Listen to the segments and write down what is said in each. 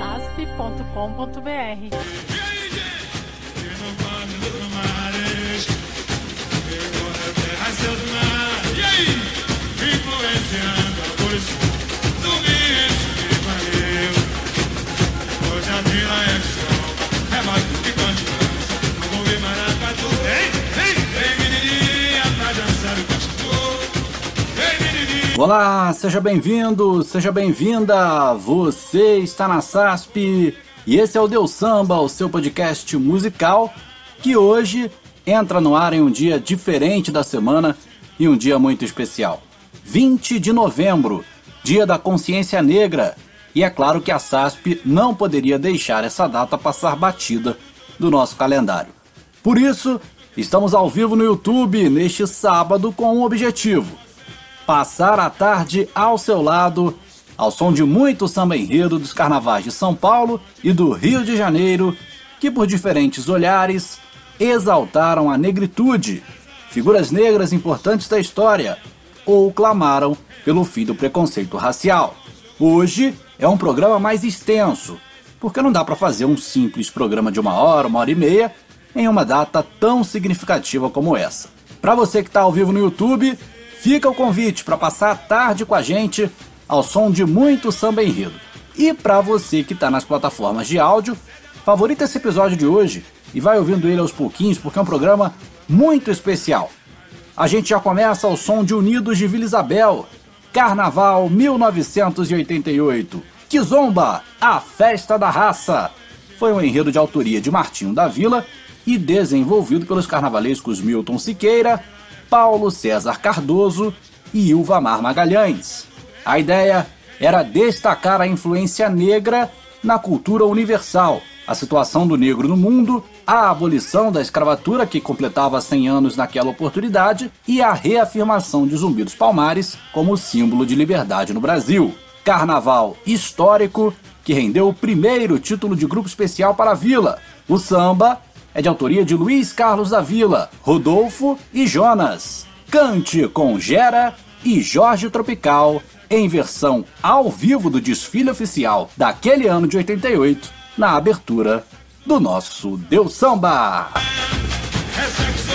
asp.com.br Olá, seja bem-vindo, seja bem-vinda. Você está na SASP e esse é o Deus Samba, o seu podcast musical que hoje entra no ar em um dia diferente da semana e um dia muito especial. 20 de novembro, Dia da Consciência Negra. E é claro que a SASP não poderia deixar essa data passar batida do nosso calendário. Por isso, estamos ao vivo no YouTube neste sábado com um objetivo: passar a tarde ao seu lado, ao som de muito samba enredo dos carnavais de São Paulo e do Rio de Janeiro, que por diferentes olhares exaltaram a negritude, figuras negras importantes da história, ou clamaram pelo fim do preconceito racial. Hoje é um programa mais extenso, porque não dá para fazer um simples programa de uma hora, uma hora e meia, em uma data tão significativa como essa. Para você que está ao vivo no YouTube, fica o convite para passar a tarde com a gente ao som de muito samba enredo. E para você que está nas plataformas de áudio, favorita esse episódio de hoje e vai ouvindo ele aos pouquinhos porque é um programa muito especial. A gente já começa ao som de Unidos de Vila Isabel, Carnaval 1988. Kizomba, a festa da raça. Foi um enredo de autoria de Martinho da Vila e desenvolvido pelos carnavalescos Milton Siqueira, Paulo César Cardoso e Ilvamar Magalhães. A ideia era destacar a influência negra na cultura universal, a situação do negro no mundo, a abolição da escravatura que completava 100 anos naquela oportunidade e a reafirmação de Zumbi dos Palmares como símbolo de liberdade no Brasil. Carnaval histórico que rendeu o primeiro título de grupo especial para a Vila. O samba é de autoria de Luiz Carlos da Vila, Rodolfo e Jonas. Cante com Gera e Jorge Tropical em versão ao vivo do desfile oficial daquele ano de 88, na abertura do nosso Deus Samba. É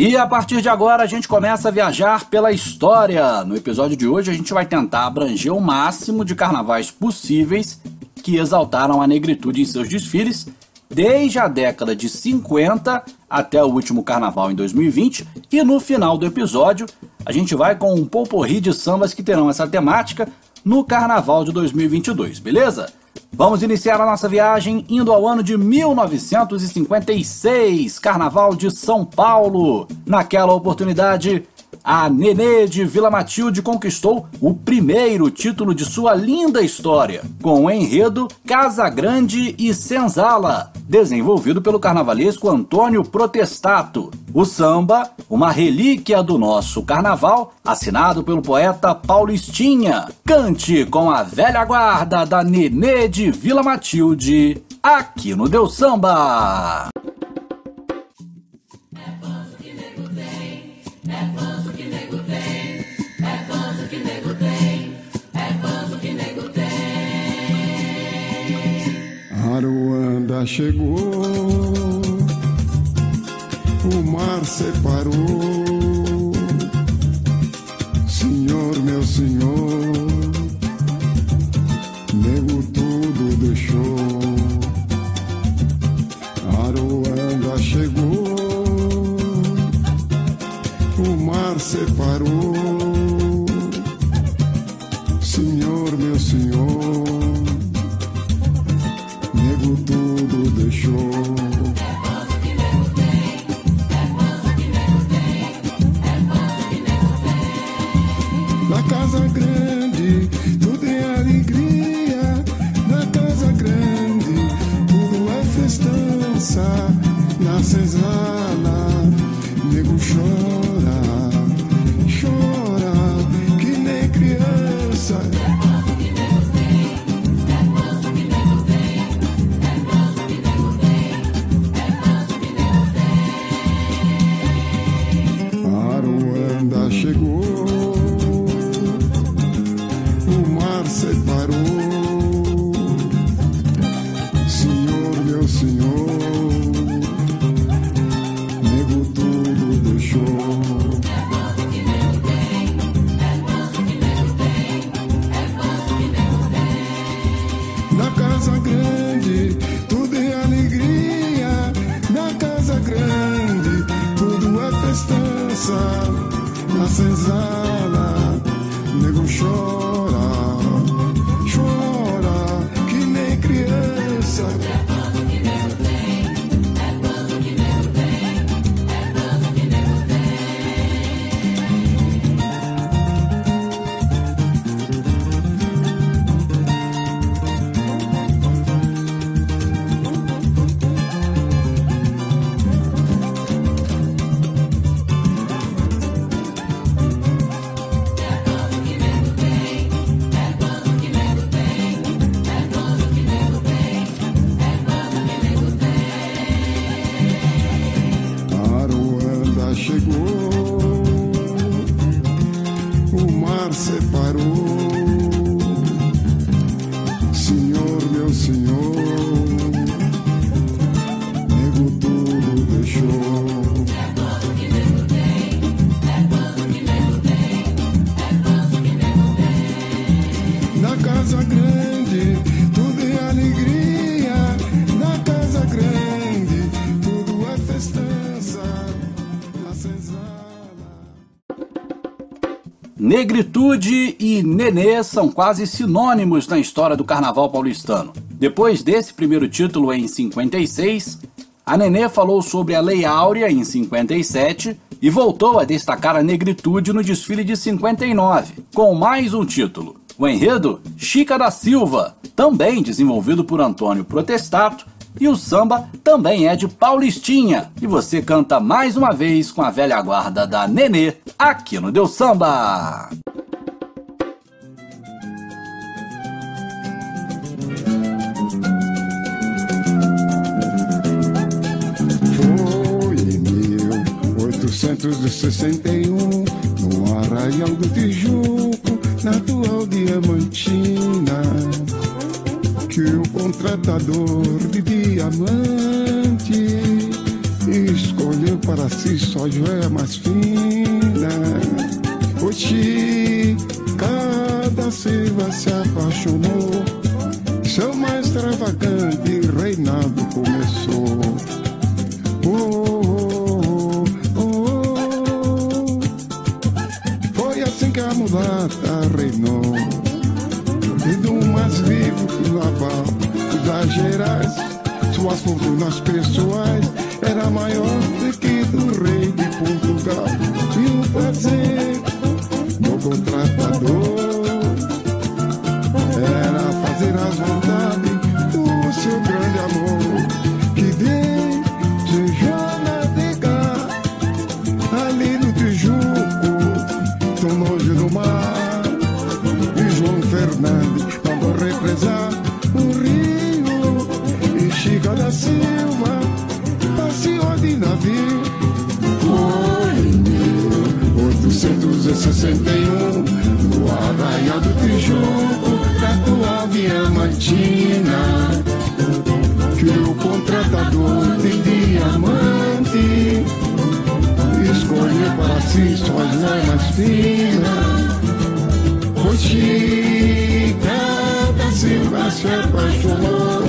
E a partir de agora a gente começa a viajar pela história. No episódio de hoje a gente vai tentar abranger o máximo de carnavais possíveis que exaltaram a negritude em seus desfiles, desde a década de 50 até o último carnaval em 2020. E no final do episódio a gente vai com um pouporri de sambas que terão essa temática no carnaval de 2022, beleza? Vamos iniciar a nossa viagem indo ao ano de 1956, Carnaval de São Paulo. Naquela oportunidade, a Nenê de Vila Matilde conquistou o primeiro título de sua linda história, com o enredo Casa Grande e Senzala, desenvolvido pelo carnavalesco Antônio Protestato. O samba, uma relíquia do nosso carnaval, assinado pelo poeta Paulistinha. Cante com a velha guarda da Nenê de Vila Matilde, aqui no Deus Samba. Aruanda chegou, o mar separou. Senhor, meu senhor, nego tudo deixou. Aruanda chegou, o mar separou. Negritude e nenê são quase sinônimos na história do carnaval paulistano. Depois desse primeiro título em 56, a Nenê falou sobre a Lei Áurea em 57 e voltou a destacar a negritude no desfile de 59, com mais um título. O enredo Chica da Silva, também desenvolvido por Antônio Protestato, e o samba também é de Paulistinha. E você canta mais uma vez com a velha guarda da Nenê aqui no Deus Samba. 1861, no Arraial do Tijuco, na atual Diamantina, que o contratador de diamante escolheu para si só joia mais fina. Oxi, cada Silva se apaixonou, seu mais extravagante reinado começou. Reinou. E do mais vivo que lavar das Gerais, suas fortunas pessoais era maior 61 O arraial do Tijuco Tatuave Amantina Que o contratador de diamante. Escolheu para si suas lamas finas. O Chica da Silva se apaixonou.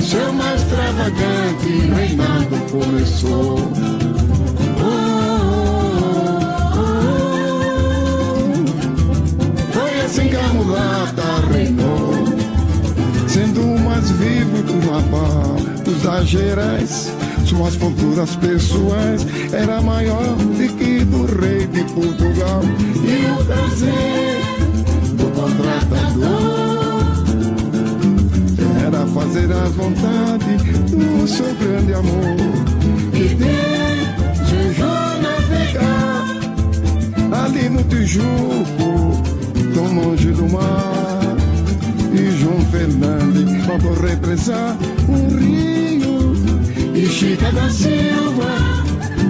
Seu mais extravagante reinado começou. Vivo do Mabá, dos das Gerais. Suas ponturas pessoais era maior do que do rei de Portugal. E o prazer do contratador era fazer as vontades do seu grande amor. Que desejou navegar ali no Tijuco, tão longe do mar e João Fernandes mandou represar um rio e Chica da Silva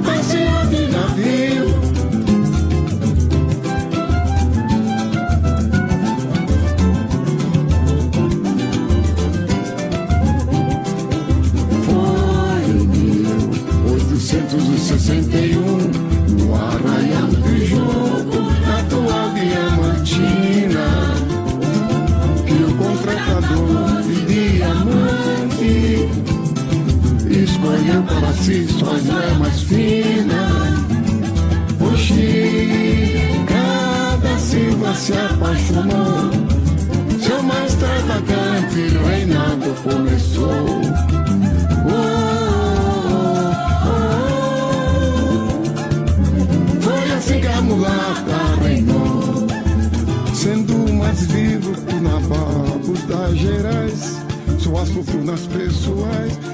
passeou de navio. Foi em 1861 escolheu para si suas mais finas. Oxi, cada Silva se apaixonou, seu mais extravagante reinado começou. Oh, oh, oh. Foi assim que a mulata reinou sendo mais vivo que nababos das Gerais. Suas fortunas pessoais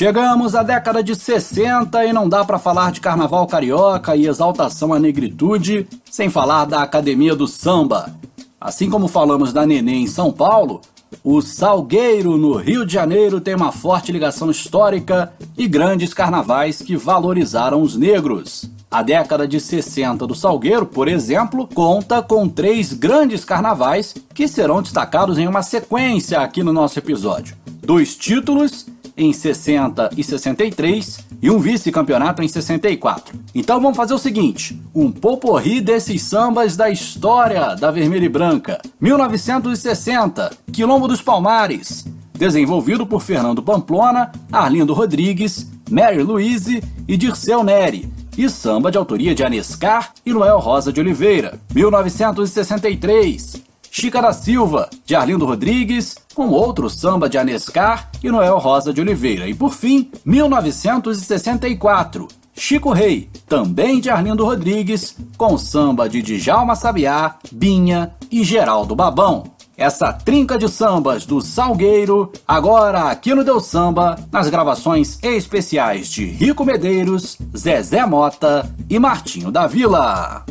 Chegamos à década de 60 e não dá pra falar de carnaval carioca e exaltação à negritude sem falar da Academia do Samba. Assim como falamos da Nenê em São Paulo, o Salgueiro, no Rio de Janeiro, tem uma forte ligação histórica e grandes carnavais que valorizaram os negros. A década de 60 do Salgueiro, por exemplo, conta com três grandes carnavais que serão destacados em uma sequência aqui no nosso episódio. Dois títulos em 60 e 63 e um vice-campeonato em 64. Então vamos fazer o seguinte: um poporri desses sambas da história da Vermelha e Branca. 1960, Quilombo dos Palmares, desenvolvido por Fernando Pamplona, Arlindo Rodrigues, Mary Louise e Dirceu Neri. E samba de autoria de Anescar e Noel Rosa de Oliveira. 1963, Chica da Silva, de Arlindo Rodrigues, com outro samba de Anescar e Noel Rosa de Oliveira. E por fim, 1964, Chico Rei, também de Arlindo Rodrigues, com samba de Djalma Sabiá, Binha e Geraldo Babão. Essa trinca de sambas do Salgueiro, agora aqui no Deu Samba, nas gravações especiais de Rico Medeiros, Zezé Mota e Martinho da Vila.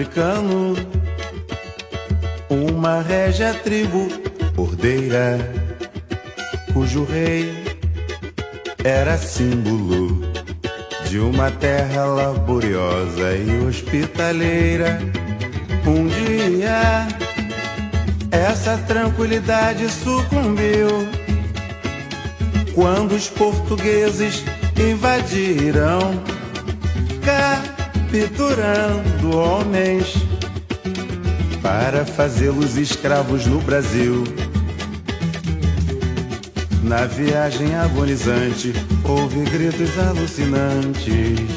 Africano uma régia tribo ordeira, cujo rei era símbolo de uma terra laboriosa e hospitaleira. Um dia, essa tranquilidade sucumbiu quando os portugueses invadiram, capturando homens para fazê-los escravos no Brasil. Na viagem agonizante, houve gritos alucinantes,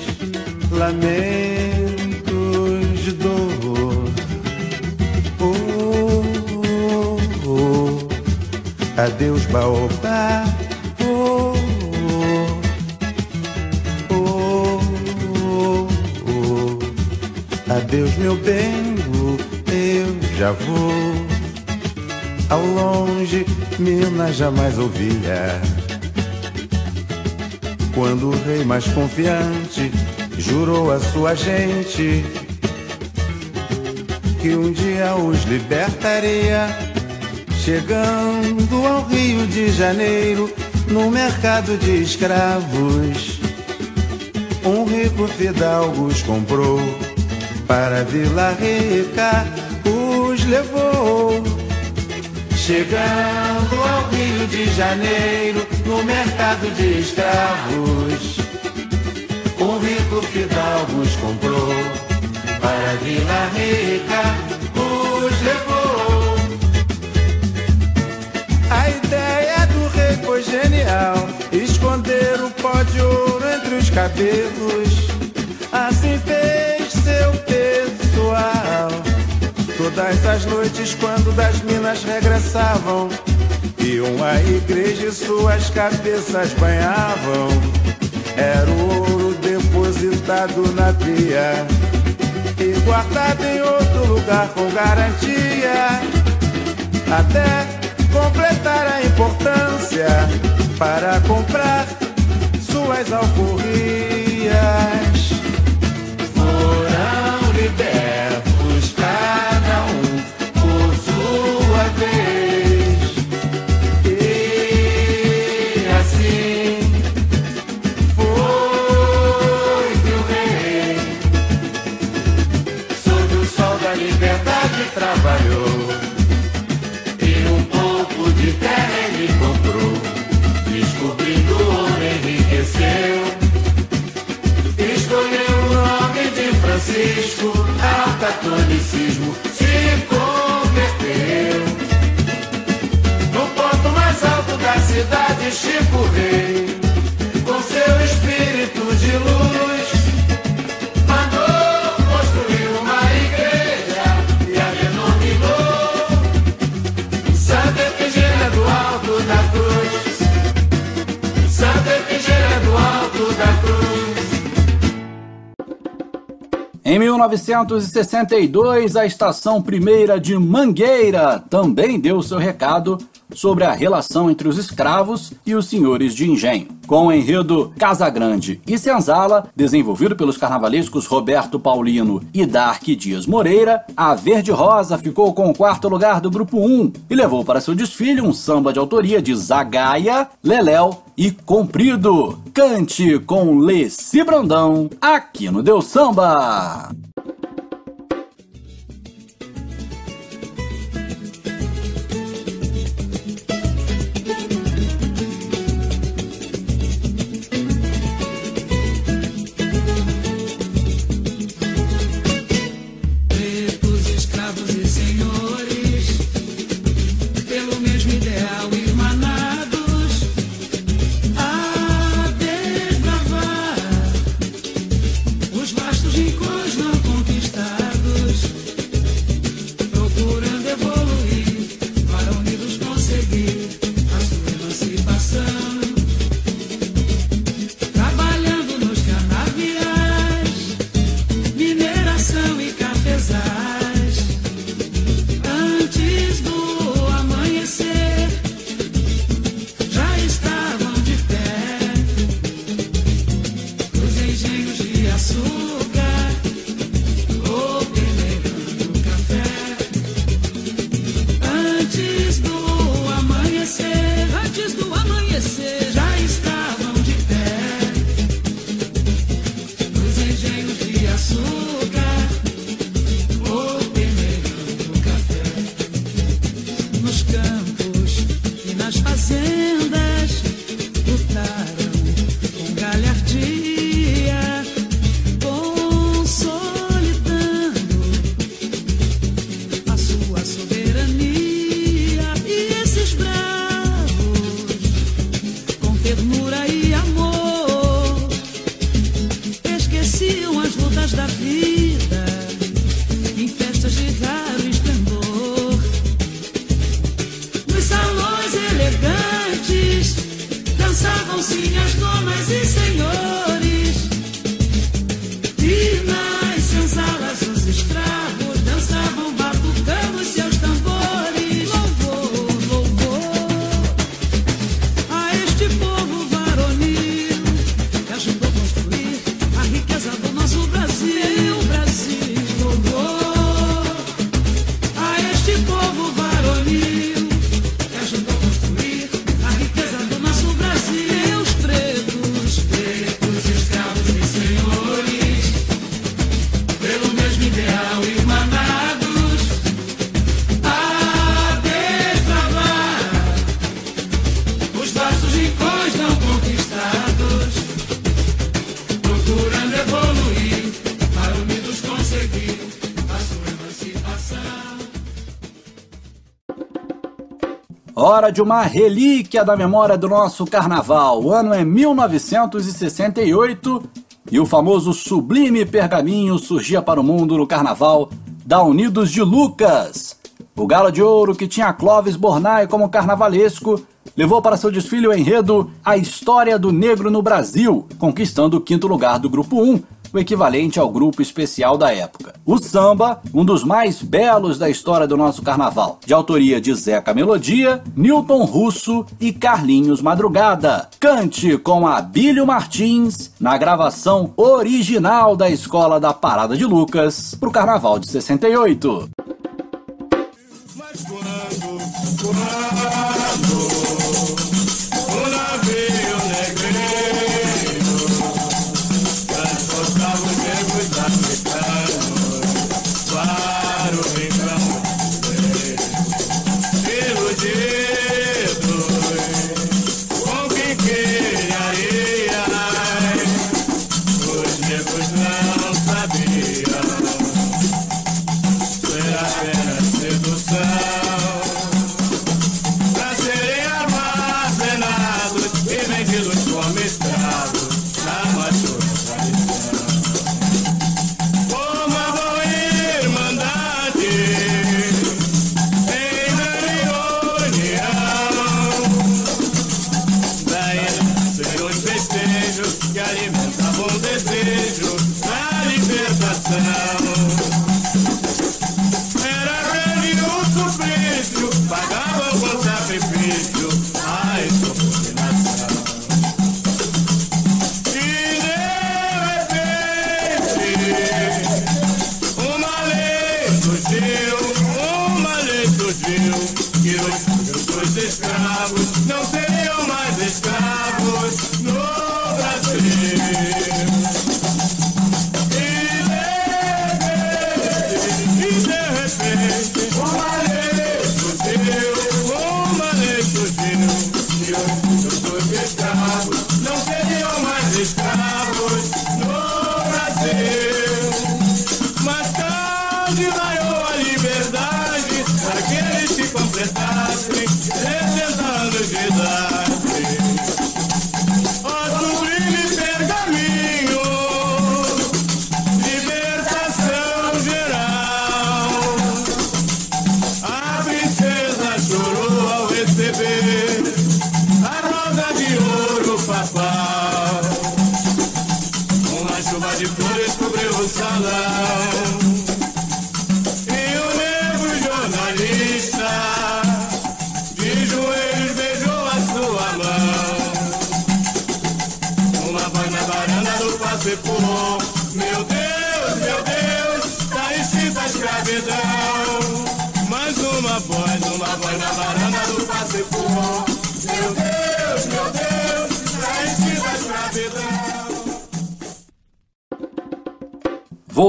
lamentos dor. Oh, oh, oh. Adeus, baobá. Meu bengo, eu já vou. Ao longe, Minas jamais ouvia. Quando o rei mais confiante jurou a sua gente que um dia os libertaria, chegando ao Rio de Janeiro, no mercado de escravos. Um rico fidalgo os comprou para Vila Rica, os levou. Chegando ao Rio de Janeiro, no mercado de escravos, um rico fidalgo os comprou para Vila Rica, os levou. A ideia do rei foi genial, esconder o pó de ouro entre os cabelos. Todas as noites, quando das minas regressavam, iam à igreja e suas cabeças banhavam. Era o ouro depositado na pia e guardado em outro lugar com garantia. Até completar a importância para comprar suas alforrias. Catolicismo se converteu. No ponto mais alto da cidade, Chico Rei, Em 1962, a estação primeira de Mangueira também deu seu recado sobre a relação entre os escravos e os senhores de engenho. Com o enredo Casa Grande e Senzala, desenvolvido pelos carnavalescos Roberto Paulino e Dark Dias Moreira, a Verde Rosa ficou com o quarto lugar do grupo 1 e levou para seu desfile um samba de autoria de Zagaia, Leléu e Comprido. Cante com Leci Brandão aqui no Deus Samba. Hora de uma relíquia da memória do nosso carnaval. O ano é 1968 e o famoso sublime pergaminho surgia para o mundo no carnaval da Unidos de Lucas. O galo de ouro que tinha Clóvis Bornai como carnavalesco levou para seu desfile o enredo A História do Negro no Brasil, conquistando o quinto lugar do grupo 1, o equivalente ao grupo especial da época. O samba, um dos mais belos da história do nosso carnaval, de autoria de Zeca Melodia, Newton Russo e Carlinhos Madrugada. Cante com Abílio Martins na gravação original da Escola da Parada de Lucas para o Carnaval de 68. Mas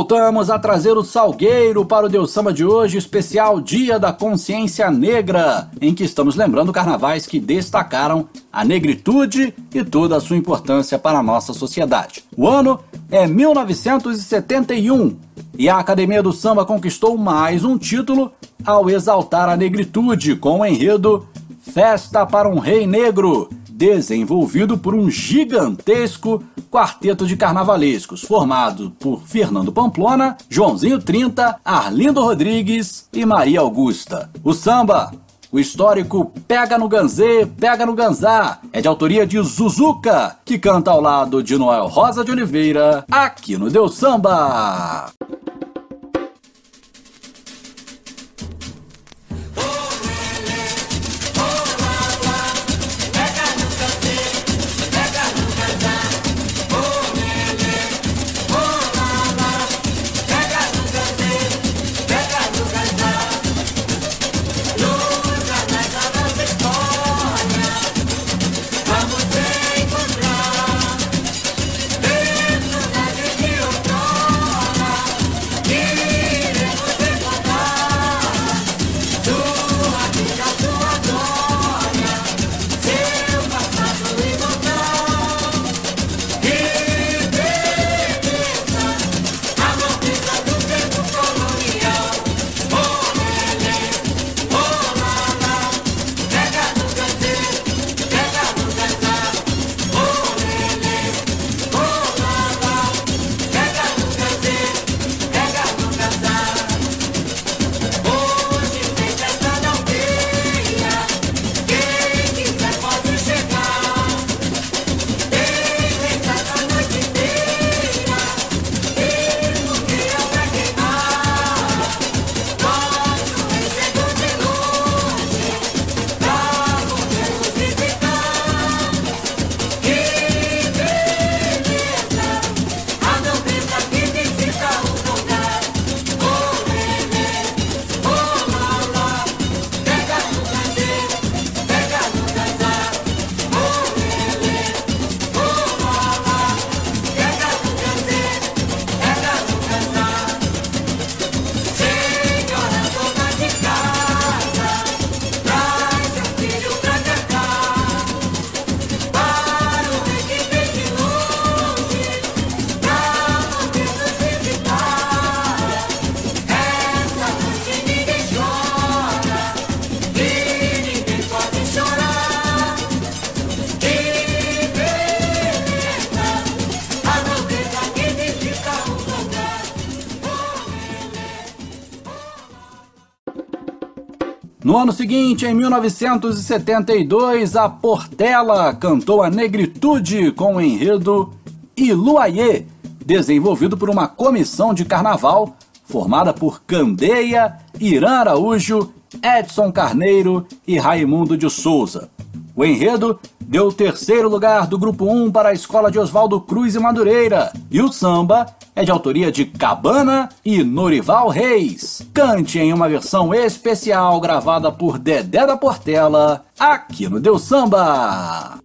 Voltamos a trazer o Salgueiro para o Deus Samba de hoje, especial Dia da Consciência Negra, em que estamos lembrando carnavais que destacaram a negritude e toda a sua importância para a nossa sociedade. O ano é 1971 e a Academia do Samba conquistou mais um título ao exaltar a negritude com o enredo Festa para um Rei Negro, desenvolvido por um gigantesco quarteto de carnavalescos, formado por Fernando Pamplona, Joãozinho 30, Arlindo Rodrigues e Maria Augusta. O samba, o histórico Pega no Ganzê, Pega no Ganzá, é de autoria de Zuzuca, que canta ao lado de Noel Rosa de Oliveira, aqui no Deus Samba. No ano seguinte, em 1972, a Portela cantou a Negritude com o enredo Iluaiê, desenvolvido por uma comissão de carnaval formada por Candeia, Irã Araújo, Edson Carneiro e Raimundo de Souza. O enredo deu o terceiro lugar do Grupo 1 para a escola de Oswaldo Cruz e Madureira, e o samba é de autoria de Cabana e Norival Reis. Cante em uma versão especial gravada por Dedé da Portela, aqui no Deu Samba.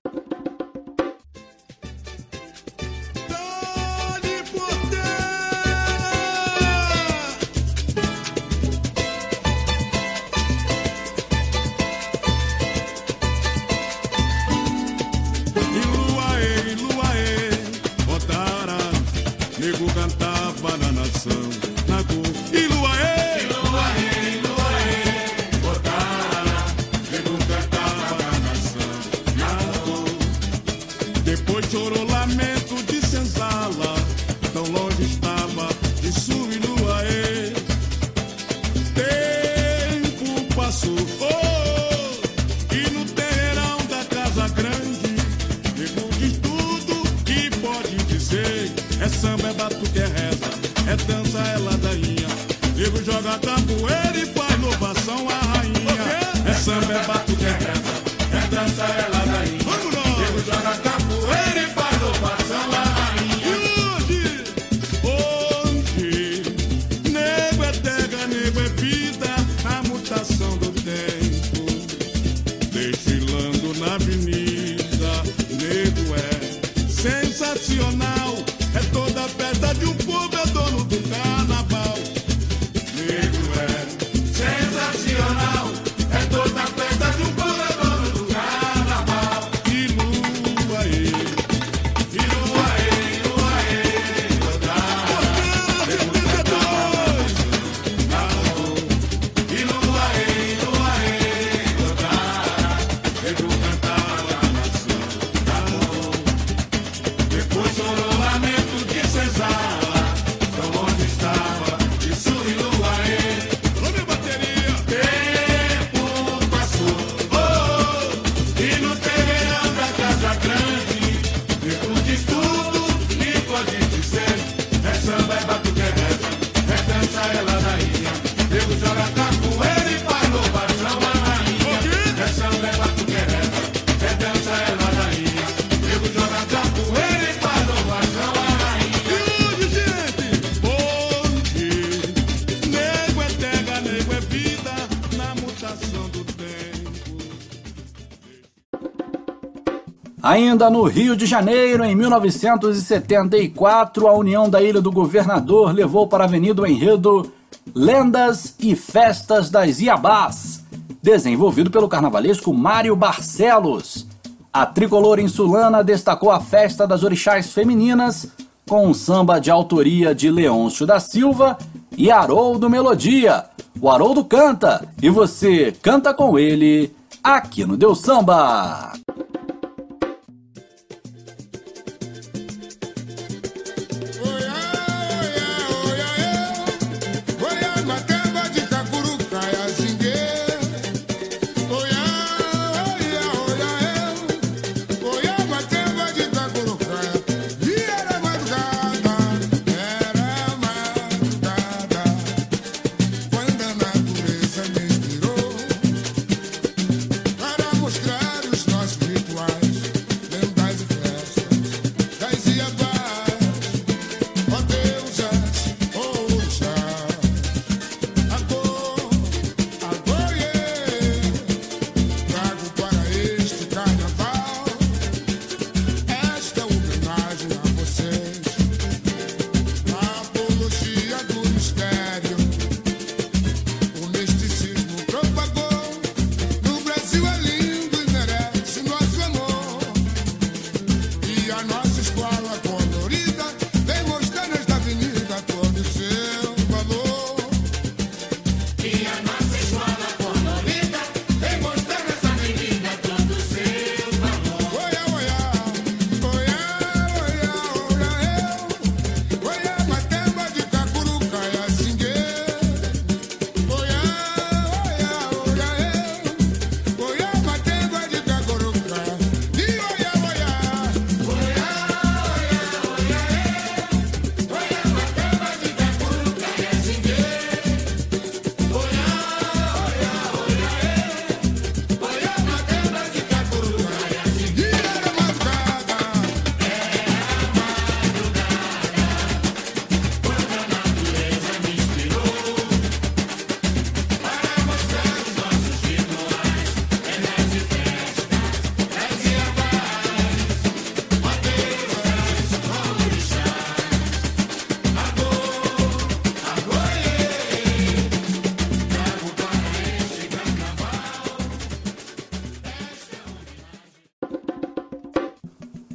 Ainda no Rio de Janeiro, em 1974, a União da Ilha do Governador levou para a avenida o enredo Lendas e Festas das Iabás, desenvolvido pelo carnavalesco Mário Barcelos. A tricolor insulana destacou a festa das orixás femininas com um samba de autoria de Leôncio da Silva e Haroldo Melodia. O Haroldo canta e você canta com ele aqui no Deu Samba.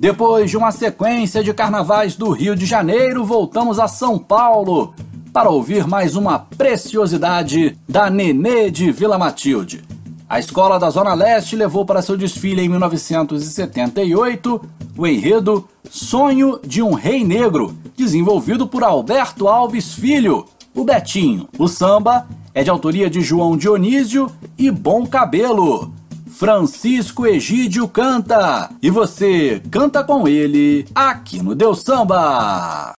Depois de uma sequência de carnavais do Rio de Janeiro, voltamos a São Paulo para ouvir mais uma preciosidade da Nenê de Vila Matilde. A escola da Zona Leste levou para seu desfile em 1978 o enredo Sonho de um Rei Negro, desenvolvido por Alberto Alves Filho, o Betinho. O samba é de autoria de João Dionísio e Bom Cabelo. Francisco Egídio canta e você canta com ele aqui no Deus Samba.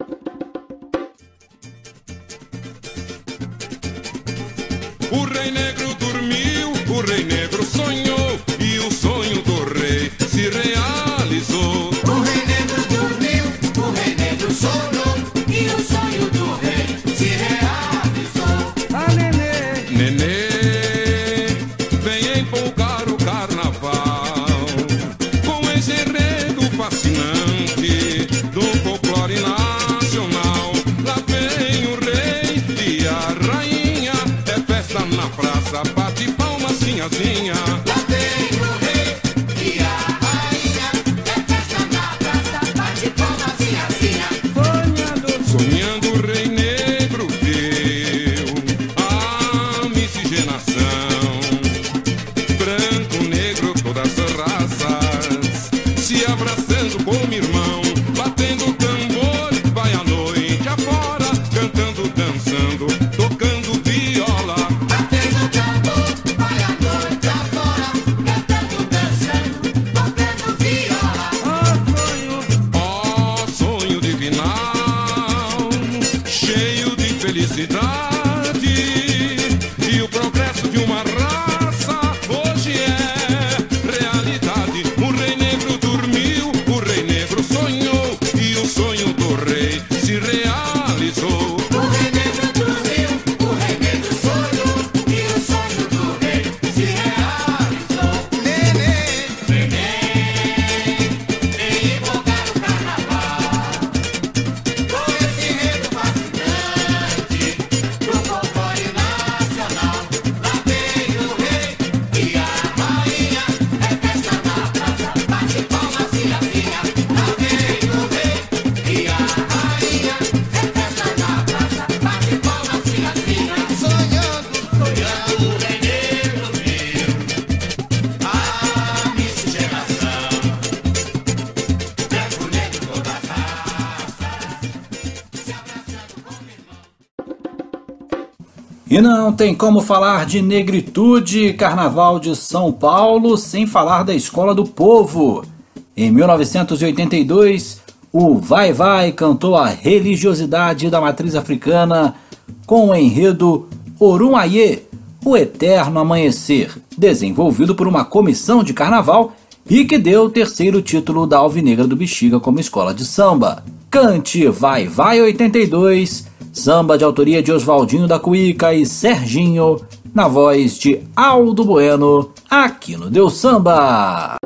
E não tem como falar de negritude Carnaval de São Paulo sem falar da Escola do Povo. Em 1982, o Vai Vai cantou a religiosidade da matriz africana com o enredo Orum Aie, o Eterno Amanhecer, desenvolvido por uma comissão de carnaval e que deu o terceiro título da Alvinegra do Bexiga como escola de samba. Cante Vai Vai 82, samba de autoria de Oswaldinho da Cuíca e Serginho, na voz de Aldo Bueno, aqui no Deus Samba.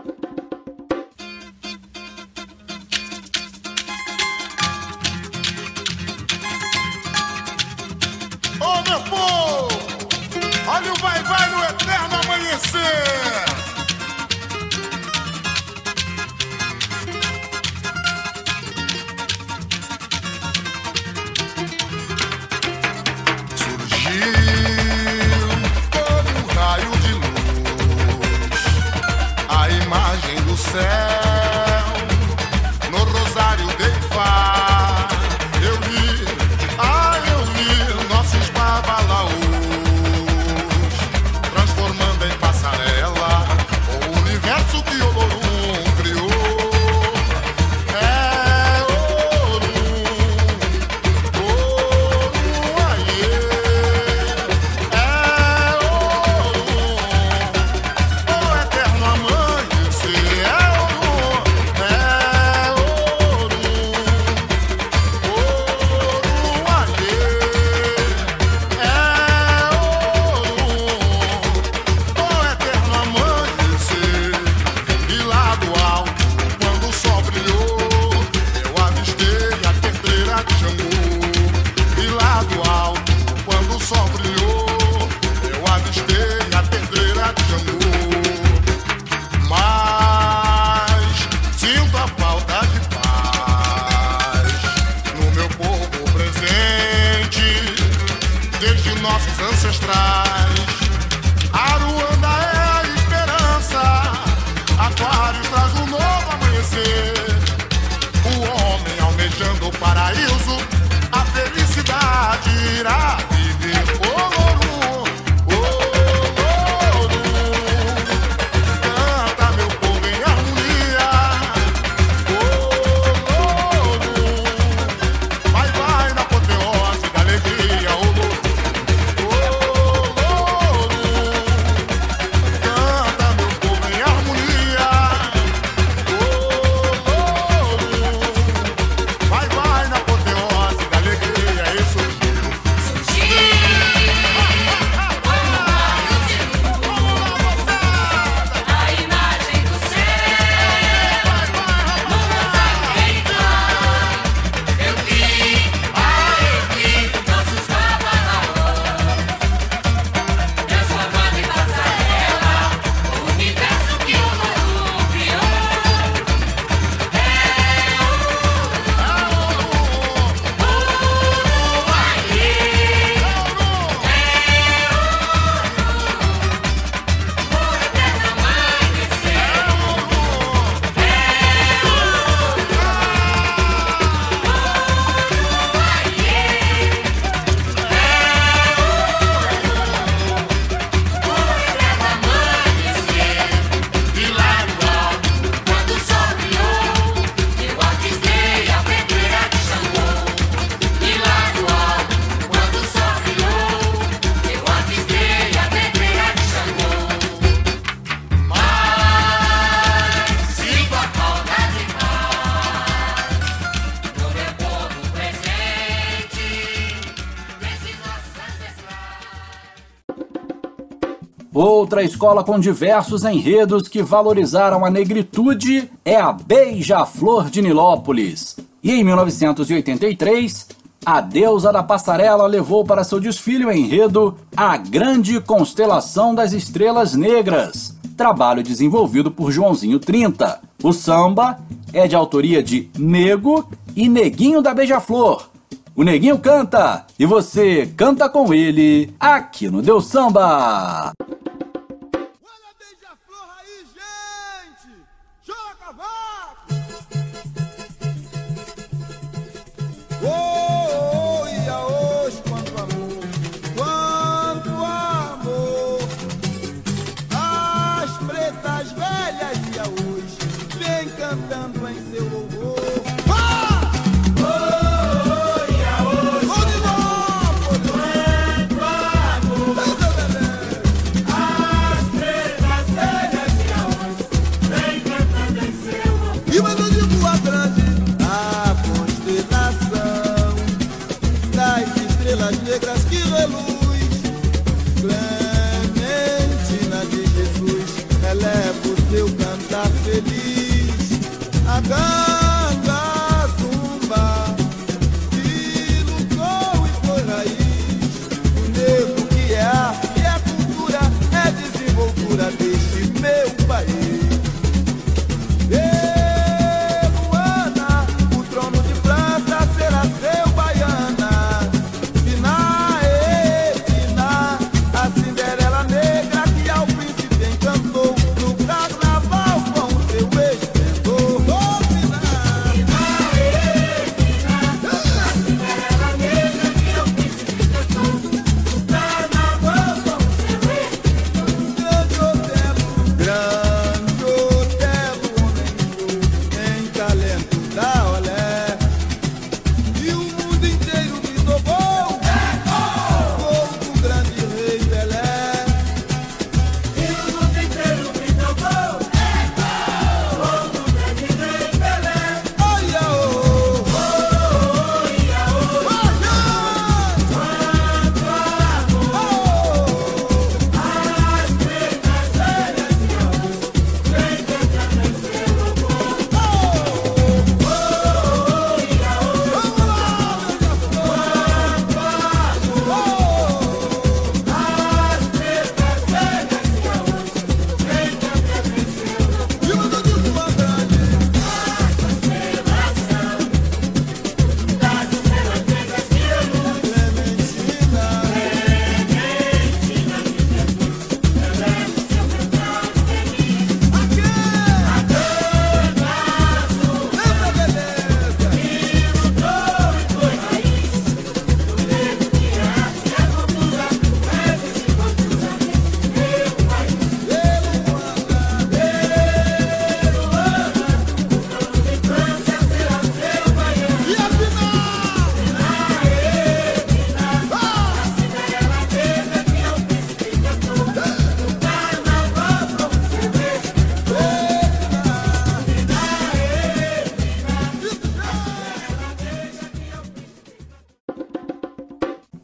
Outra escola com diversos enredos que valorizaram a negritude é a Beija-Flor de Nilópolis. E em 1983, a deusa da passarela levou para seu desfile o enredo A Grande Constelação das Estrelas Negras, trabalho desenvolvido por Joãozinho 30. O samba é de autoria de Nego e Neguinho da Beija-Flor. O Neguinho canta e você canta com ele aqui no Deu Samba.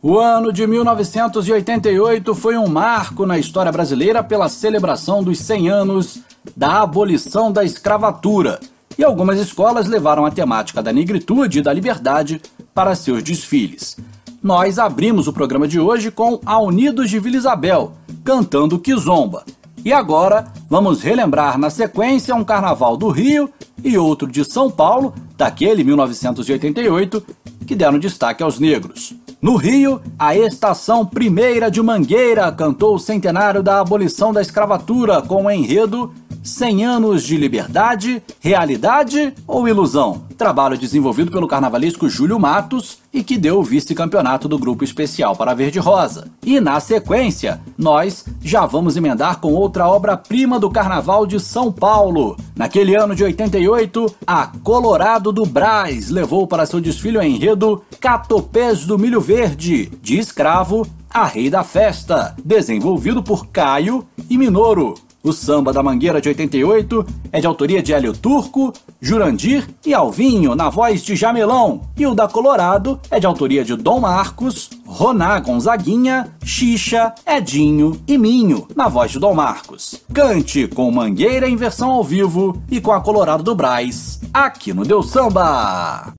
O ano de 1988 foi um marco na história brasileira pela celebração dos 100 anos da abolição da escravatura, e algumas escolas levaram a temática da negritude e da liberdade para seus desfiles. Nós abrimos o programa de hoje com a Unidos de Vila Isabel, cantando Kizomba. E agora vamos relembrar na sequência um carnaval do Rio e outro de São Paulo, daquele 1988, que deram destaque aos negros. No Rio, a Estação Primeira de Mangueira cantou o centenário da abolição da escravatura com o enredo 100 anos de liberdade, realidade ou ilusão? Trabalho desenvolvido pelo carnavalesco Júlio Matos e que deu o vice-campeonato do grupo especial para Verde Rosa. E na sequência, nós já vamos emendar com outra obra-prima do Carnaval de São Paulo. Naquele ano de 88, a Colorado do Braz levou para seu desfile o enredo Catopés do Milho Verde, de escravo a Rei da Festa, desenvolvido por Caio e Minoro. O samba da Mangueira de 88 é de autoria de Hélio Turco, Jurandir e Alvinho, na voz de Jamelão. E o da Colorado é de autoria de Dom Marcos, Roná Gonzaguinha, Xixa, Edinho e Minho, na voz de Dom Marcos. Cante com Mangueira em versão ao vivo e com a Colorado do Braz, aqui no Deus Samba.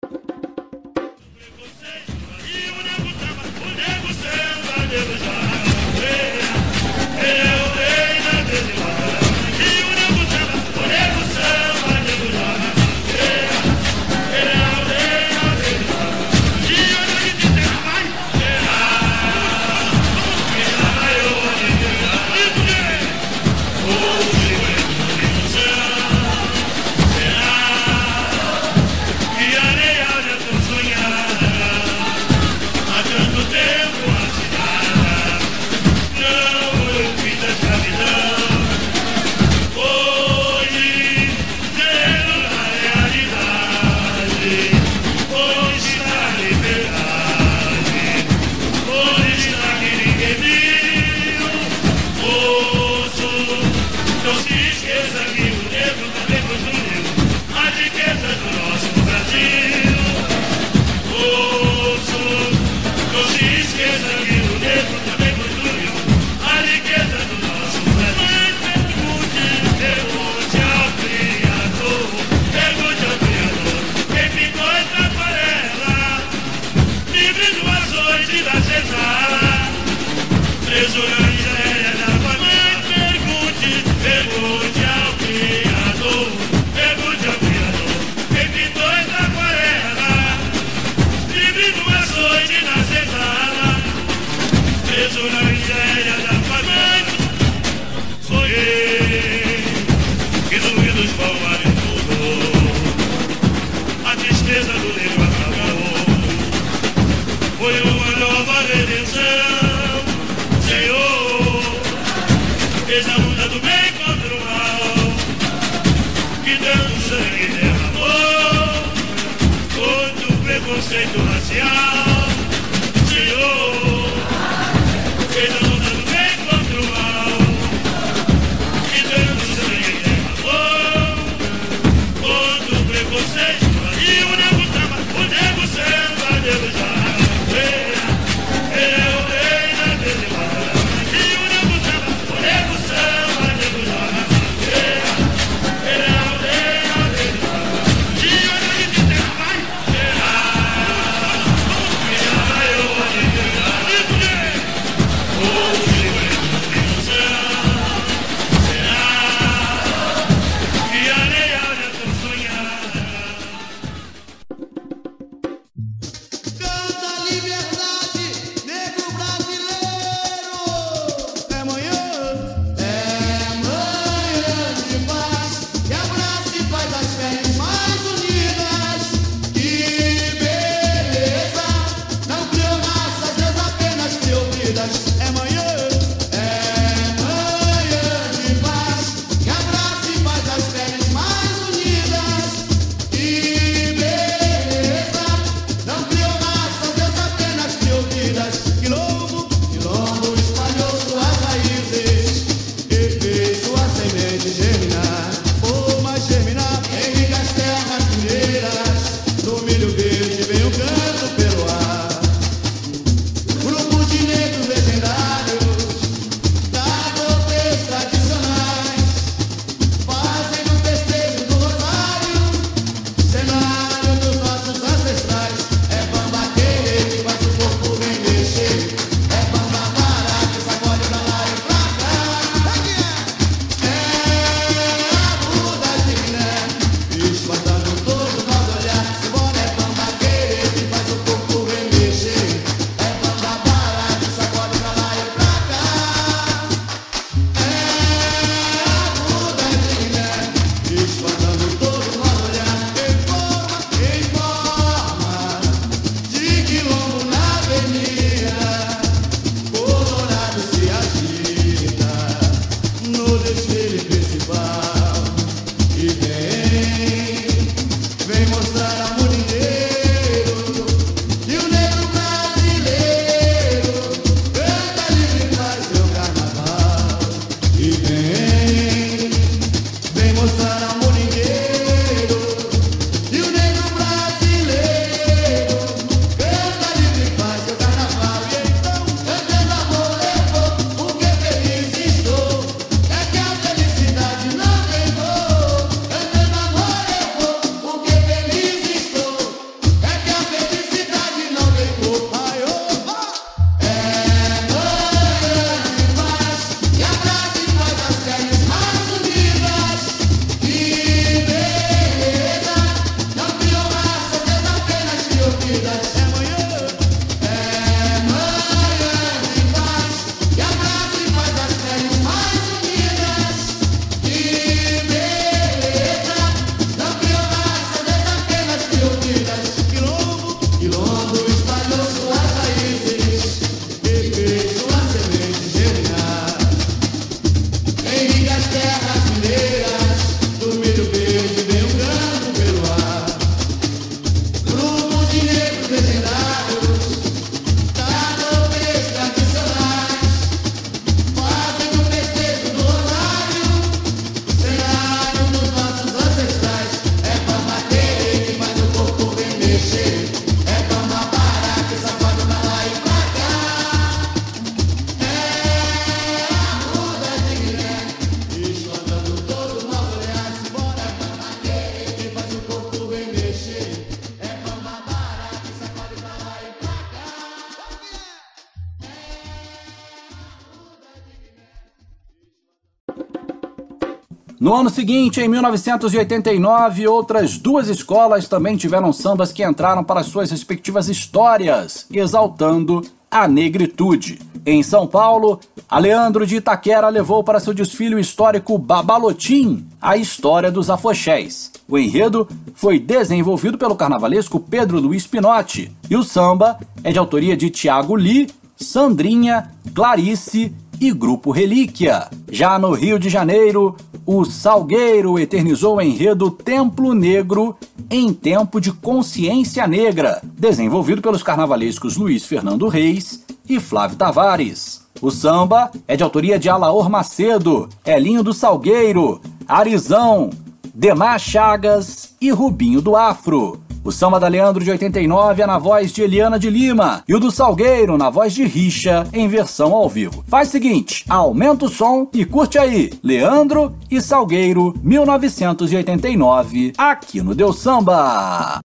ano seguinte, em 1989, outras duas escolas também tiveram sambas que entraram para suas respectivas histórias, exaltando a negritude. Em São Paulo, Aleandro de Itaquera levou para seu desfile o histórico Babalotim a história dos afoxés. O enredo foi desenvolvido pelo carnavalesco Pedro Luiz Pinotti e o samba é de autoria de Tiago Li, Sandrinha, Clarice e Grupo Relíquia. Já no Rio de Janeiro, o Salgueiro eternizou o enredo Templo Negro em Tempo de Consciência Negra, desenvolvido pelos carnavalescos Luiz Fernando Reis e Flávio Tavares. O samba é de autoria de Alaor Macedo, Elinho do Salgueiro, Arizão, Demar Chagas e Rubinho do Afro. O samba da Leandro de 89 é na voz de Eliana de Lima e o do Salgueiro na voz de Richa em versão ao vivo. Faz o seguinte, aumenta o som e curte aí Leandro e Salgueiro 1989 aqui no Deu Samba.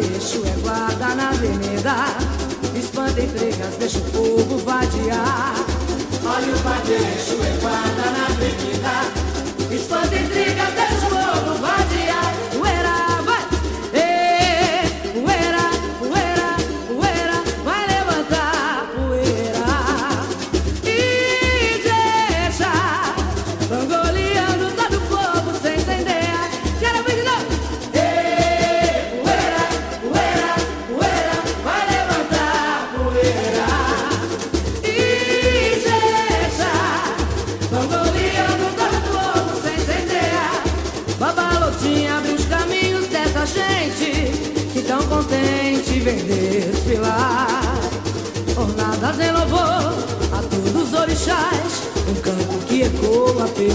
Exu é guarda na avenida. Espanta entregas, deixa o povo vadiar. Olha o padre, Exu é guarda na avenida. Espanta entregas, deixa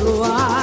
luar.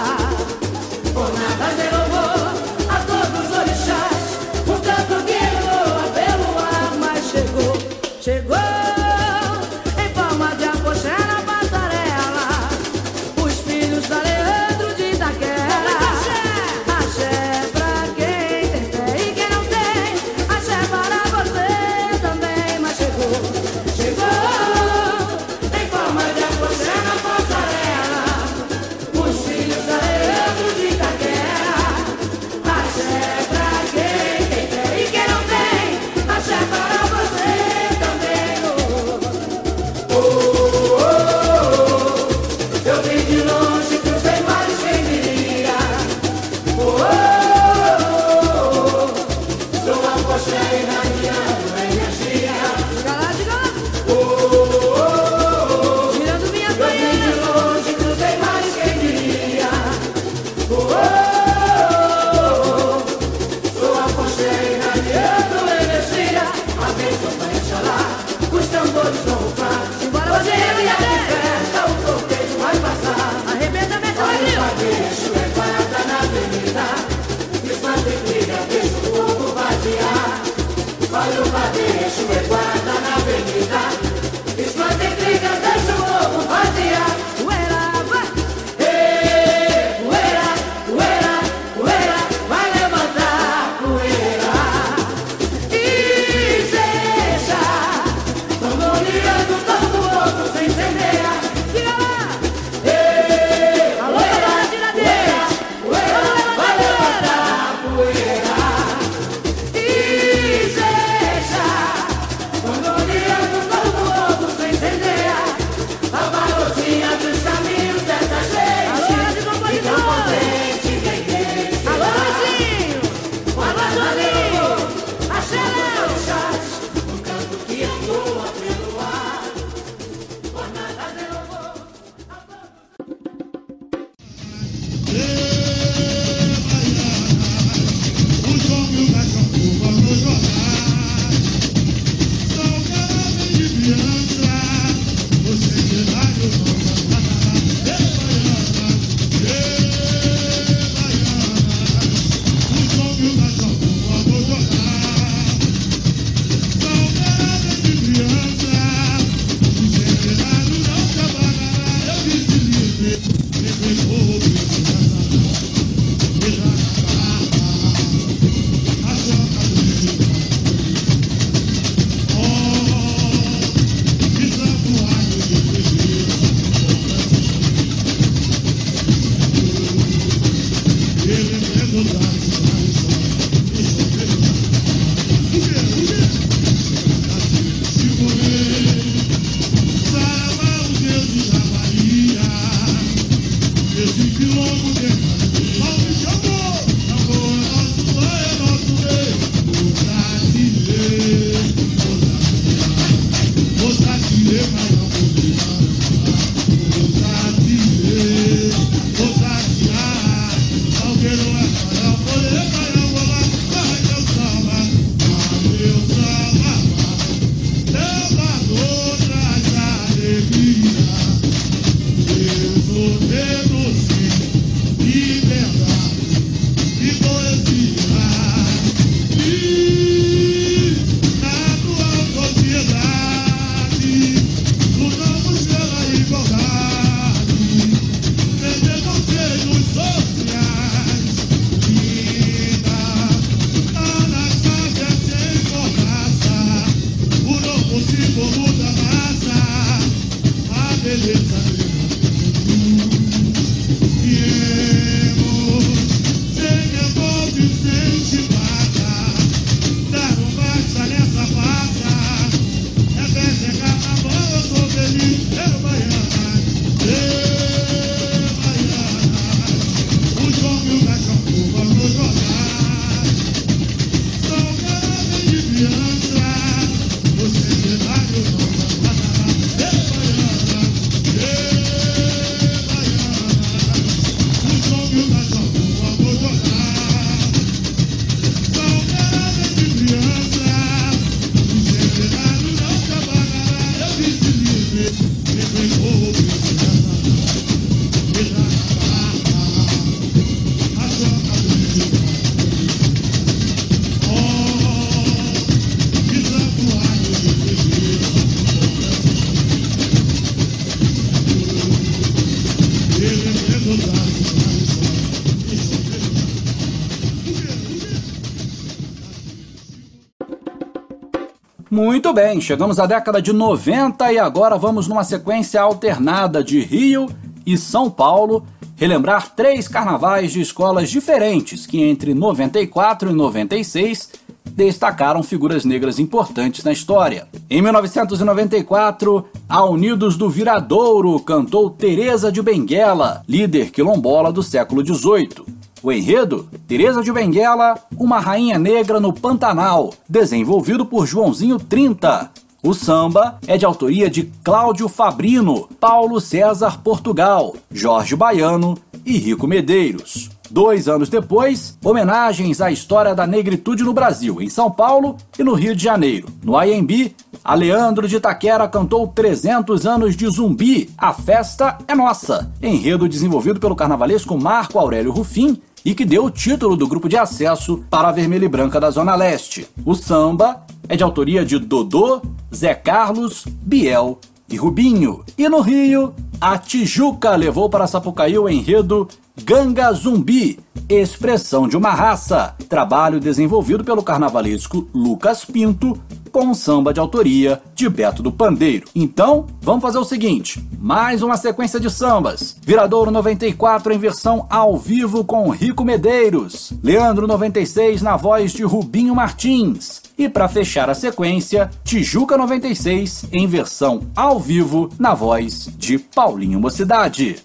Muito bem, chegamos à década de 90 e agora vamos numa sequência alternada de Rio e São Paulo relembrar três carnavais de escolas diferentes que entre 94 e 96 destacaram figuras negras importantes na história. Em 1994, a Unidos do Viradouro cantou Teresa de Benguela, líder quilombola do século XVIII. O enredo? Teresa de Benguela uma Rainha Negra no Pantanal, desenvolvido por Joãozinho 30. O samba é de autoria de Cláudio Fabrino, Paulo César Portugal, Jorge Baiano e Rico Medeiros. Dois anos depois, homenagens à história da negritude no Brasil, em São Paulo e no Rio de Janeiro. No IMB, Aleandro de Taquera cantou 300 anos de zumbi, a festa é nossa. Enredo desenvolvido pelo carnavalesco Marco Aurélio Rufim e que deu o título do grupo de acesso para a Vermelha e Branca da Zona Leste. O samba é de autoria de Dodô, Zé Carlos, Biel e Rubinho. E no Rio, a Tijuca levou para Sapucaí o enredo Ganga Zumbi, expressão de uma raça, trabalho desenvolvido pelo carnavalesco Lucas Pinto com samba de autoria de Beto do Pandeiro. Então, vamos fazer o seguinte: mais uma sequência de sambas. Viradouro 94 em versão ao vivo com Rico Medeiros, Leandro 96 na voz de Rubinho Martins. E para fechar a sequência, Tijuca 96 em versão ao vivo na voz de Paulinho Mocidade.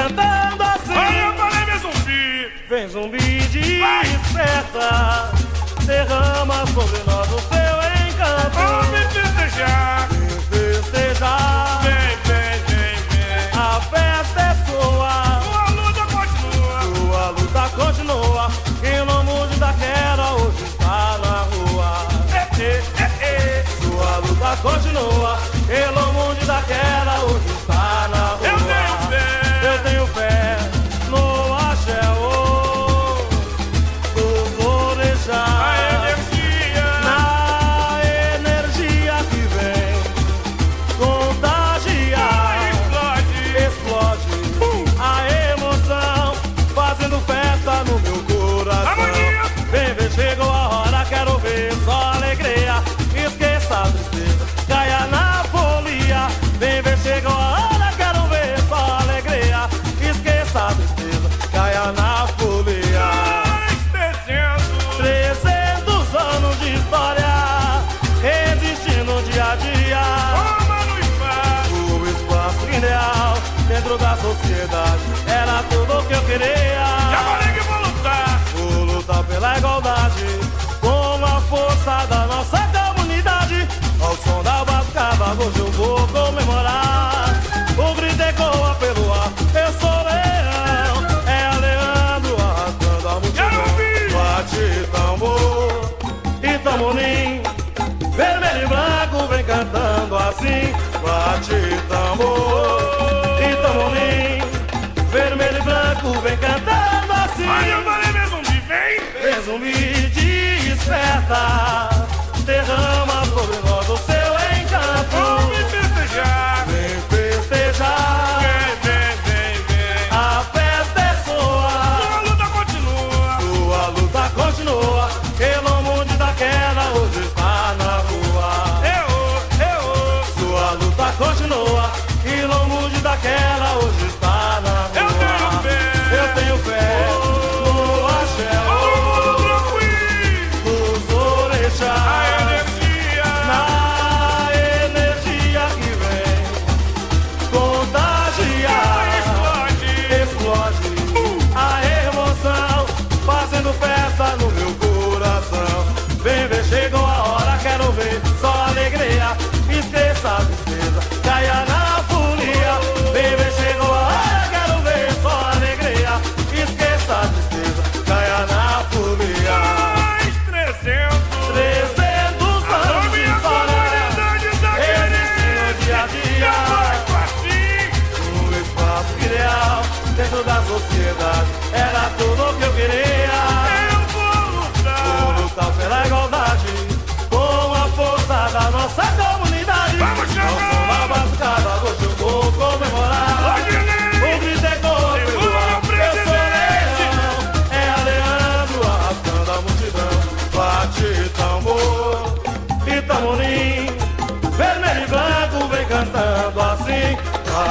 cantando assim. Olha, eu falei, vem zumbi. Vem zumbi, desperta. Derrama sobre nós o seu encanto. Vamos me festejar. Me festejar. me desperta.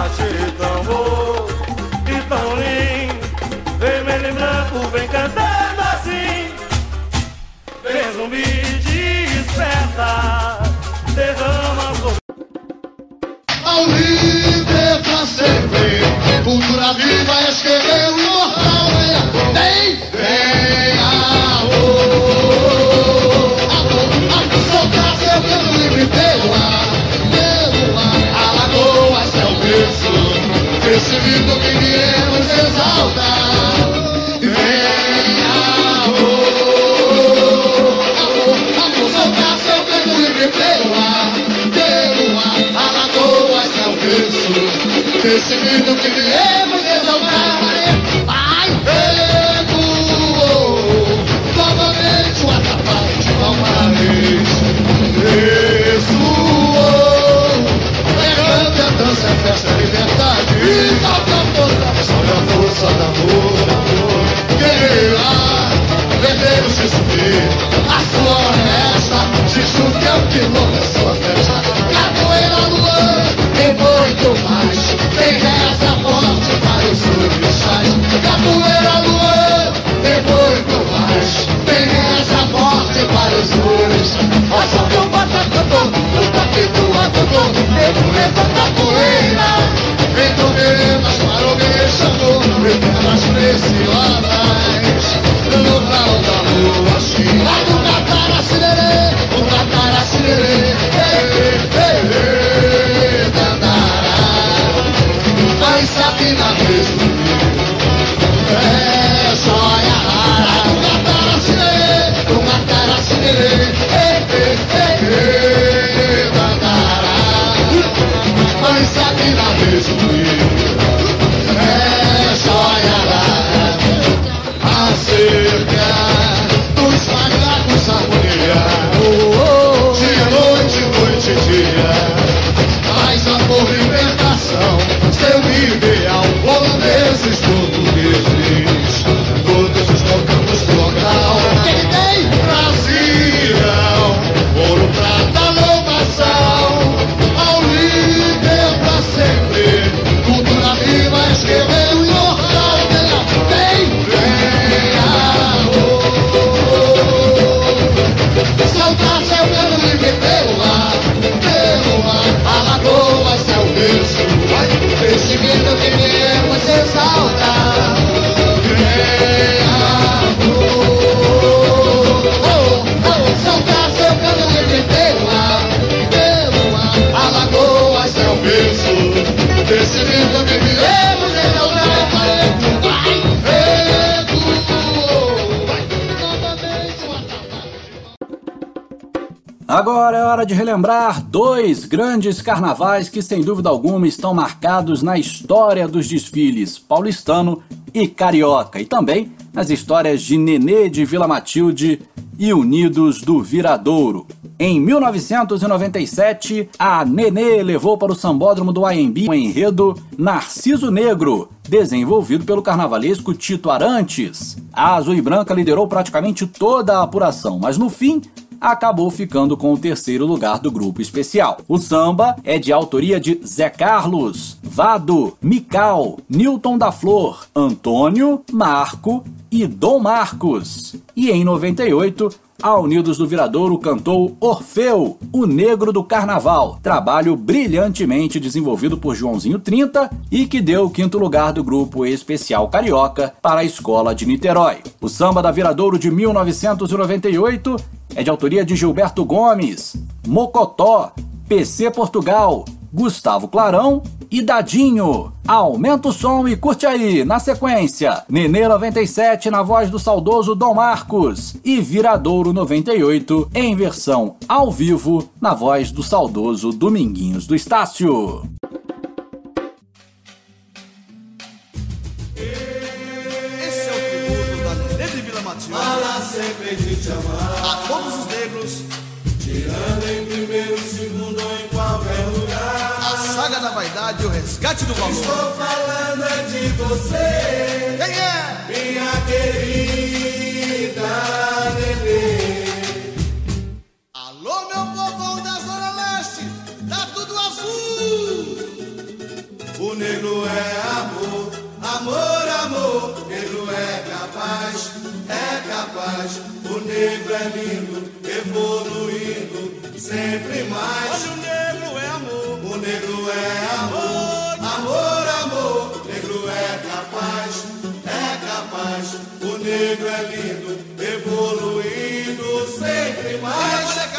bate tambor e tão lindo, vermelho e branco vem cantando assim. Vem zumbi desperta, derrama sobre. Ao líder pra servir, cultura viva, escreveu o jornal, vem, vem, arroz. grito que viemos exaltar. Venha, amor, amor, amor, soltar seu peito livre pelo ar, pelo ar. Alagoas é o berço desse grito que iremos força da luz. Guerreira, guerreiro se subir. A floresta, se que é o quilombo, é sua festa. Capoeira no ar, tem muito mais. Tem reza forte para os orixás. Capoeira no ar, tem muito mais. Tem reza forte para os orixás. Acho que o bata cantou, nunca que tu adotou. Nego levanta a poeira, vem tu veredas Ficaram beijando, pernas preciosas No clarão da lua cheia do Cataracinere O Cataracinere, ei, eh, ei, eh, ei, eh, dandará vez do mesmo É joia rara O Cataracinere, o Cataracinere, ei, ei, ei, ei, dandará vez do mesmo Agora é hora de relembrar dois grandes carnavais que, sem dúvida alguma, estão marcados na história dos desfiles paulistano e carioca, e também nas histórias de Nenê de Vila Matilde e Unidos do Viradouro. Em 1997, a Nenê levou para o sambódromo do AMB o enredo Narciso Negro, desenvolvido pelo carnavalesco Tito Arantes. A Azul e Branca liderou praticamente toda a apuração, mas no fim acabou ficando com o terceiro lugar do grupo especial. O samba é de autoria de Zé Carlos, Vado, Mical, Newton da Flor, Antônio, Marco e Dom Marcos. E em 98, a Unidos do Viradouro cantou Orfeu, o Negro do Carnaval, trabalho brilhantemente desenvolvido por Joãozinho 30 e que deu o quinto lugar do grupo especial carioca para a Escola de Niterói. O samba da Viradouro de 1998 é de autoria de Gilberto Gomes, Mocotó, PC Portugal, Gustavo Clarão e Dadinho. Aumenta o som e curte aí, na sequência, Nenê 97 na voz do saudoso Dom Marcos e Viradouro 98 em versão ao vivo na voz do saudoso Dominguinhos do Estácio. A saga da vaidade e o resgate do valor. Estou falando é de você, Quem é? minha querida Nenê. Alô, meu povão da Zona Leste, tá tudo azul. O negro é amor, amor, amor. Negro é capaz, é capaz. O negro é lindo, evoluindo sempre mais. Hoje o negro é amor. O negro é amor, amor, amor. Negro é capaz, é capaz. O negro é lindo, evoluindo sempre mais. Olha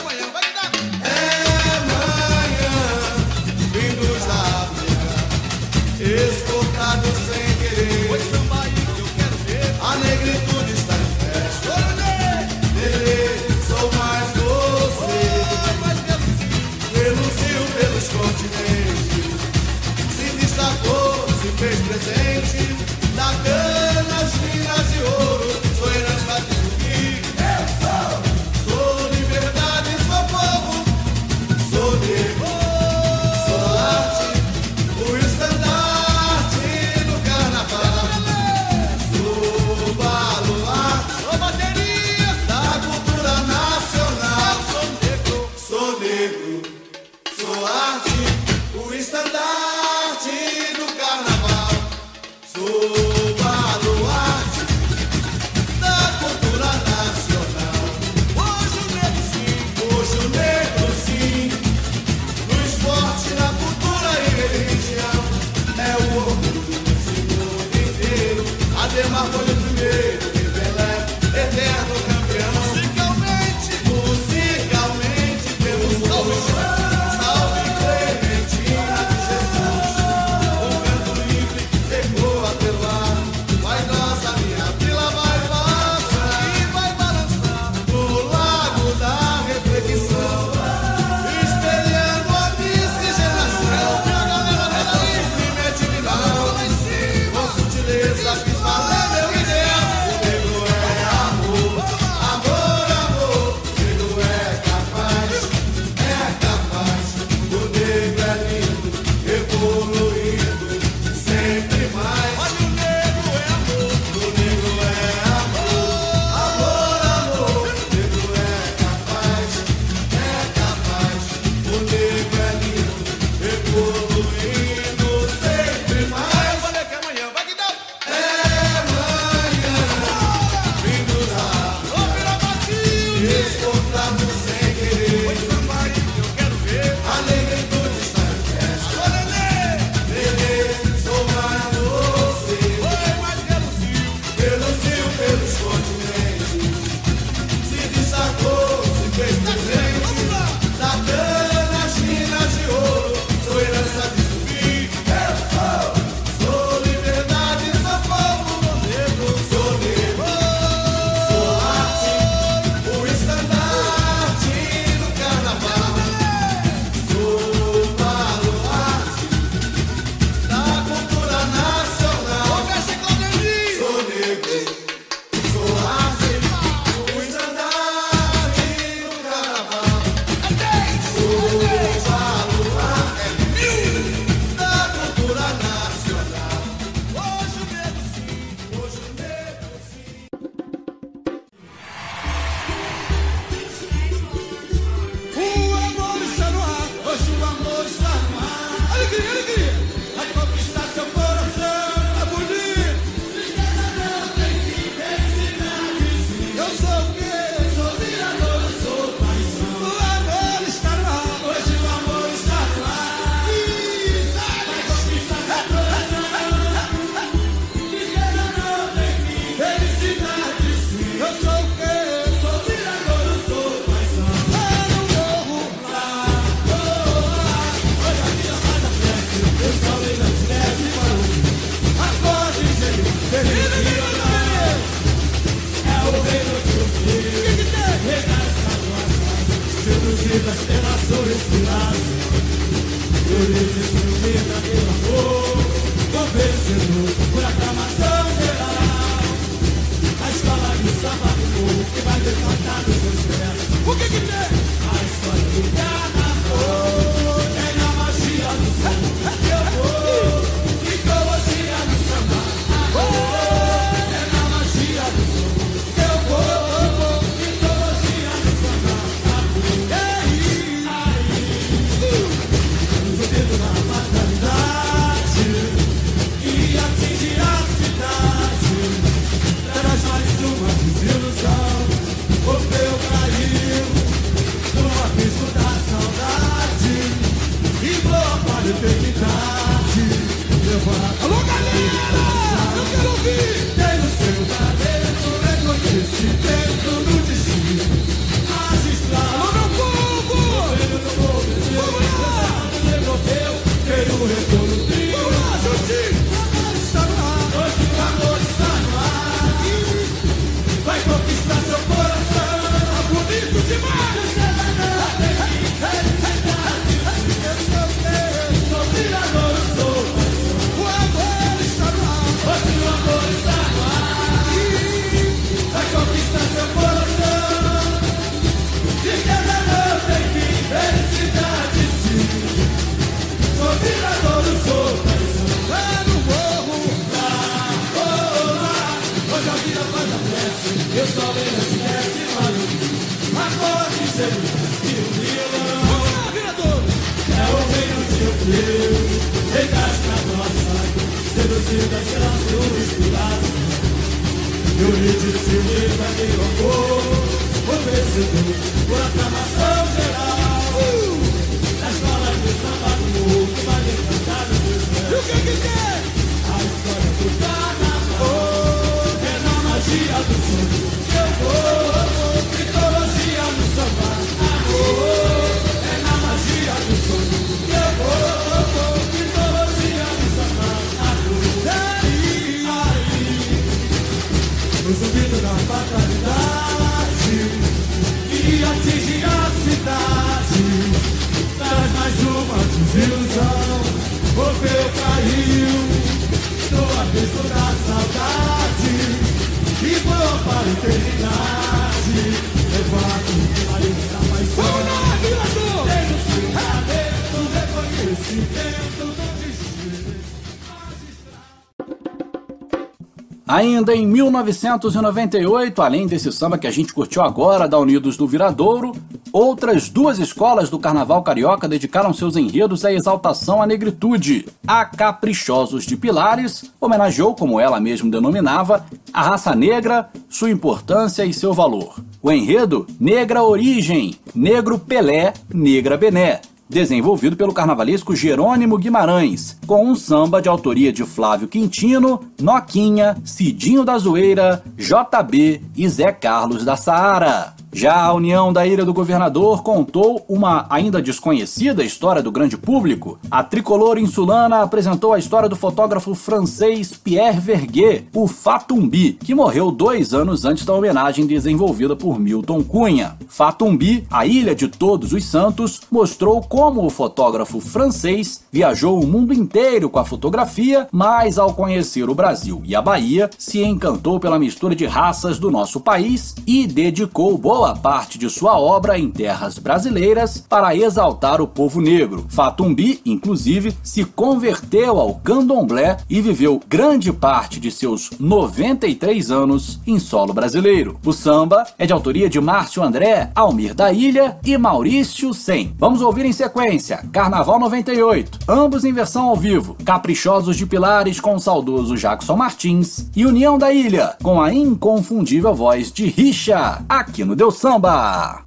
Ainda em 1998, além desse samba que a gente curtiu agora da Unidos do Viradouro, outras duas escolas do Carnaval Carioca dedicaram seus enredos à exaltação à negritude. A Caprichosos de Pilares homenageou, como ela mesma denominava, a raça negra, sua importância e seu valor. O enredo Negra Origem, Negro Pelé, Negra Bené, desenvolvido pelo carnavalesco Jerônimo Guimarães, com um samba de autoria de Flávio Quintino, Noquinha, Cidinho da Zoeira, JB e Zé Carlos da Saara. Já a União da Ilha do Governador contou uma ainda desconhecida história do grande público. A tricolor insulana apresentou a história do fotógrafo francês Pierre Verguet, o Fatumbi, que morreu dois anos antes da homenagem desenvolvida por Milton Cunha. Fatumbi, a Ilha de Todos os Santos, mostrou como o fotógrafo francês viajou o mundo inteiro com a fotografia, mas ao conhecer o Brasil e a Bahia, se encantou pela mistura de raças do nosso país e dedicou boa parte de sua obra em terras brasileiras para exaltar o povo negro. Fatumbi, inclusive, se converteu ao candomblé e viveu grande parte de seus 93 anos em solo brasileiro. O samba é de autoria de Márcio André, Almir da Ilha e Maurício Sem. Vamos ouvir em sequência Carnaval 98, ambos em versão ao vivo, Caprichosos de Pilares com o saudoso Jackson Martins e União da Ilha com a inconfundível voz de Richa, aqui no Deus Samba.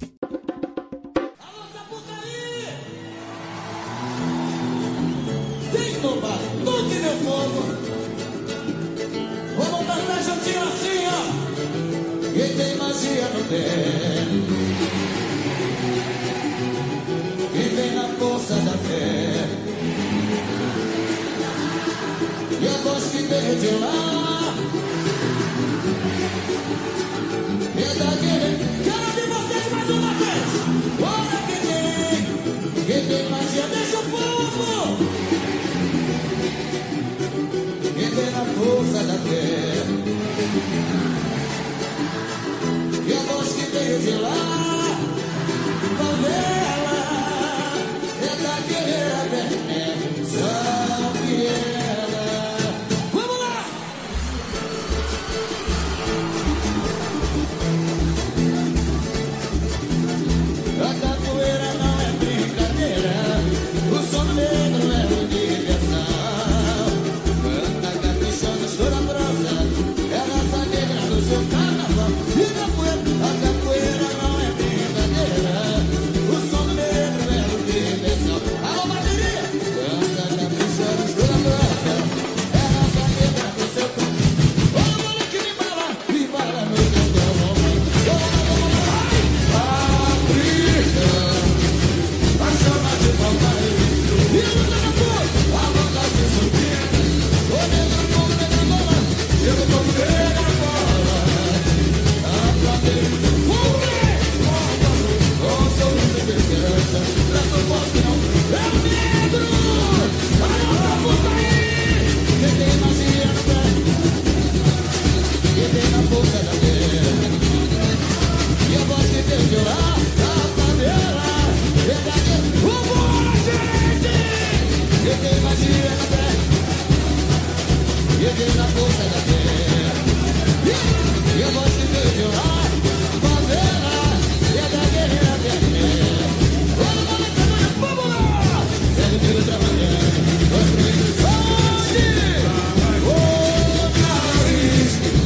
Cantar juntinho assim. Quem tem magia no vem na força da fé E a voz que veio lá força da fé. E a voz que veio de lá, talvez. Perder na força da fé Eu gosto de ver chorar Bandeira é da guerreira vermelha Vamos lá, vamos lá Segue o tiro trabalhando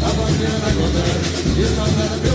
A bandeira E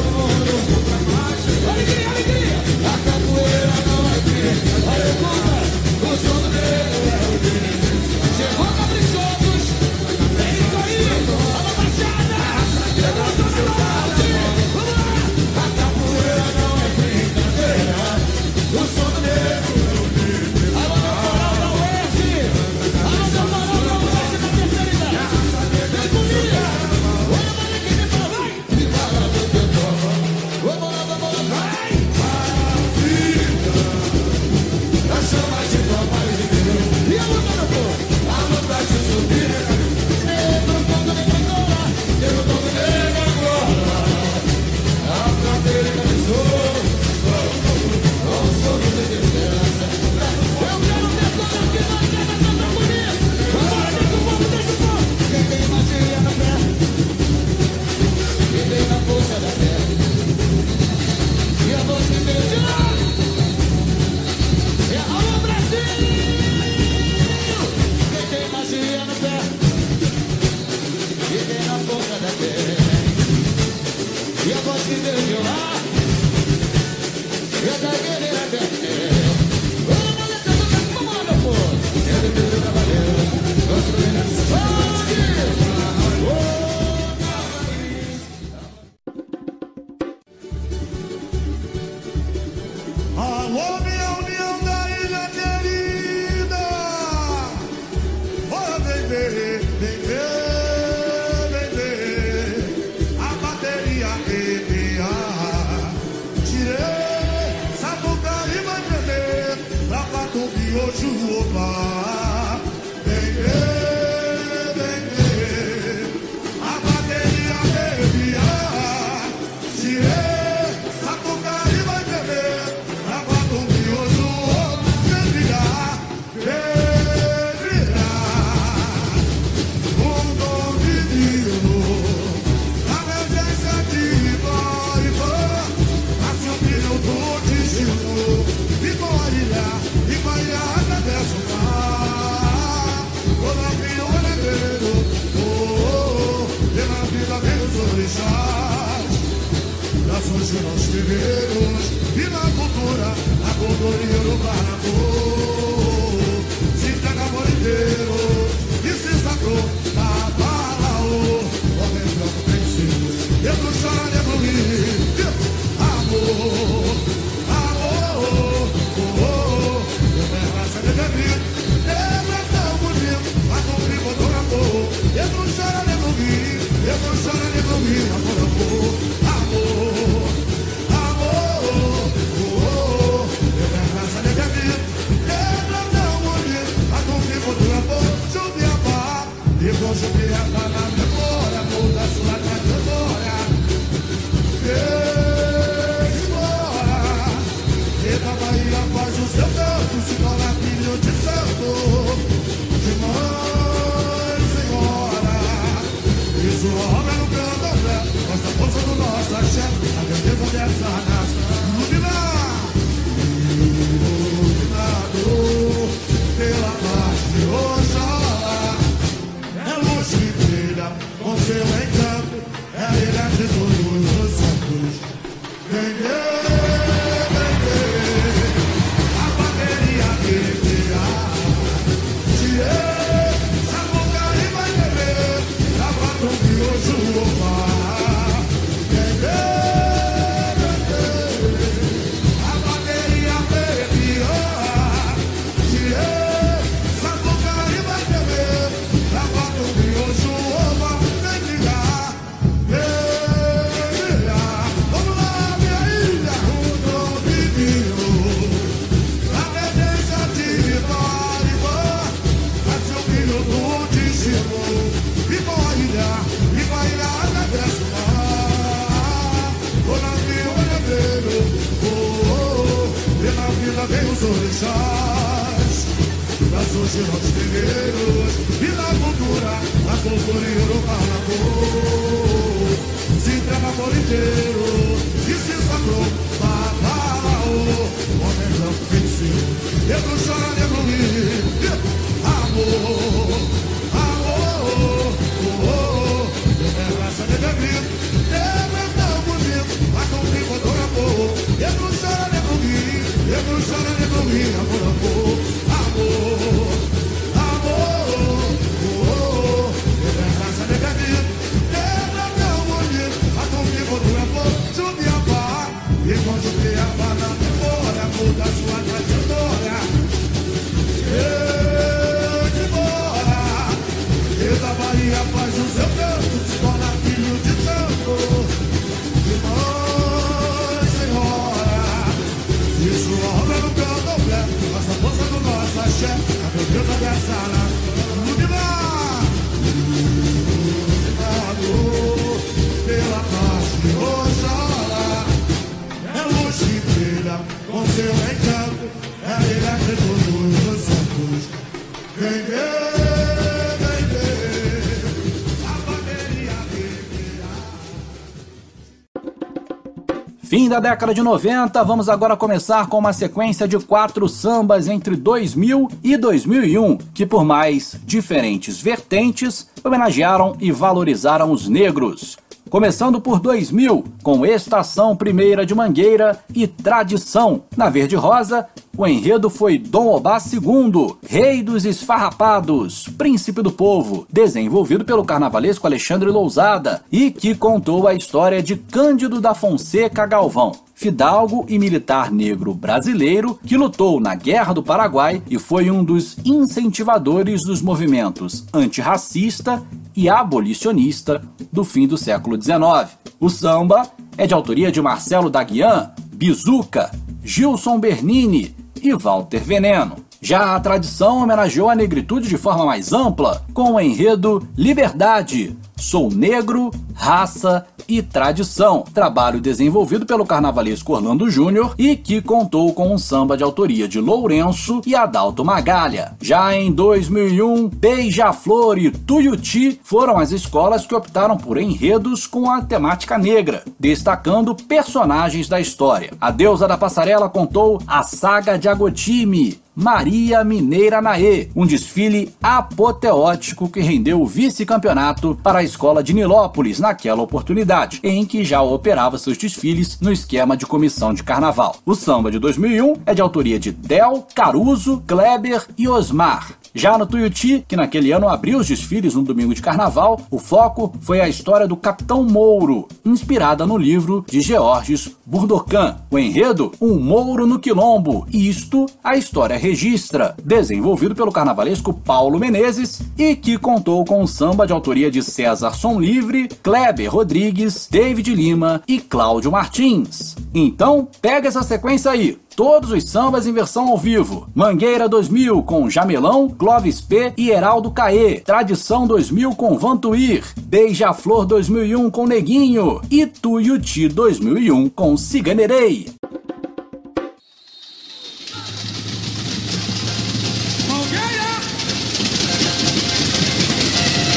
da década de 90, vamos agora começar com uma sequência de quatro sambas entre 2000 e 2001, que por mais diferentes vertentes, homenagearam e valorizaram os negros. Começando por 2000, com Estação Primeira de Mangueira e Tradição. Na Verde Rosa, o enredo foi Dom Obá II, Rei dos Esfarrapados, Príncipe do Povo, desenvolvido pelo carnavalesco Alexandre Lousada e que contou a história de Cândido da Fonseca Galvão, fidalgo e militar negro brasileiro que lutou na Guerra do Paraguai e foi um dos incentivadores dos movimentos antirracista e abolicionista do fim do século XIX. O samba é de autoria de Marcelo Daguian, Bizuca, Gilson Bernini e Walter Veneno. Já a tradição homenageou a negritude de forma mais ampla, com o enredo Liberdade, Sou Negro, Raça e Tradição, trabalho desenvolvido pelo carnavalesco Orlando Júnior e que contou com um samba de autoria de Lourenço e Adalto Magalha. Já em 2001, Beija-Flor e Tuiuti foram as escolas que optaram por enredos com a temática negra, destacando personagens da história. A deusa da passarela contou a saga de Agotime, Maria Mineira Naê, um desfile apoteótico que rendeu o vice-campeonato para a escola de Nilópolis naquela oportunidade, em que já operava seus desfiles no esquema de comissão de carnaval. O samba de 2001 é de autoria de Del, Caruso, Kleber e Osmar. Já no Tuiuti, que naquele ano abriu os desfiles no domingo de carnaval, o foco foi a história do Capitão Mouro, inspirada no livro de Georges Burdocan. O enredo, Um Mouro no Quilombo, isto a história registra, desenvolvido pelo carnavalesco Paulo Menezes e que contou com um samba de autoria de César Som Livre, Kleber Rodrigues, David Lima e Cláudio Martins. Então, pega essa sequência aí. Todos os sambas em versão ao vivo. Mangueira 2000 com Jamelão, Clóvis P e Heraldo Caê. Tradição 2000 com Vantuir. Beija-Flor 2001 com Neguinho. E Tuiuti 2001 com Ciganerei.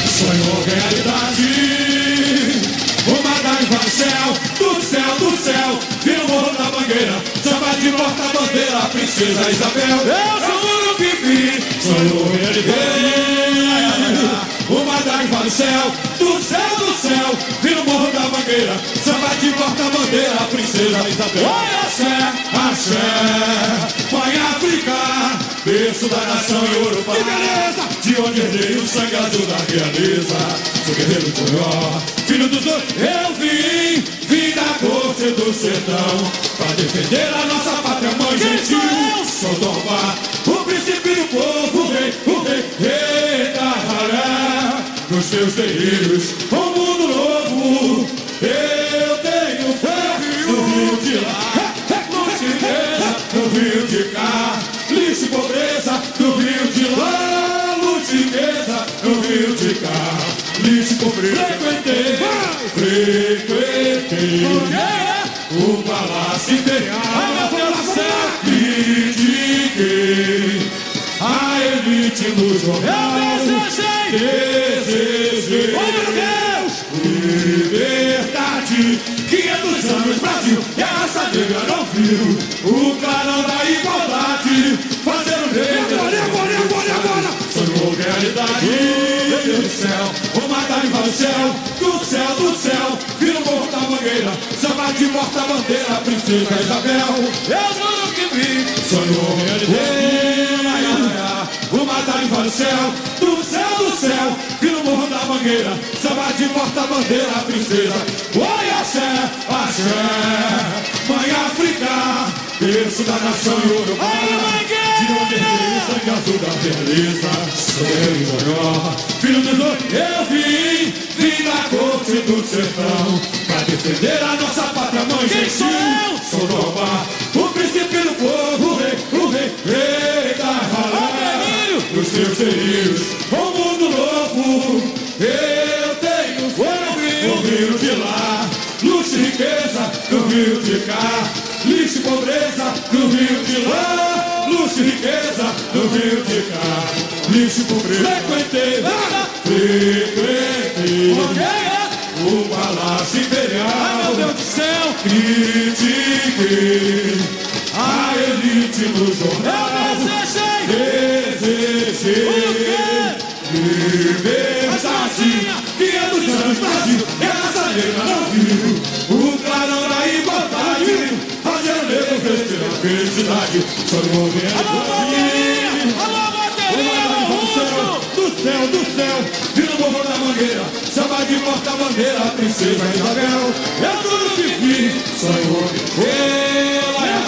Sonhou realidade Princesa Isabel Eu sou o Pipi Sonhou realidade Uma dádiva do céu, do céu, do céu Vira o morro da mangueira Samba de porta-bandeira Princesa Isabel Oi, axé, axé Mãe África Berço da nação Yorubá Que beleza! De onde herdei o sangue azul da realeza Sou guerreiro coió, filho dos dois Eu vim, vim da corte do sertão Pra defender a nossa pátria mãe gentil Sou Domba, o príncipe do povo O rei, o rei, rei da ralé. Nos teus terreiros, um elite no jornal. Eu desejei. Oh, meu Deus! Liberdade. 500 anos Brasil, e a raça negra não viu o clarão da igualdade. Fazendo negro. Agora, agora, agora, agora. Sonhou realidade. Meu Deus do céu, vou matar e vai do céu, do céu, do céu. Vira o morro da mangueira, samba de porta-bandeira, princesa Isabel. Eu juro que vi, sonhou realidade. Do céu, do céu, do céu. Vira o morro da mangueira, samba de porta-bandeira, princesa. Oi, axé, axé, mãe África, berço da nação Uruguai. De onde veio o sangue azul da beleza, sangue maior. Filho dos dois, eu vim, vim da corte do sertão, pra defender a nossa pátria, mãe Quem sou eu? Sou o príncipe do povo, o rei, o rei, rei da teus delírios, um mundo novo, eu tenho fome, o rio de lá, luxo e riqueza do rio de cá, lixo e pobreza do rio de lá, luxo e riqueza do rio de cá, lixo e pobreza. Frequentei, frequentei o palácio imperial. Ai meu Deus do céu! Critiquei a elite no jornal. Desejei liberdade. 500 anos Brasil, e a raça negra não viu o clarão da igualdade. Fazendo negro respirar felicidade. Só ouvi a do céu, do céu, vira o morro da mangueira, samba de porta-bandeira, princesa Isabel. Eu tudo que vi, sonhou pela Mete a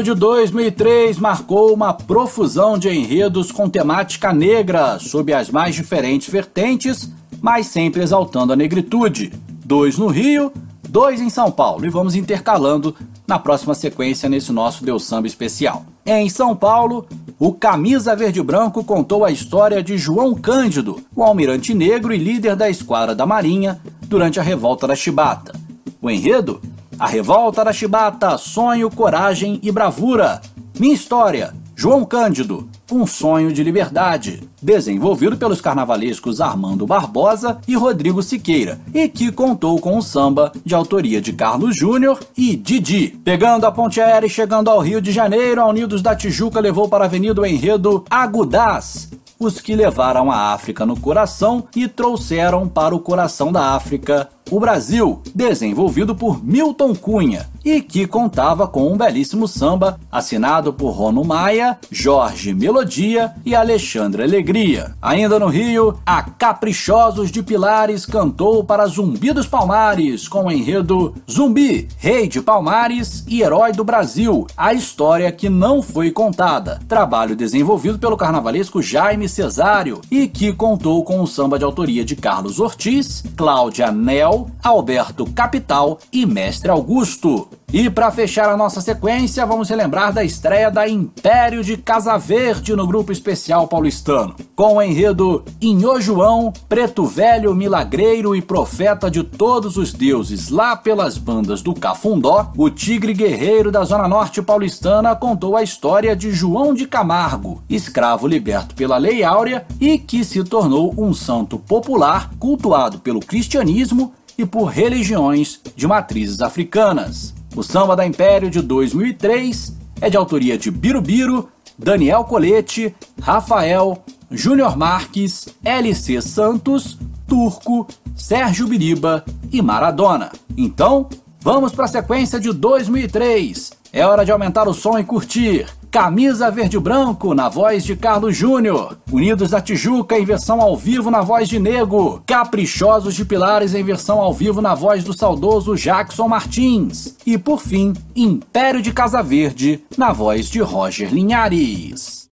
ano de 2003 marcou uma profusão de enredos com temática negra, sob as mais diferentes vertentes, mas sempre exaltando a negritude. Dois no Rio, dois em São Paulo, e vamos intercalando na próxima sequência nesse nosso Deus Samba especial. Em São Paulo, o Camisa Verde Branco contou a história de João Cândido, o almirante negro e líder da esquadra da Marinha durante a Revolta da Chibata. O enredo? A Revolta da Chibata, Sonho, Coragem e Bravura. Minha história, João Cândido, um sonho de liberdade, desenvolvido pelos carnavalescos Armando Barbosa e Rodrigo Siqueira, e que contou com o samba de autoria de Carlos Júnior e Didi. Pegando a ponte aérea e chegando ao Rio de Janeiro, a Unidos da Tijuca levou para a avenida o enredo Agudás, os que levaram a África no coração e trouxeram para o coração da África o Brasil, desenvolvido por Milton Cunha e que contava com um belíssimo samba assinado por Rono Maia, Jorge Melodia e Alexandre Alegria. Ainda no Rio, a Caprichosos de Pilares cantou para Zumbi dos Palmares com o enredo Zumbi, Rei de Palmares e Herói do Brasil, a história que não foi contada. Trabalho desenvolvido pelo carnavalesco Jaime Cesário e que contou com o samba de autoria de Carlos Ortiz, Cláudia Nel, Alberto Capital e Mestre Augusto. E para fechar a nossa sequência, vamos relembrar da estreia da Império de Casa Verde no grupo especial paulistano. Com o enredo Inhô João, Preto Velho, Milagreiro e Profeta de todos os deuses, lá pelas bandas do Cafundó, o Tigre Guerreiro da Zona Norte paulistana contou a história de João de Camargo, escravo liberto pela Lei Áurea e que se tornou um santo popular cultuado pelo cristianismo e por religiões de matrizes africanas. O Samba da Império de 2003 é de autoria de Birubiru, Daniel Colete, Rafael, Júnior Marques, LC Santos, Turco, Sérgio Biriba e Maradona. Então, vamos para a sequência de 2003. É hora de aumentar o som e curtir. Camisa Verde Branco, na voz de Carlos Júnior. Unidos da Tijuca, em versão ao vivo, na voz de Nego. Caprichosos de Pilares, em versão ao vivo, na voz do saudoso Jackson Martins. E, por fim, Império de Casa Verde, na voz de Roger Linhares.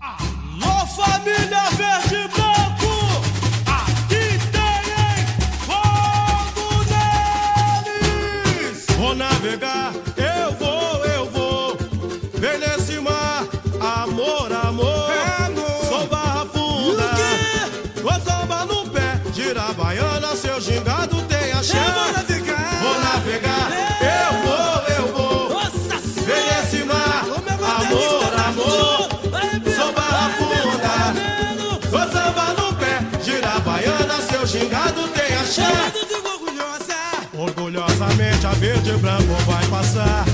Alô, família verde verde e branco vai passar.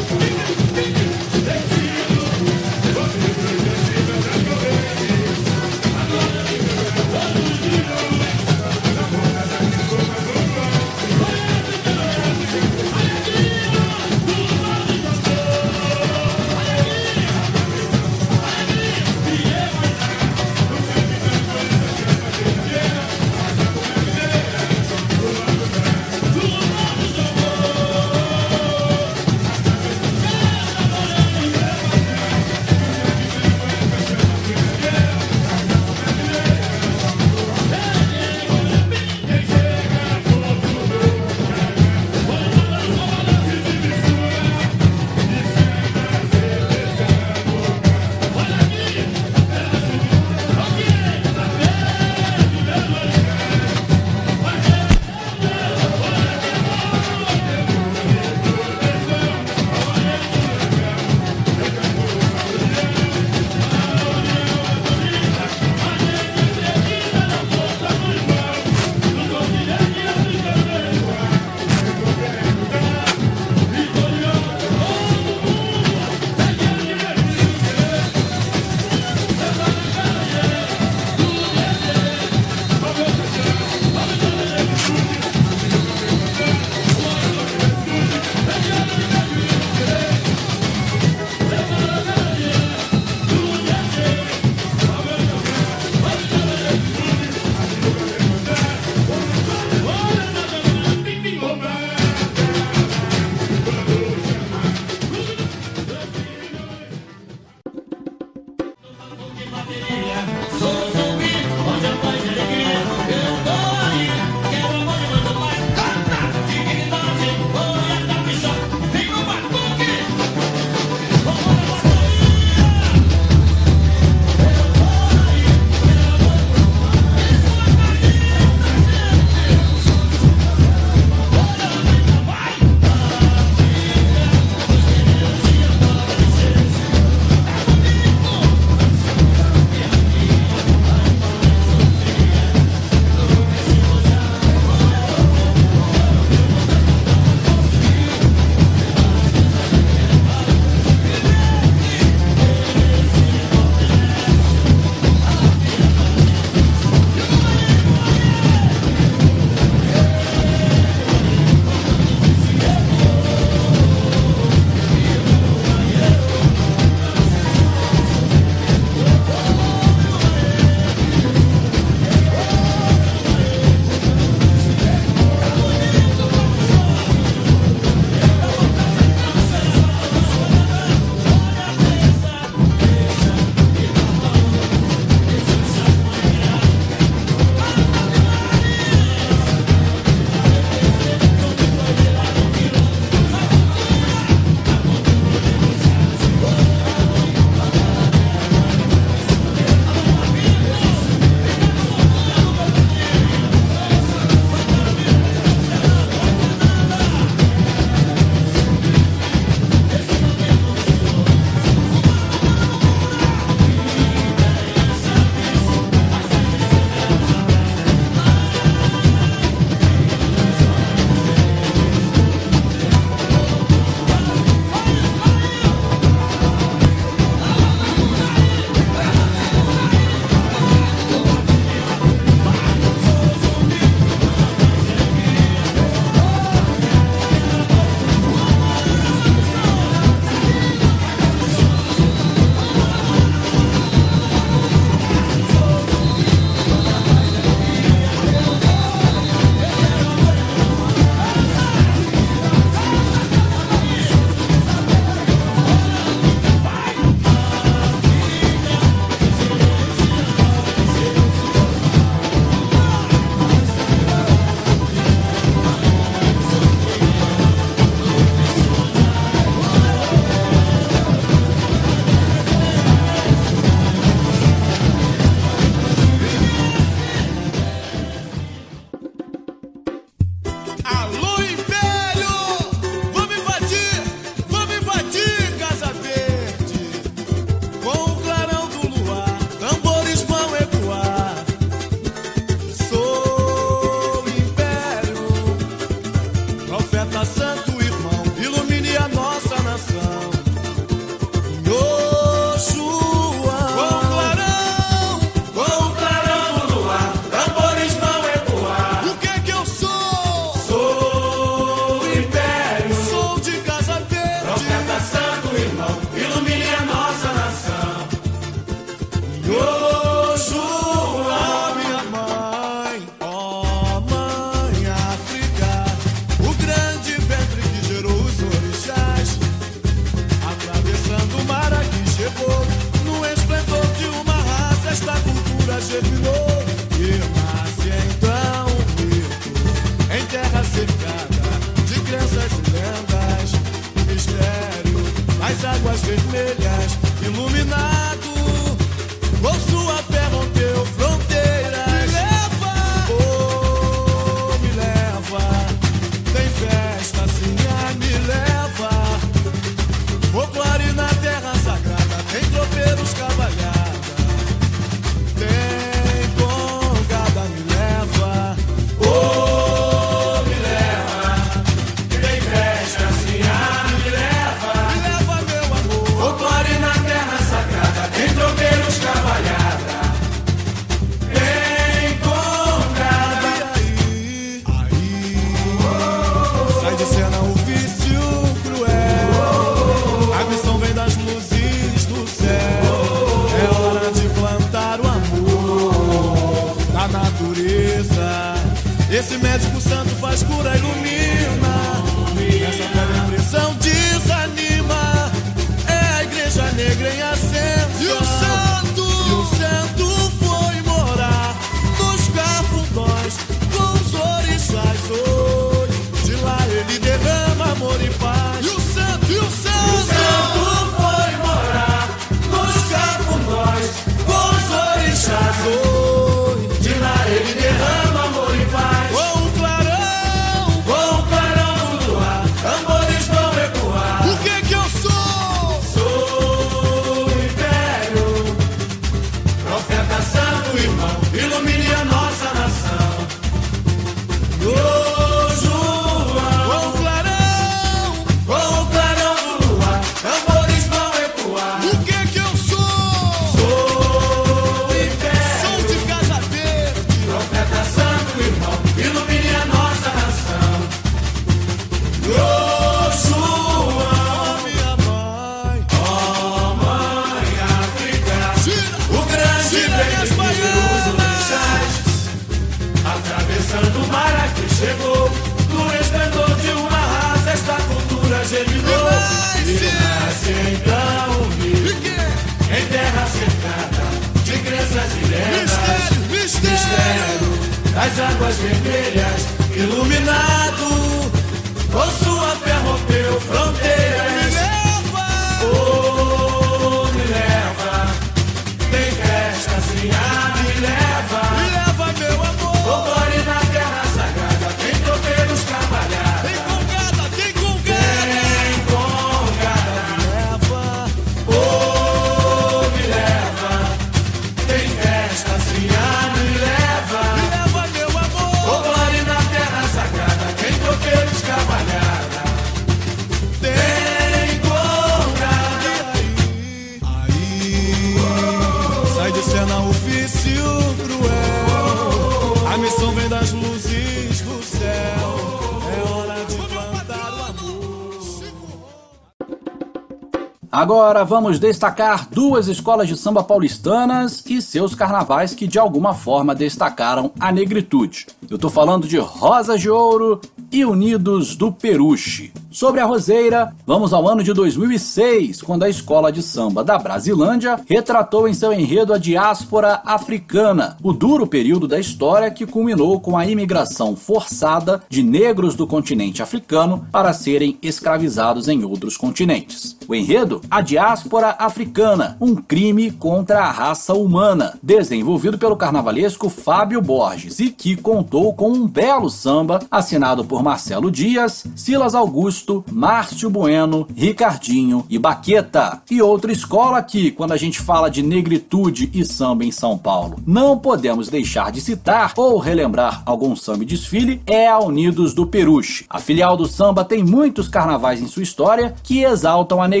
Agora vamos destacar duas escolas de samba paulistanas e seus carnavais que de alguma forma destacaram a negritude. Eu tô falando de Rosas de Ouro e Unidos do Peruche. Sobre a Roseira, vamos ao ano de 2006, quando a escola de samba da Brasilândia retratou em seu enredo a diáspora africana, o duro período da história que culminou com a imigração forçada de negros do continente africano para serem escravizados em outros continentes. O enredo? A diáspora africana, um crime contra a raça humana, desenvolvido pelo carnavalesco Fábio Borges e que contou com um belo samba assinado por Marcelo Dias, Silas Augusto, Márcio Bueno, Ricardinho e Baqueta. E outra escola que, quando a gente fala de negritude e samba em São Paulo, não podemos deixar de citar ou relembrar algum samba desfile, é a Unidos do Peruche. A filial do samba tem muitos carnavais em sua história que exaltam a negritude.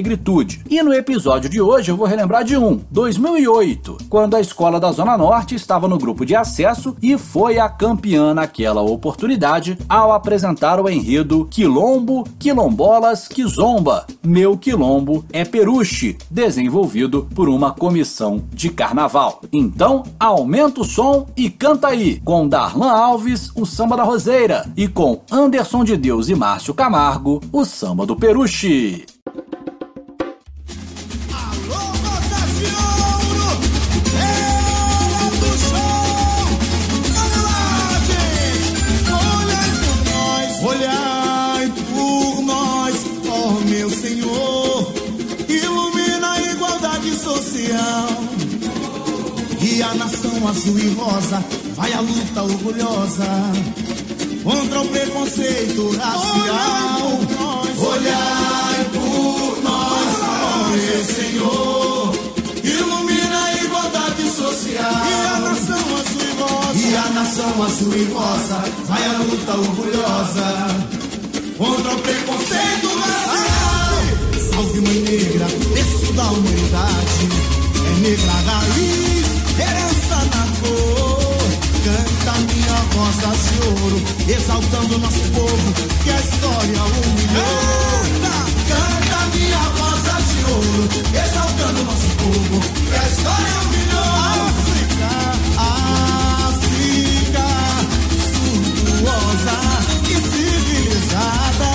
E no episódio de hoje eu vou relembrar de um, 2008, quando a escola da Zona Norte estava no grupo de acesso e foi a campeã naquela oportunidade ao apresentar o enredo Quilombo, Quilombolas, Quizomba, Meu Quilombo é Peruche, desenvolvido por uma comissão de carnaval. Então, aumenta o som e canta aí, com Darlan Alves, o samba da Roseira, e com Anderson de Deus e Márcio Camargo, o samba do Peruche. Nação azul e rosa vai a luta orgulhosa contra o preconceito racial. Olhai por nós, meu Senhor, ilumina a igualdade social. E a nação azul e rosa, e a nação azul e rosa vai a luta orgulhosa contra o preconceito racial. Salve mãe negra, berço da humanidade, é negra raiz, herança na cor. Canta minha rosa de ouro, exaltando nosso povo que a história humilhou. Canta minha rosa de ouro, exaltando nosso povo que a história humilhou. África, África, suntuosa e civilizada,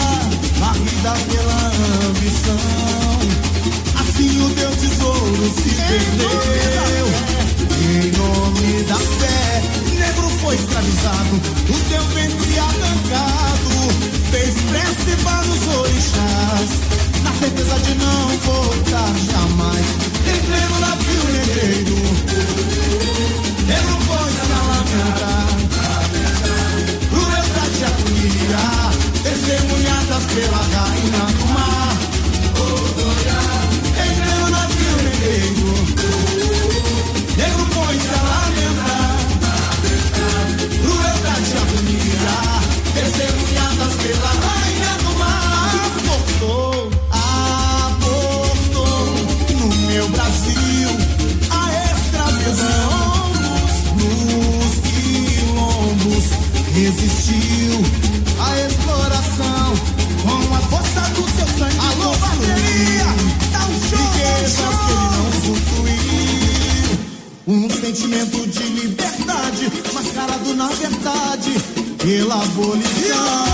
varrida pela ambição. Assim o teu tesouro se perdeu. Escravizado, o teu ventre arrancado, fez prece para os orixás, na certeza de não voltar jamais. Entrei no navio negreiro, negro foi se lamentar, crueldade e agonia, testemunhadas pela rainha do pela abolição.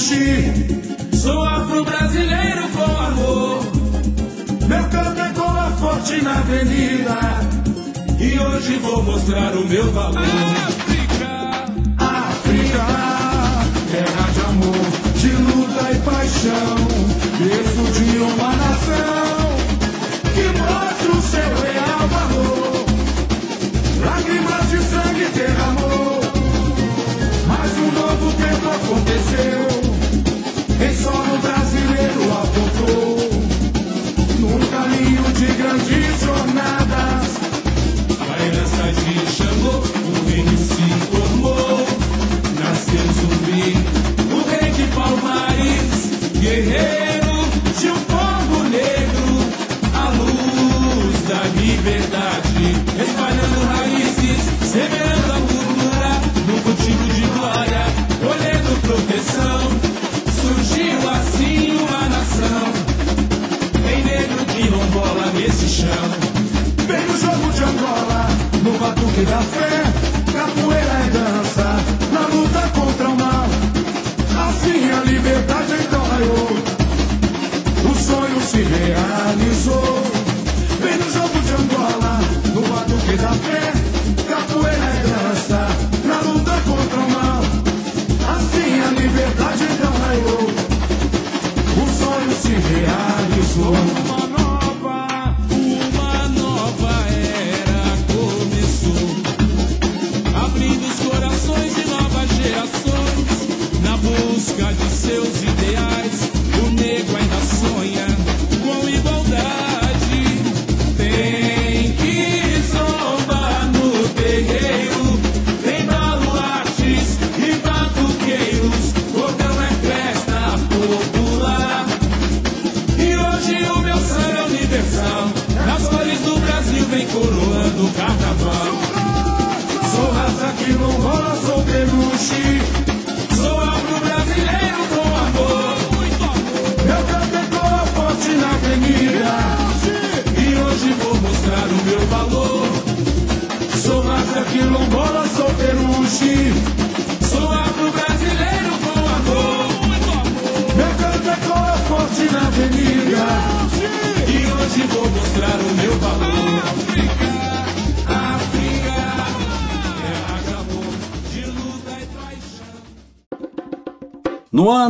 Peluche. Sou afro-brasileiro com amor. Meu canto ecoa forte na avenida. E hoje vou mostrar o meu valor.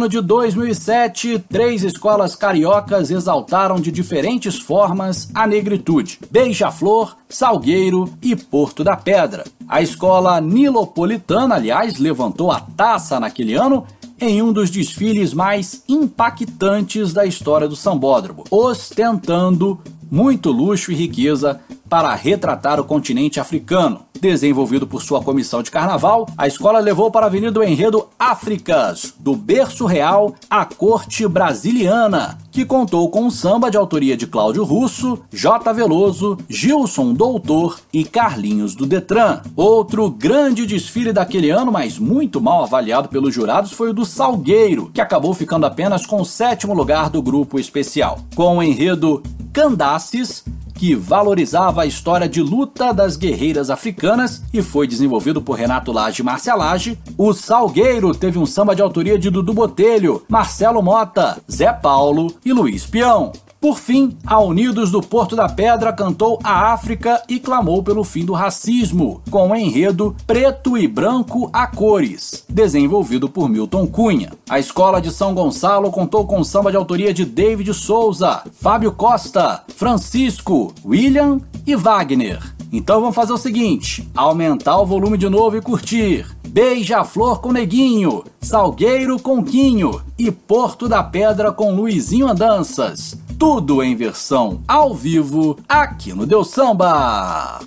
Ano de 2007, três escolas cariocas exaltaram de diferentes formas a negritude: Beija-Flor, Salgueiro e Porto da Pedra. A escola nilopolitana, aliás, levantou a taça naquele ano em um dos desfiles mais impactantes da história do sambódromo, ostentando muito luxo e riqueza para retratar o continente africano. Desenvolvido por sua comissão de carnaval, a escola levou para a Avenida o enredo Áfricas, do berço real à corte brasiliana, que contou com um samba de autoria de Cláudio Russo, J. Veloso, Gilson Doutor e Carlinhos do Detran. Outro grande desfile daquele ano, mas muito mal avaliado pelos jurados, foi o do Salgueiro, que acabou ficando apenas com o sétimo lugar do grupo especial. Com o enredo Candaces, que valorizava a história de luta das guerreiras africanas e foi desenvolvido por Renato Lage e Márcia Lage. O Salgueiro teve um samba de autoria de Dudu Botelho, Marcelo Mota, Zé Paulo e Luiz Peão. Por fim, a Unidos do Porto da Pedra cantou a África e clamou pelo fim do racismo, com o enredo Preto e Branco a Cores, desenvolvido por Milton Cunha. A Escola de São Gonçalo contou com samba de autoria de David Souza, Fábio Costa, Francisco, William e Wagner. Então vamos fazer o seguinte: aumentar o volume de novo e curtir. Beija-Flor com Neguinho, Salgueiro com Quinho e Porto da Pedra com Luizinho Andanças. Tudo em versão ao vivo aqui no Deus Samba.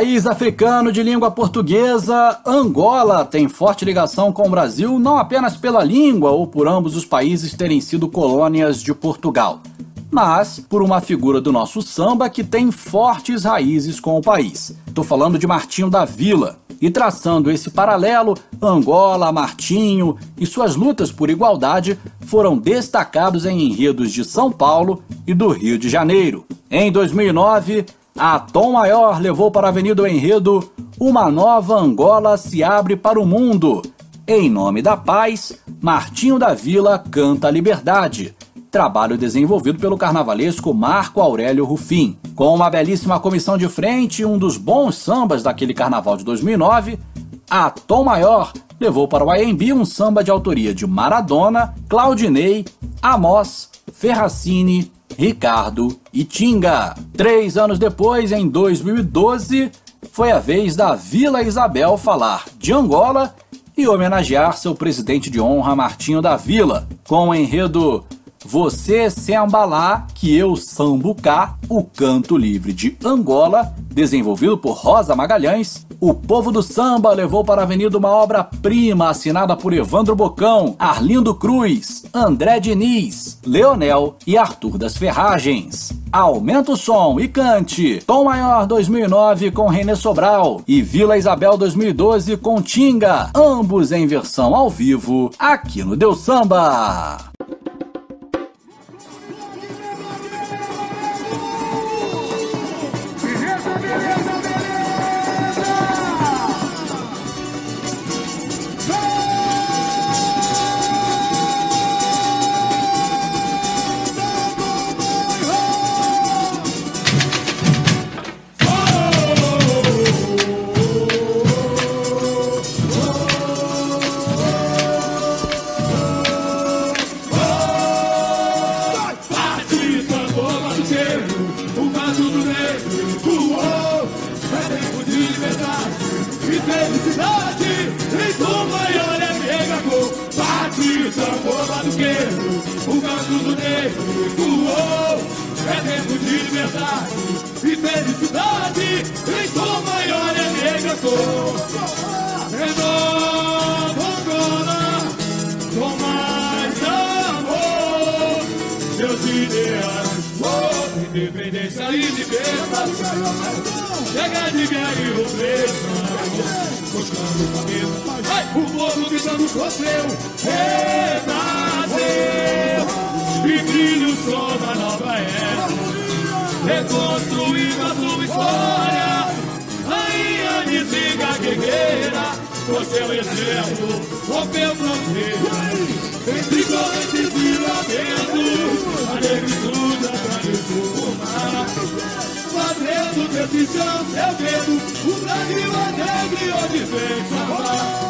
País africano de língua portuguesa, Angola tem forte ligação com o Brasil não apenas pela língua ou por ambos os países terem sido colônias de Portugal, mas por uma figura do nosso samba que tem fortes raízes com o país. Estou falando de Martinho da Vila. E traçando esse paralelo, Angola, Martinho e suas lutas por igualdade foram destacados em enredos de São Paulo e do Rio de Janeiro. Em 2009, a Tom Maior levou para a Avenida o Enredo Uma nova Angola se abre para o mundo. Em nome da paz, Martinho da Vila canta a liberdade. Trabalho desenvolvido pelo carnavalesco Marco Aurélio Rufim. Com uma belíssima comissão de frente e um dos bons sambas daquele carnaval de 2009, a Tom Maior levou para o AMB um samba de autoria de Maradona, Claudinei, Amos, Ferracini, Ricardo e Tinga. Três anos depois, em 2012, foi a vez da Vila Isabel falar de Angola e homenagear seu presidente de honra, Martinho da Vila, com o enredo você Sembalá, que eu Sambucá, o canto livre de Angola, desenvolvido por Rosa Magalhães, o povo do samba levou para a avenida uma obra-prima assinada por Evandro Bocão, Arlindo Cruz, André Diniz, Leonel e Arthur das Ferragens. Aumenta o som e cante. Tom Maior 2009 com René Sobral e Vila Isabel 2012 com Tinga, ambos em versão ao vivo aqui no Deu Samba. Chega de guerra e opressão. Buscando o caminho. Ai, o povo gritando sofreu. Renasceu. E brilha o sol da nova era. Reconstruindo a sua história. Ziga guerreira. Com seu exemplo, rompeu fronteiras. Entre correntes e lamentos, a negritude atravessou o mar. Fazendo desse chão seu dedo, o Brasil é negro e hoje vem salvar.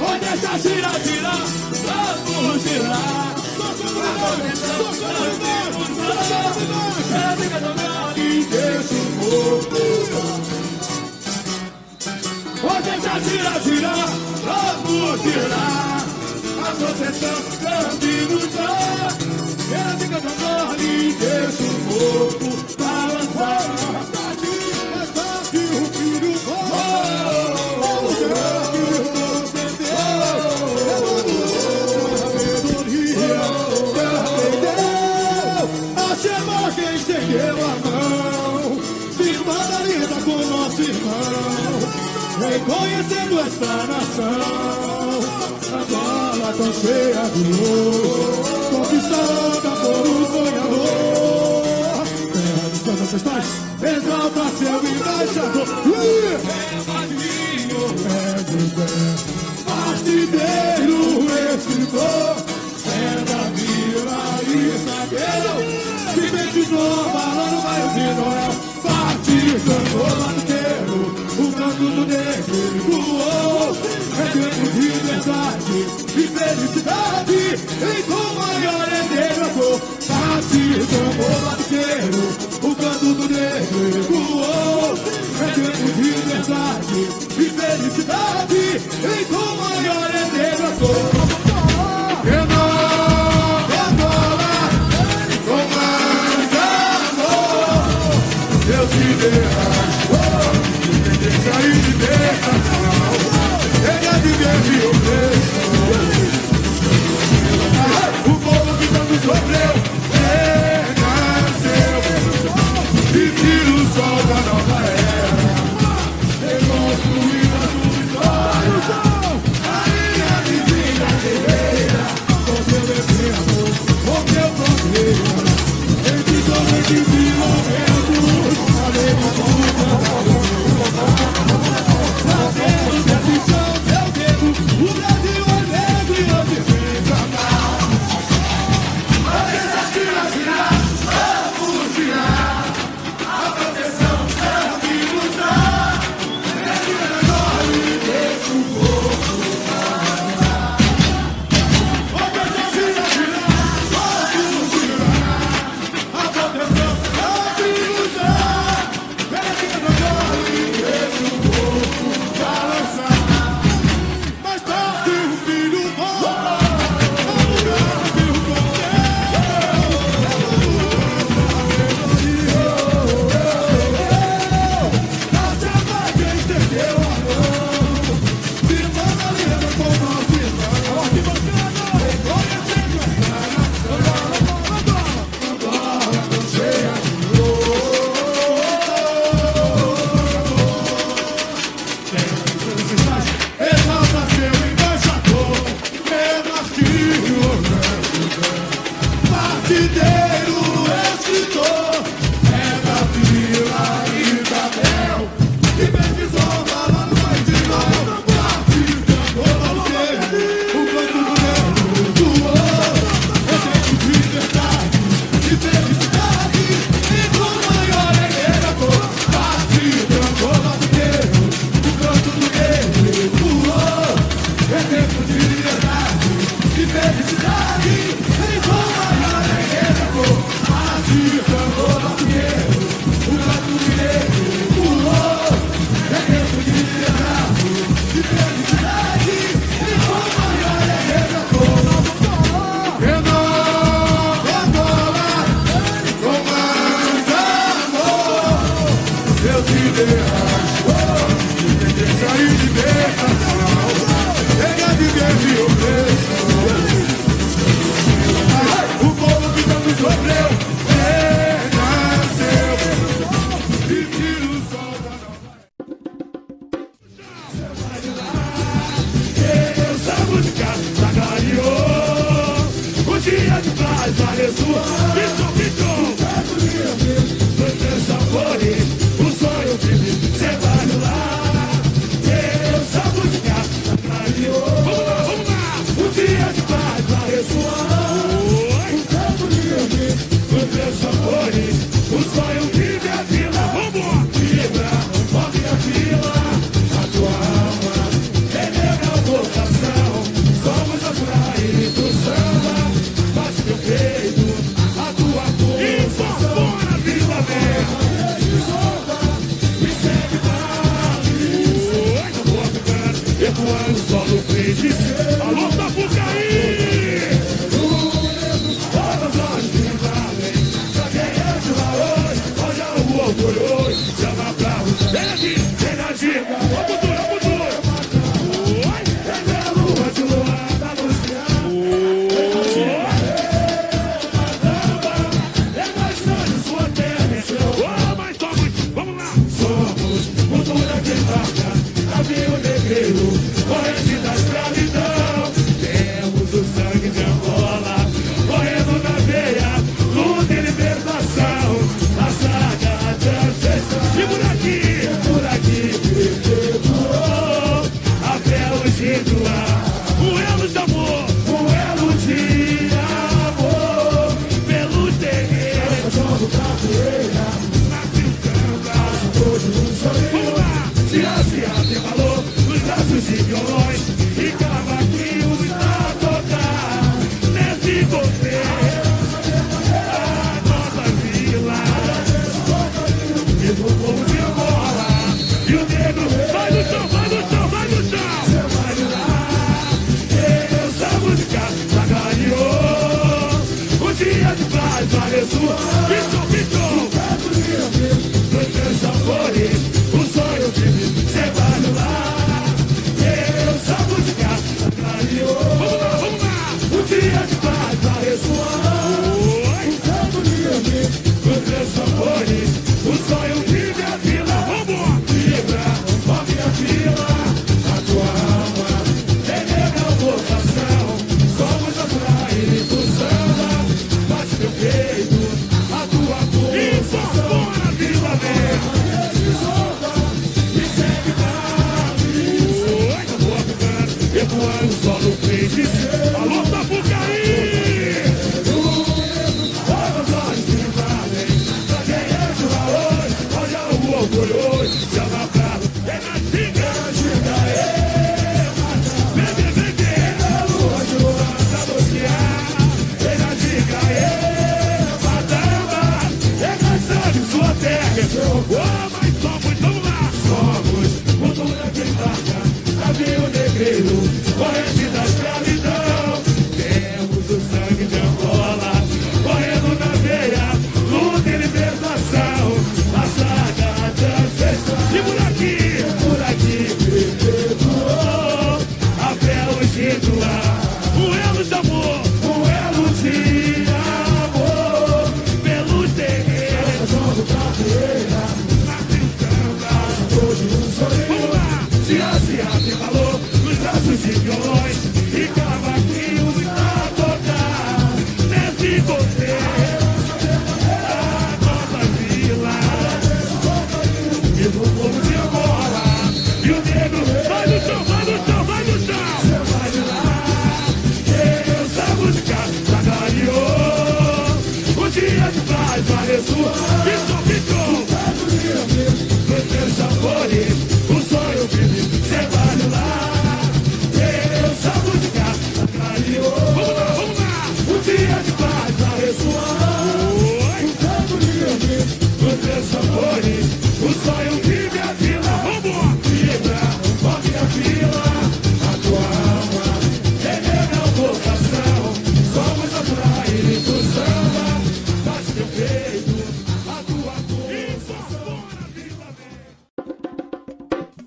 Onde essa gira, gira, vamos girar. E deixa o corpo Hoje já gira, gira, vamos girar A proteção nos dá Ela fica tão mole e deixa o corpo balançar nação. A bola tão cheia de ouro, conquistada por um sonhador. Terra dos seus ancestrais, exalta seu embaixador. É José, partideiro, escritor. É Davi, Larissa, Guerreiro, que batizou, falando vai ouvir Noel. Participou, bateiro, o canto do negro voou. É tempo de liberdade e felicidade. Em tua maior é negra cor. Participou, bateiro, o canto do negro voou. É tempo de liberdade e felicidade. Tua maior é negra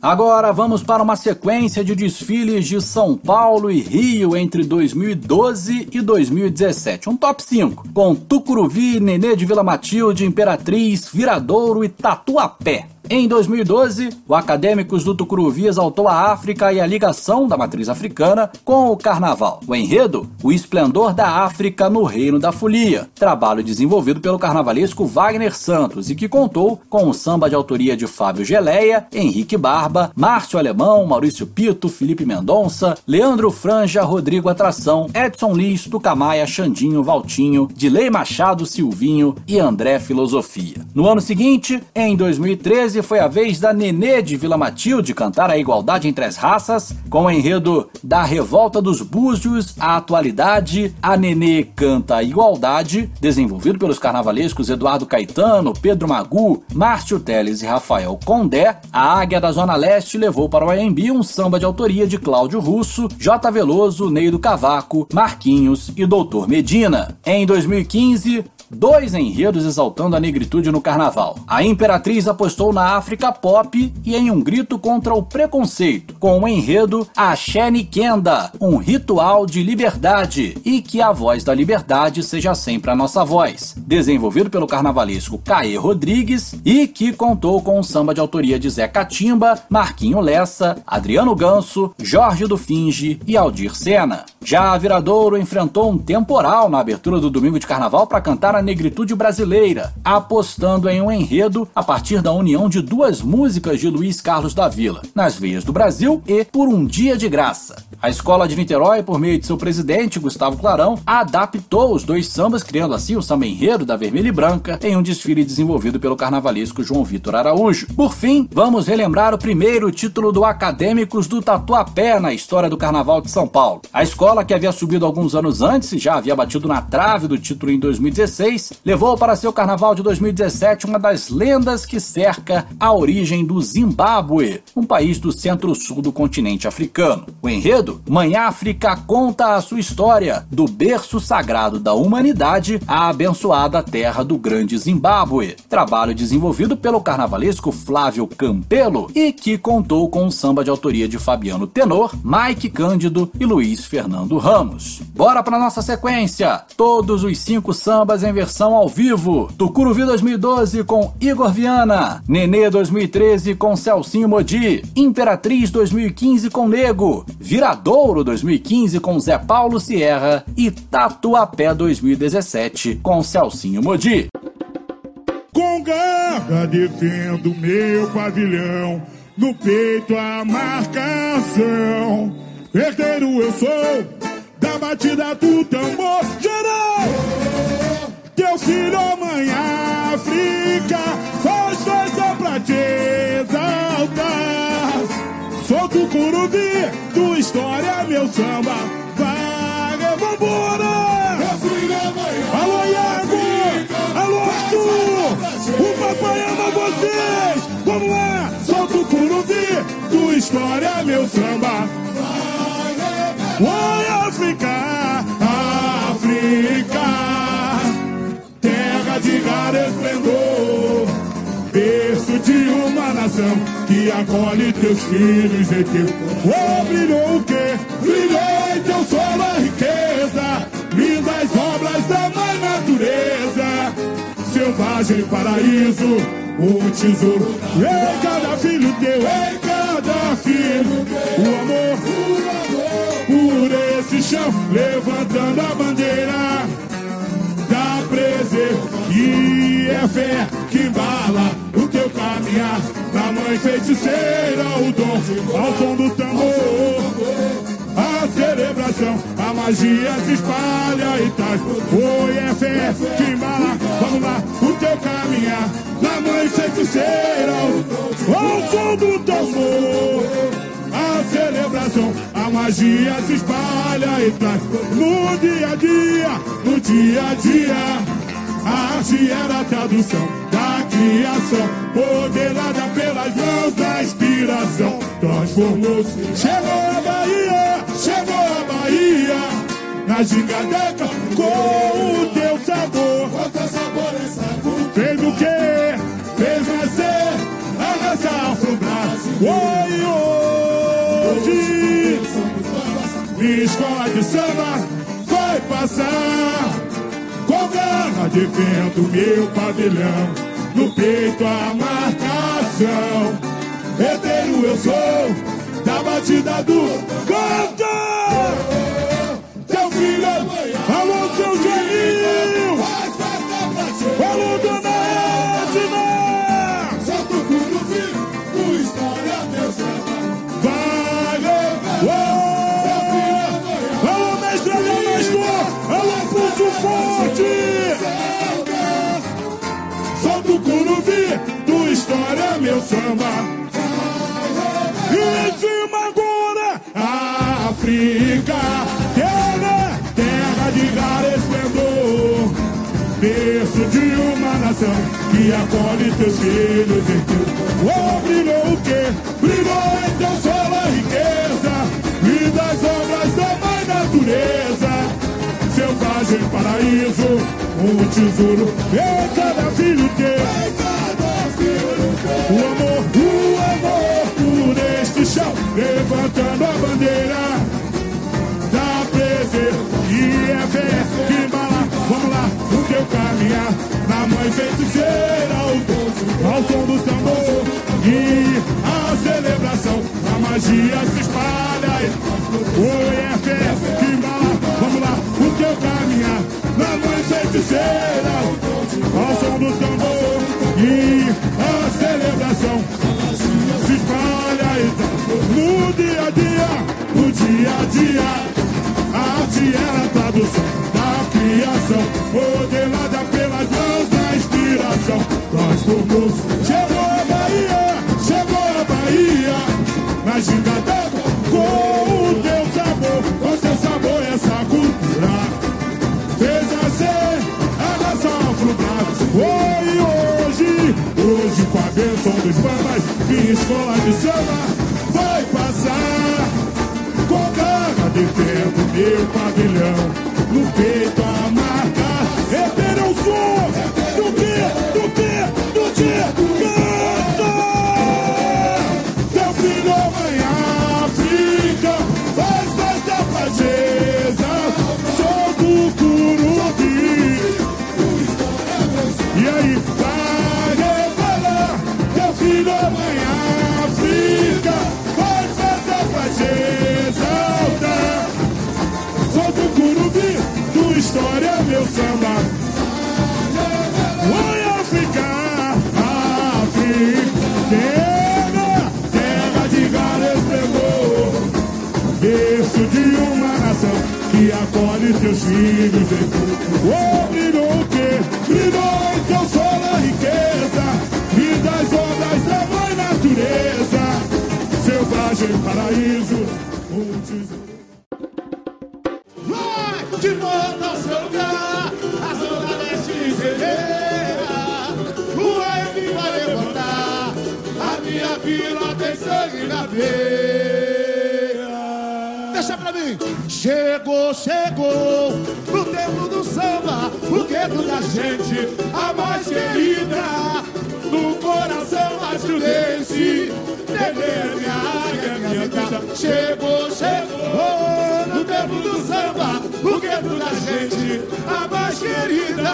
Agora vamos para uma sequência de desfiles de São Paulo e Rio entre 2012 e 2017. Um top 5, com Tucuruvi, Nenê de Vila Matilde, Imperatriz, Viradouro e Tatuapé. Em 2012, o Acadêmicos do Tucuruvi exaltou a África e a ligação da matriz africana com o carnaval. O enredo, o esplendor da África no reino da folia, trabalho desenvolvido pelo carnavalesco Wagner Santos e que contou com o samba de autoria de Fábio Geleia, Henrique Barba, Márcio Alemão, Maurício Pito, Felipe Mendonça, Leandro Franja, Rodrigo Atração, Edson Liz, Tucamaia, Xandinho, Valtinho, Dilei Machado, Silvinho e André Filosofia. No ano seguinte, em 2013, foi a vez da Nenê de Vila Matilde cantar a igualdade entre as raças, com o enredo da Revolta dos Búzios à atualidade, a Nenê canta a igualdade, desenvolvido pelos carnavalescos Eduardo Caetano, Pedro Magu, Márcio Teles e Rafael Condé, a Águia da Zona Leste levou para o AMB um samba de autoria de Cláudio Russo, J. Veloso, Ney do Cavaco, Marquinhos e Doutor Medina. Em 2015, dois enredos exaltando a negritude no carnaval. A Imperatriz apostou na África pop e em um grito contra o preconceito, com o enredo Axé Nikenda, um ritual de liberdade, e que a voz da liberdade seja sempre a nossa voz. Desenvolvido pelo carnavalesco Caê Rodrigues e que contou com um samba de autoria de Zé Catimba, Marquinho Lessa, Adriano Ganso, Jorge do Finge e Aldir Sena. Já a Viradouro enfrentou um temporal na abertura do domingo de carnaval para cantar a negritude brasileira, apostando em um enredo a partir da união de duas músicas de Luiz Carlos da Vila, Nas Veias do Brasil e Por um Dia de Graça. A escola de Niterói, por meio de seu presidente, Gustavo Clarão, adaptou os dois sambas, criando assim o samba enredo da Vermelha e Branca em um desfile desenvolvido pelo carnavalesco João Vitor Araújo. Por fim, vamos relembrar o primeiro título do Acadêmicos do Tatuapé na história do Carnaval de São Paulo. A escola, que havia subido alguns anos antes e já havia batido na trave do título em 2016, levou para seu carnaval de 2017 uma das lendas que cerca a origem do Zimbábue, um país do centro-sul do continente africano. O enredo, Mãe África conta a sua história, do berço sagrado da humanidade à abençoada terra do grande Zimbábue. Trabalho desenvolvido pelo carnavalesco Flávio Campelo e que contou com um samba de autoria de Fabiano Tenor, Mike Cândido e Luiz Fernando Ramos. Bora para nossa sequência! Todos os cinco sambas em versão ao vivo. Tucuruvi 2012 com Igor Viana, Nenê 2013 com Celcinho Modi, Imperatriz 2015 com Nego, Viradouro 2015 com Zé Paulo Sierra e Tatuapé 2017 com Celcinho Modi. Com garra defendo meu pavilhão, no peito a marcação. Herdeiro eu sou, da batida do tambor geral. Teu filho, mãe África, faz força pra te exaltar. Sou do Curubi, tua história, meu samba. Vai, vambora! Alô, Iago! Alô, Arthur! O papai ama vocês! Vamos lá! Solta o Curubi, tua história, meu samba. Oi, África! África! Raro esplendor. Berço de uma nação Que acolhe teus filhos e teu Oh, brilhou o quê? Brilhou em teu solo a riqueza. Lindas obras da mãe natureza. Selvagem paraíso O tesouro. Em cada filho teu Em cada filho O amor por esse chão, levantando a bandeira É fé que embala o teu caminhar. Da mãe feiticeira, o dom, ao som do tambor. A celebração, a magia se espalha e traz. Oi, é fé que embala, vamos lá, o teu caminhar. Da mãe feiticeira, ao som do tambor a celebração, a magia se espalha e traz no dia a dia, no dia a dia. A arte era a tradução da criação, poderada pelas mãos da inspiração. Transformou-se, chegou a Bahia, chegou a Bahia, na gingadeca com o teu sabor. Bota sabor essa cultura. Fez o quê? Fez nascer a nossa afro-brasil. Oi, hoje, minha escola de samba vai passar. Com garra defendo meu pavilhão, no peito a marcação. Herdeiro eu sou, da batida do cantor. Samba. E em cima agora, África, terra, terra de raro esplendor. Berço de uma nação que acolhe teus filhos em tu. Oh, brilhou o quê? Brilhou em teu solo a riqueza e das obras da mãe natureza. Selvagem paraíso, um tesouro em cada filho teu. O amor, levantando a bandeira. Da prazer. E é fé que embala. Vamos lá, o teu caminhar. Na mãe feiticeira, ao, ao som do tambor. E a celebração, a magia se espalha. Oi, é fé que embala. Vamos lá, o teu caminhar. Na mãe feiticeira, ao som do tambor dia a arte é a tradução da criação, modelada pelas mãos da inspiração. Transformou chegou a Bahia, chegou a Bahia, na ginga d'água, com o teu sabor, com seu sabor essa cultura. Fez a nação afrontada. Oi, hoje, hoje com a bênção dos papas, minha escola de samba defendo meu pavilhão, no peito filhos em tu. Oh, brilhou o quê? Em teu sol a riqueza e das ondas da mãe natureza. Selvagem paraíso, um tesouro. Vai de seu lugar, a zona leste celeira. O AM vai levantar, a minha vila tem sangue na veia. Chegou, chegou, no tempo do samba, o dedo da gente, a mais querida. No coração mais prudente, Dedê, minha águia, minha vida. Chegou, chegou, no tempo do samba, o dedo da gente, a mais querida.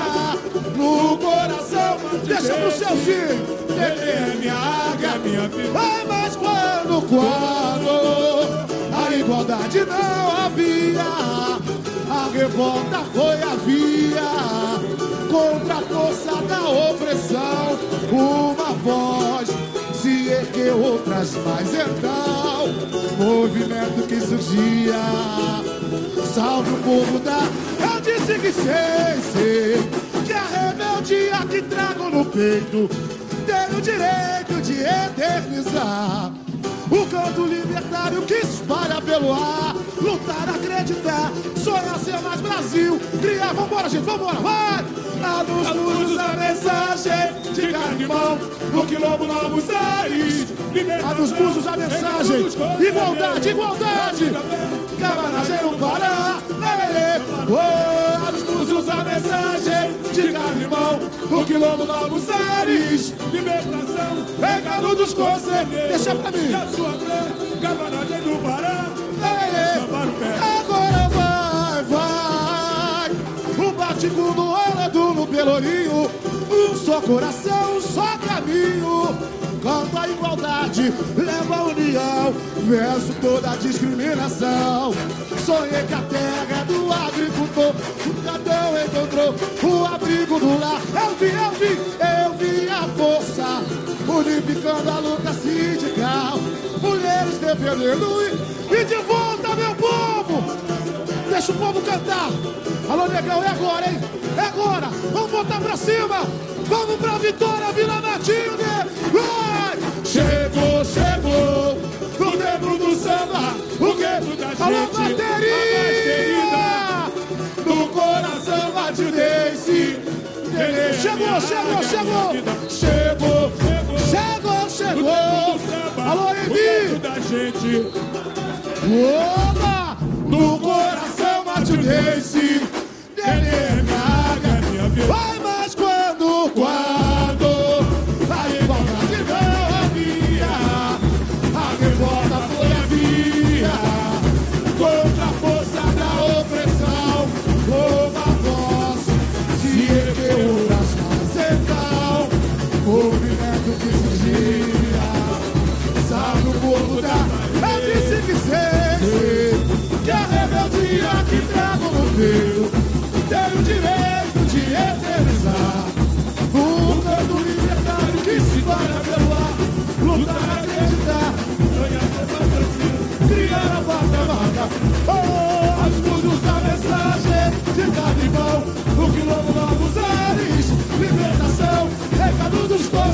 No coração Deixa pro seu filho. Dedê, minha águia, minha vida. Ai, mas quando, quando igualdade não havia. A revolta foi a via contra a força da opressão. Uma voz se ergueu, outras mais então. Movimento que surgia. Salve o povo da. Eu disse que sei, sei. Que a rebeldia que trago no peito tem o direito de eternizar. O canto libertário que espalha pelo ar. Lutar, acreditar, sonhar ser mais Brasil. Criar, vambora, gente, vambora, vai! A dos muros a mensagem de carne e mão. No quilombo novos ares. A dos musos a mensagem. Igualdade, igualdade. Camaragem no Pará. Lelê. Oh, Usa a mensagem de carimão. O quilombo novos ares Libertação, regalo dos conselheiros. Deixa pra mim. Da sua fé, camarada do Pará. Ei, ei, Agora vai, vai. O bate-culo, pelourinho. Um só coração, um só caminho. Canta a igualdade, leva a união. Verso toda a discriminação. Sonhei que a terra do agricultor. O cadão encontrou o abrigo do lar. Eu vi, eu vi, eu vi a força. Unificando a luta sindical. Mulheres defendendo e, povo cantar. Alô, negão, é agora, hein? É agora. Vamos botar pra cima. Vamos pra vitória, Vila Natinho, né? Vai! Chegou, chegou. No dentro do samba. O gueto da gente. Alô, bateria! No coração o Daisy. Chegou, chegou, chegou. Chegou, chegou, chegou. Alô, gente. Opa! No coração bate o Daisy. Vai,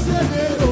dos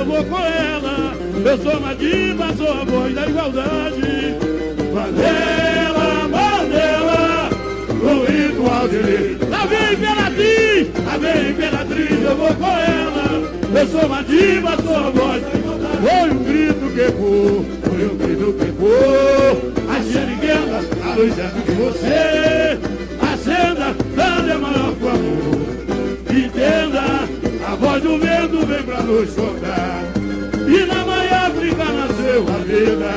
eu vou com ela. Eu sou uma diva, sou a voz da igualdade. Mandela, Mandela, de liberdade. Lá vem Imperatriz, lá vem Imperatriz, eu vou com ela. Eu sou uma diva, sou a voz da igualdade. Foi um grito que ecoou, foi um grito que ecoou. A xeriguela, a luz é de você. A voz do vento vem pra nos contar. E na manhã África nasceu a vida,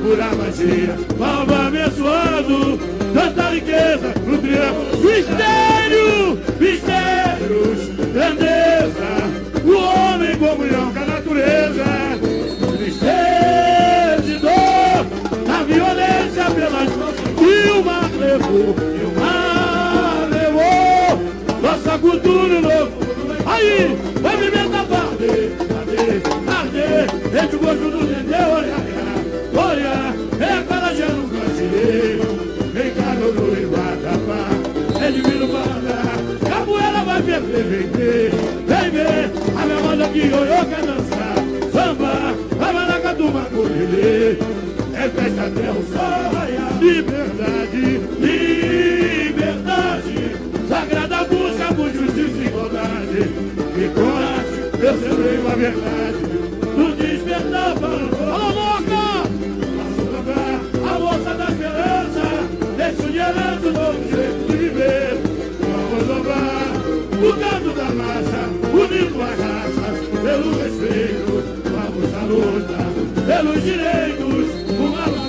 pura magia, palma abençoado, tanta riqueza no triângulo. Mistério, mistérios, grandeza, o homem em comunhão com a natureza. Tristeza e dor, a violência pelas mãos, e o mar levou, e o mar levou, nossa cultura o novo. Aí, entre o gosto do dendê, olha, olha, é a carajé no brasileiro, vem cá no Rio Guatapá, é divino banda, capoeira vai perder, vem ver, vem ver, a minha banda que ioiô quer dançar, samba, a maracatu maculelê, é festa até o sol raiar, liberdade, liberdade, sagrada busca por justiça e igualdade, e coragem, eu sembrei uma verdade, o Alô, louca! A moça da esperança, deixa de herança o novo jeito de viver, vamos louvar o canto da massa, unindo as raças, pelo respeito, vamos à luta, pelos direitos, uma batalha,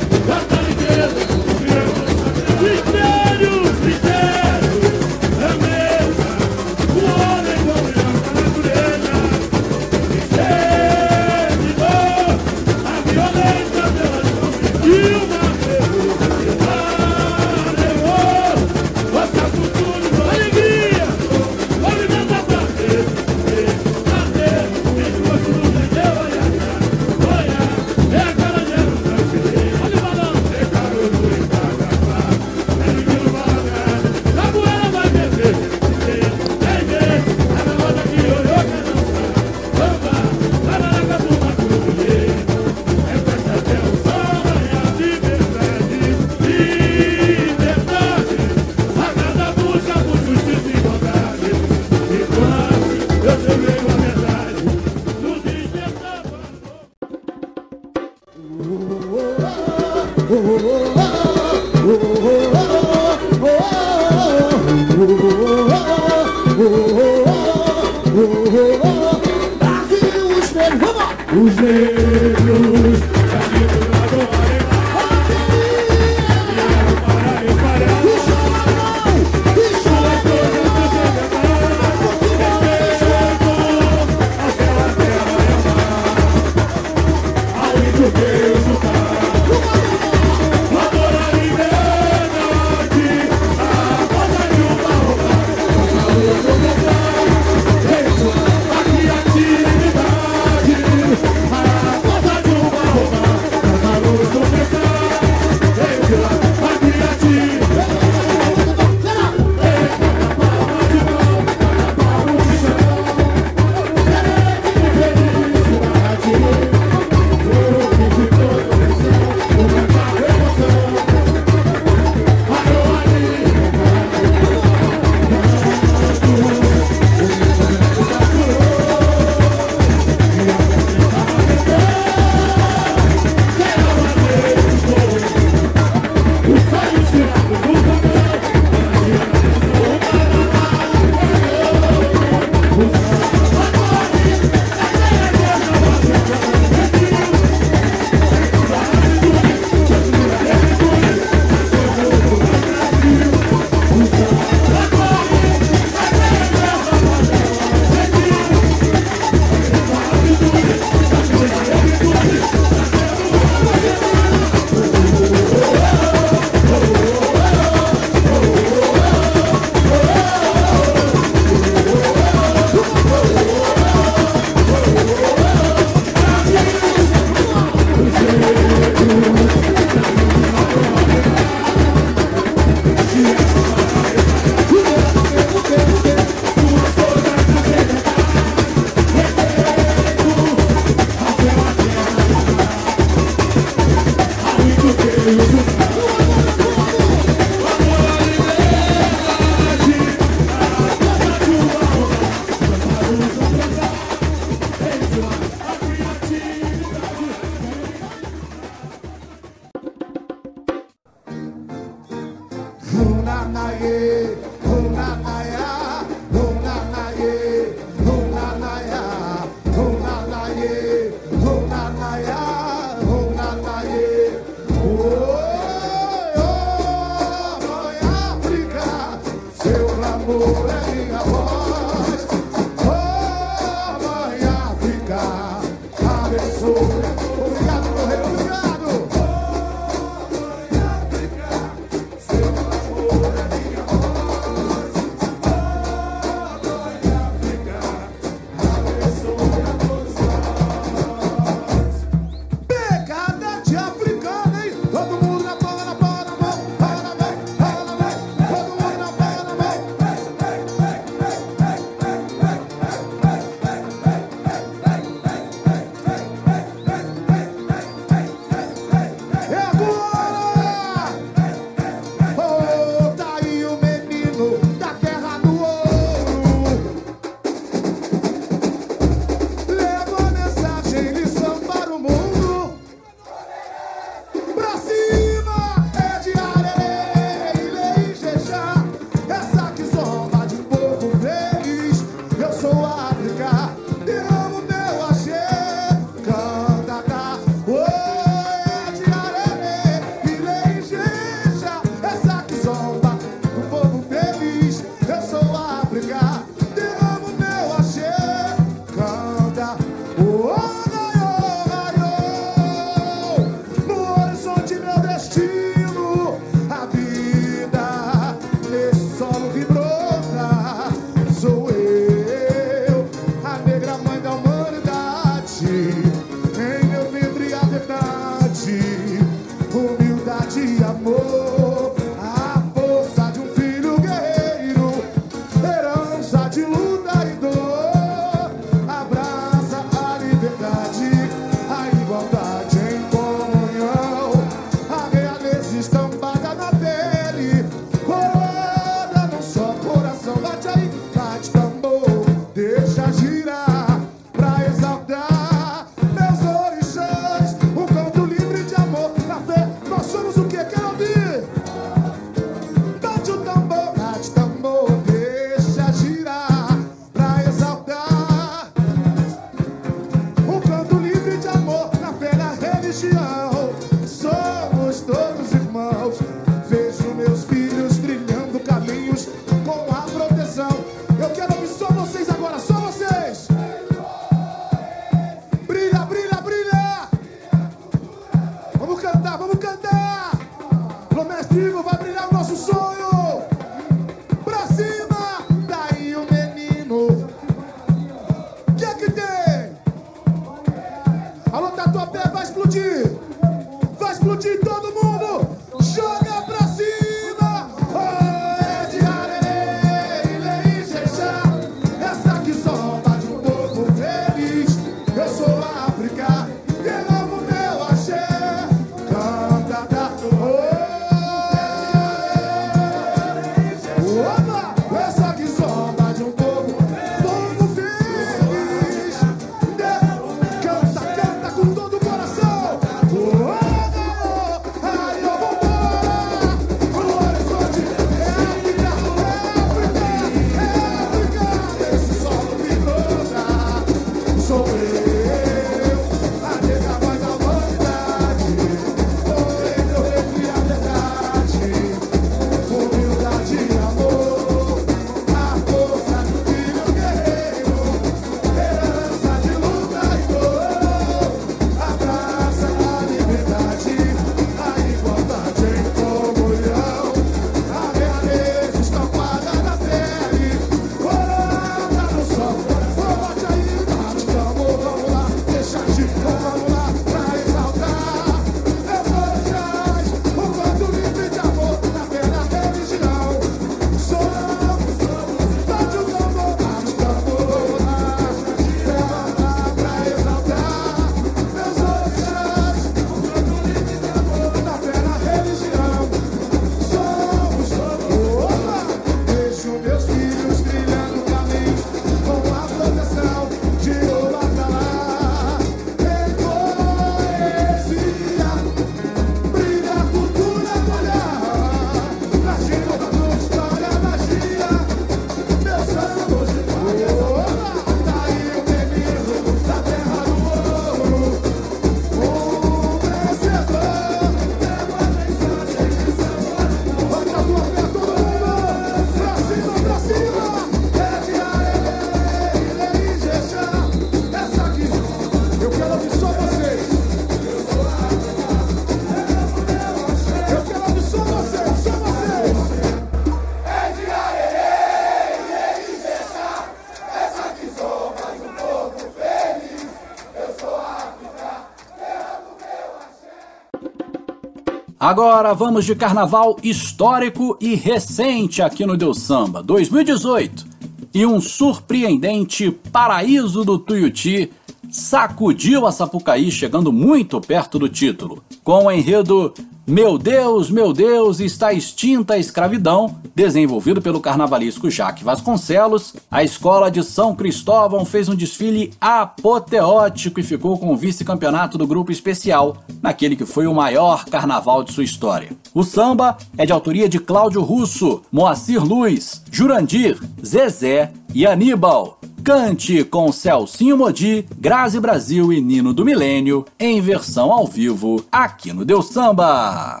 Agora vamos de carnaval histórico e recente aqui no Deus Samba, 2018. E um surpreendente paraíso do Tuiuti sacudiu a Sapucaí, chegando muito perto do título. Com o enredo Meu Deus, meu Deus, está extinta a escravidão, desenvolvido pelo carnavalesco Jaque Vasconcelos, a escola de São Cristóvão fez um desfile apoteótico e ficou com o vice-campeonato do grupo especial naquele que foi o maior carnaval de sua história. O samba é de autoria de Cláudio Russo, Moacir Luiz, Jurandir, Zezé e Aníbal. Cante com Celcinho Modi, Grazi Brasil e Nino do Milênio, em versão ao vivo, aqui no Deu Samba.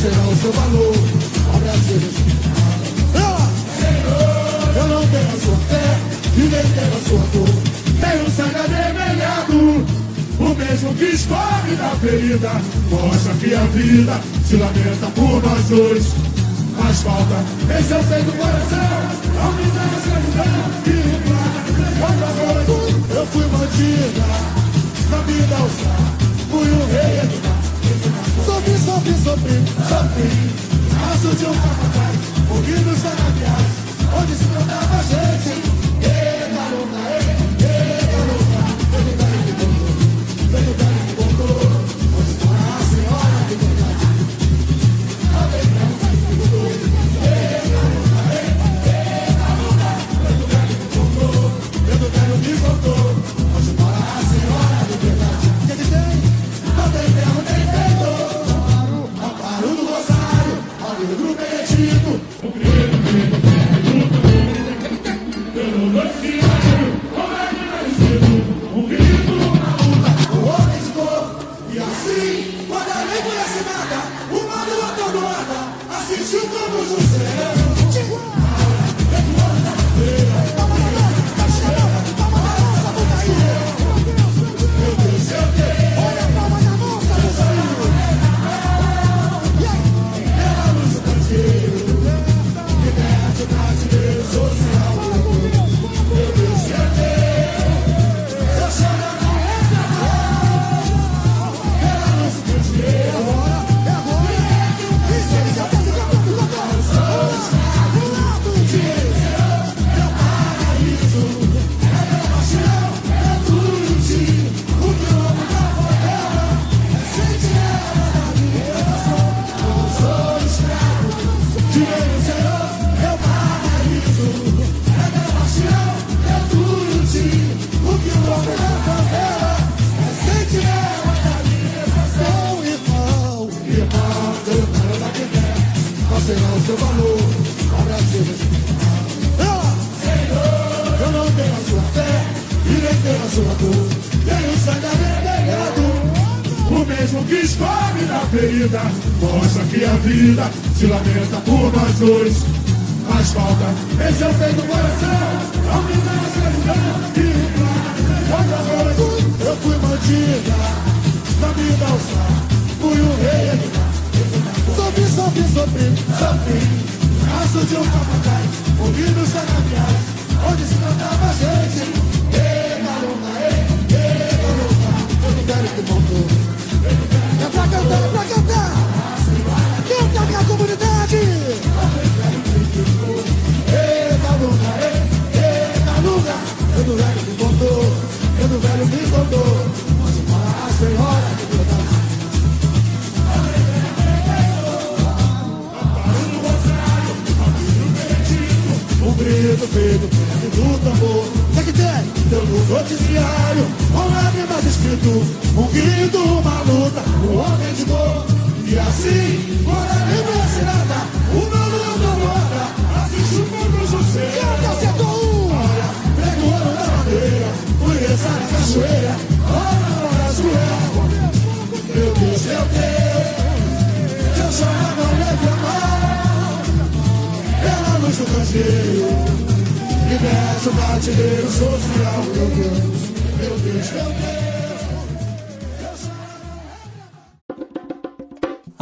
será o seu valor. Ó Brasil, Senhor, eu não tenho a sua fé, ninguém tem a sua dor. Tenho sangue avermelhado, o mesmo que escorre da ferida. Mostra que a vida se lamenta por nós dois. Mas falta, esse é o peito do coração, não me dá escravidão e reclamar. Outra coisa, eu fui bandida, na vida alçada, fui o rei do sobre, sobre, sobre, sobre. Aço de um papai, ouvindo os canaviais, onde se plantava gente.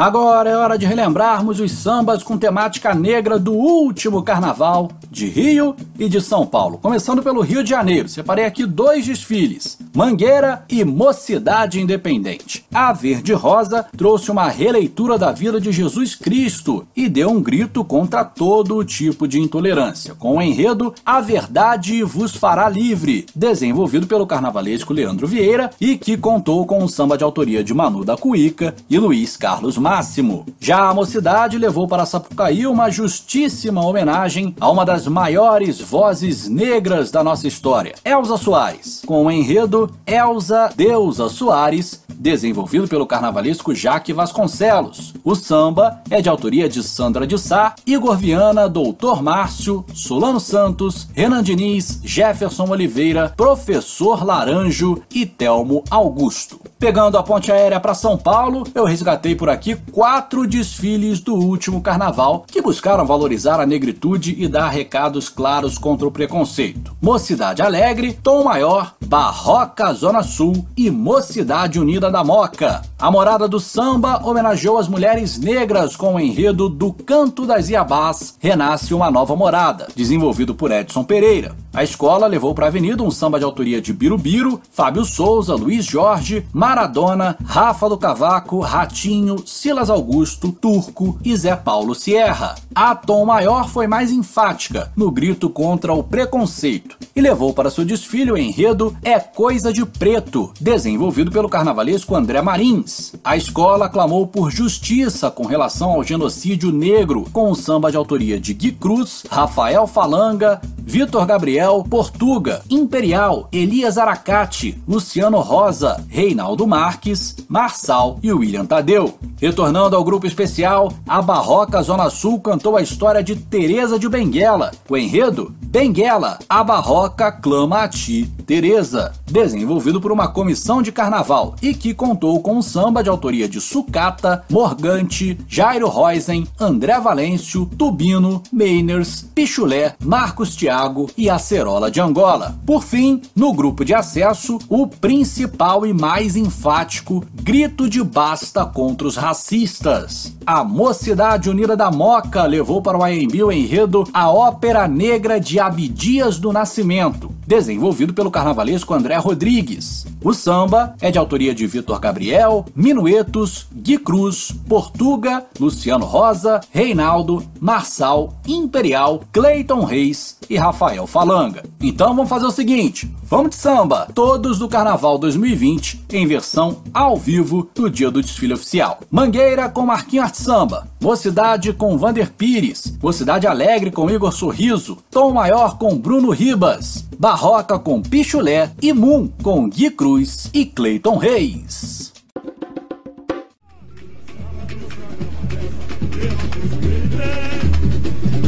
Agora é hora de relembrarmos os sambas com temática negra do último carnaval de Rio e de São Paulo. Começando pelo Rio de Janeiro, separei aqui dois desfiles: Mangueira e Mocidade Independente. A Verde Rosa trouxe uma releitura da vida de Jesus Cristo deu um grito contra todo tipo de intolerância, com o enredo A Verdade vos fará livre, desenvolvido pelo carnavalesco Leandro Vieira e que contou com um samba de autoria de Manu da Cuíca e Luiz Carlos Máximo. Já a Mocidade levou para Sapucaí uma justíssima homenagem a uma das maiores vozes negras da nossa história, Elza Soares, com o enredo Elza Deusa Soares, desenvolvido pelo carnavalesco Jaque Vasconcelos. O samba é de autoria de Sandra de Sá, Igor Viana, Doutor Márcio, Solano Santos, Renan Diniz, Jefferson Oliveira, Professor Laranjo e Telmo Augusto. Pegando a ponte aérea para São Paulo, eu resgatei por aqui quatro desfiles do último carnaval que buscaram valorizar a negritude e dar recados claros contra o preconceito. Mocidade Alegre, Tom Maior, Barroca Zona Sul e Mocidade Unida da Moca. A Morada do Samba homenageou as mulheres negras com o enredo do Canto das Iabás, Renasce uma Nova Morada, desenvolvido por Edson Pereira. A escola levou para a avenida um samba de autoria de Birubiru, Fábio Souza, Luiz Jorge, Maradona, Rafa do Cavaco, Ratinho, Silas Augusto, Turco e Zé Paulo Sierra. A Tom Maior foi mais enfática no grito contra o preconceito e levou para seu desfile o enredo É Coisa de Preto, desenvolvido pelo carnavalesco André Marins. A escola clamou por justiça com relação ao genocídio negro, com o samba de autoria de Gui Cruz, Rafael Falanga, Vitor Gabriel, Portuga, Imperial, Elias Aracati, Luciano Rosa, Reinaldo Marques, Marçal e William Tadeu. Retornando ao grupo especial, a Barroca Zona Sul cantou a história de Teresa de Benguela. O enredo? Benguela, a Barroca clama a ti, Teresa, desenvolvido por uma comissão de carnaval e que contou com um samba de autoria de Sucata, Morgante, Jairo Roisen, André Valêncio, Tubino, Meiners, Pichulé, Marcos Thiago e Acerola de Angola. Por fim, no grupo de acesso, o principal e mais enfático grito de basta contra os racistas. A Mocidade Unida da Moca levou para o AMB o enredo A Ópera Negra de Abdias do Nascimento, desenvolvido pelo carnavalesco André Rodrigues. O samba é de autoria de Vitor Gabriel, Minuetos, Gui Cruz, Portuga, Luciano Rosa, Reinaldo, Marçal, Imperial, Cleiton Reis e Rafael Falanga. Então vamos fazer o seguinte: vamos de samba, todos do Carnaval 2020 em versão ao vivo no dia do desfile oficial. Mangueira com Marquinhos Arte Samba, Mocidade com Vander Pires, Mocidade Alegre com Igor Sorriso, Tom Maior com Bruno Ribas, Barroca com Pichulé e Moon com Gui Cruz e Cleiton Reis.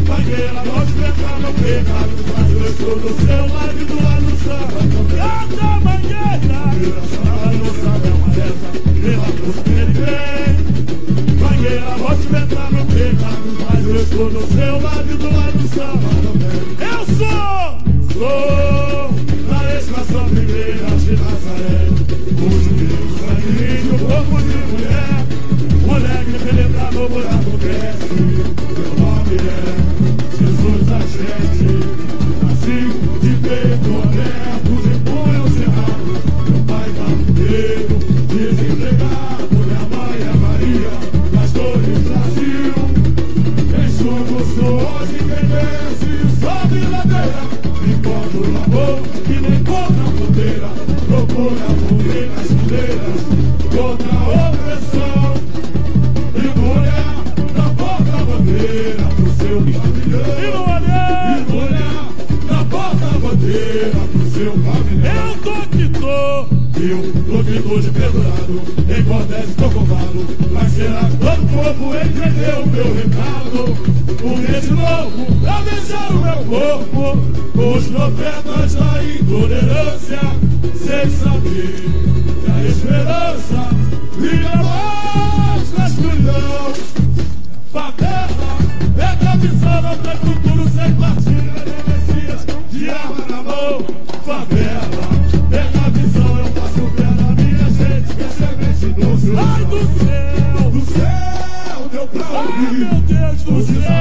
Paguei a voz cantando o pecado Mas eu estou do seu lado do lado do samba Canta mangueira samba, não sabe a maleta Leva pros perigre Paguei a voz cantando o pecado Mas eu estou do seu lado do lado do Eu sou, sou Da estação primeira de Nazaré. O jubileu sanguíneo, corpo de mulher. Mulher sobrado cresce, meu nome é Jesus da gente. profetas da intolerância, sem saber que a esperança vira mais na escuridão. Favela é camisada para futuro sem partida nem é messias de arma na mão. Favela é visão, eu faço pé na minha gente que é semente doce. Ai do céu, do céu, deu pra ouvir. Ai meu Deus do céu.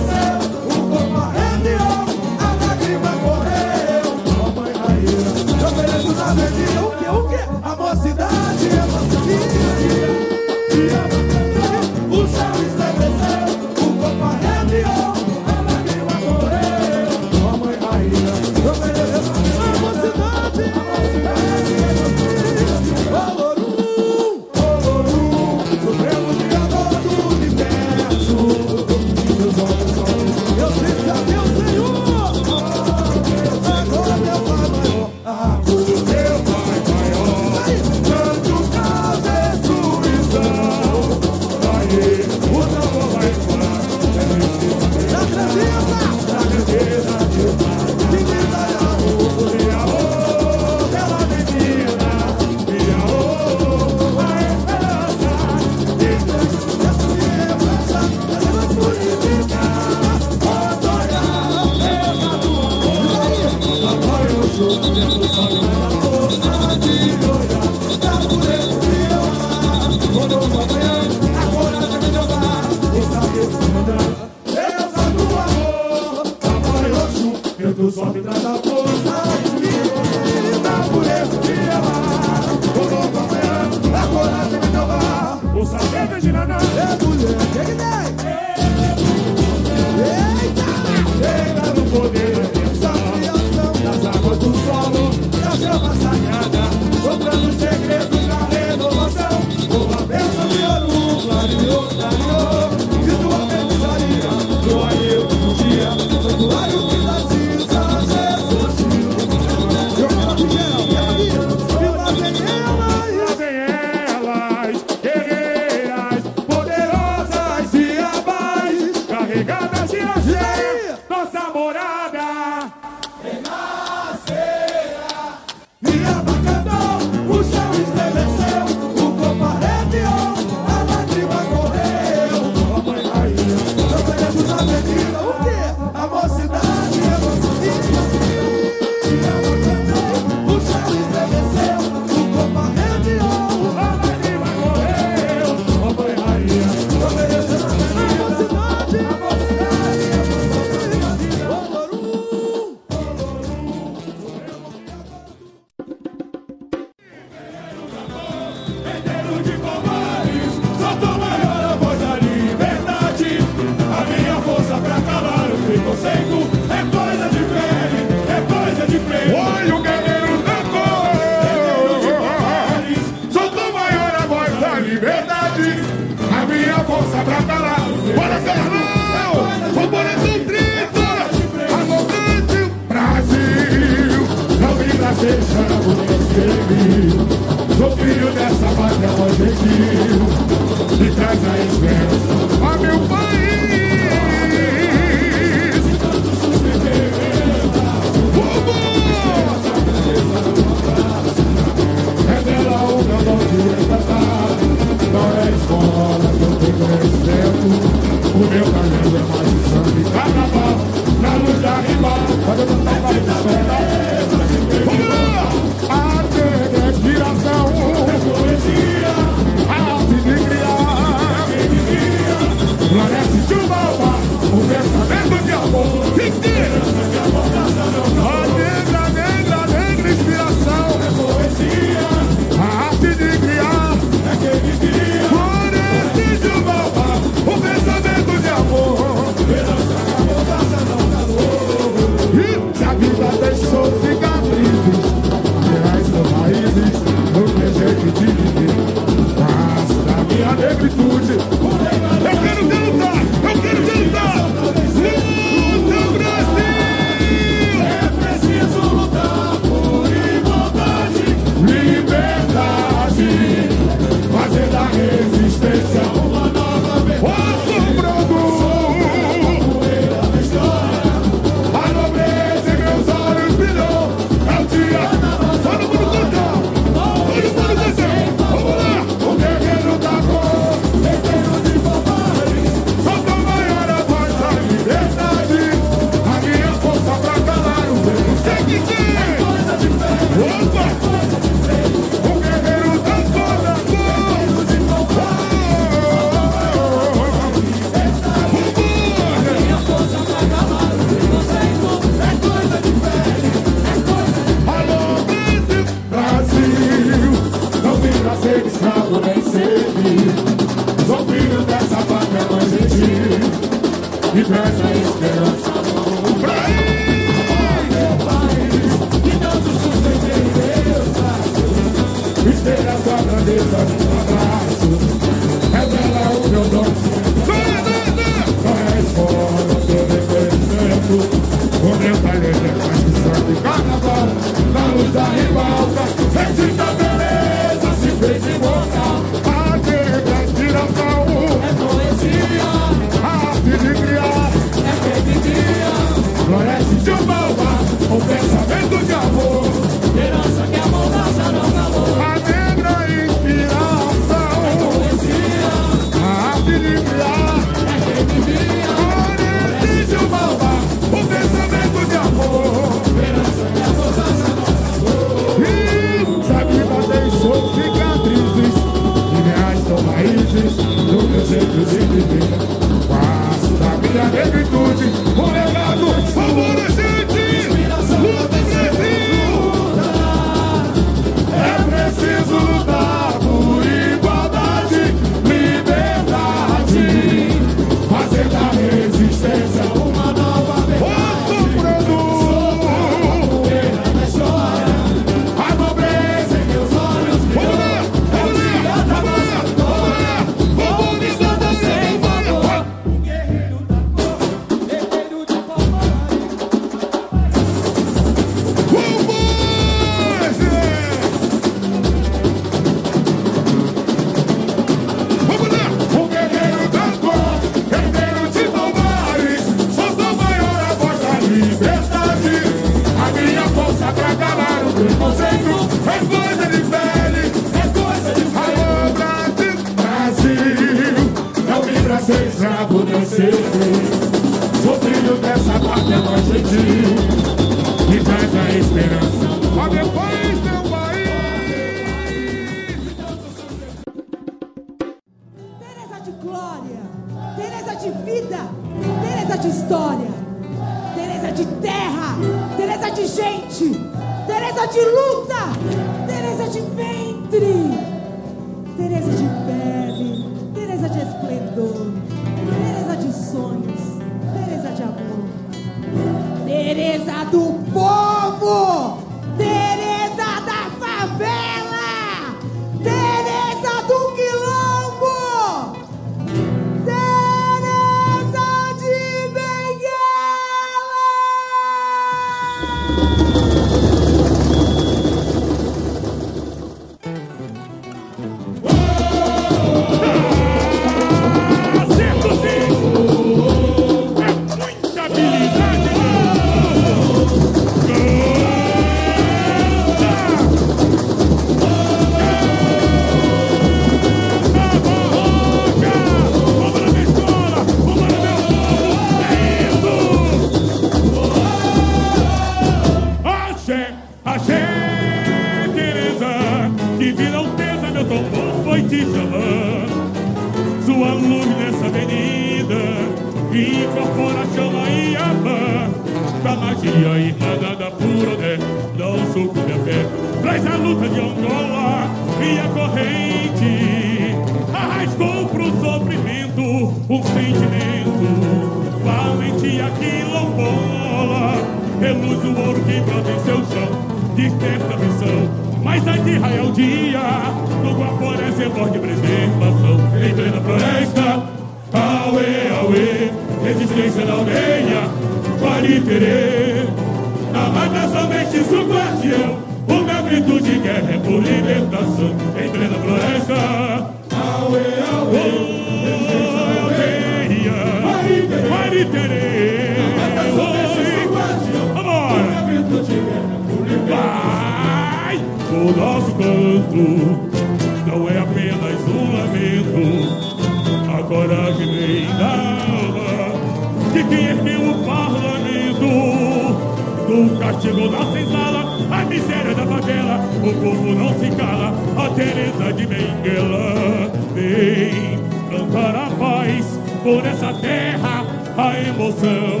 por essa terra a emoção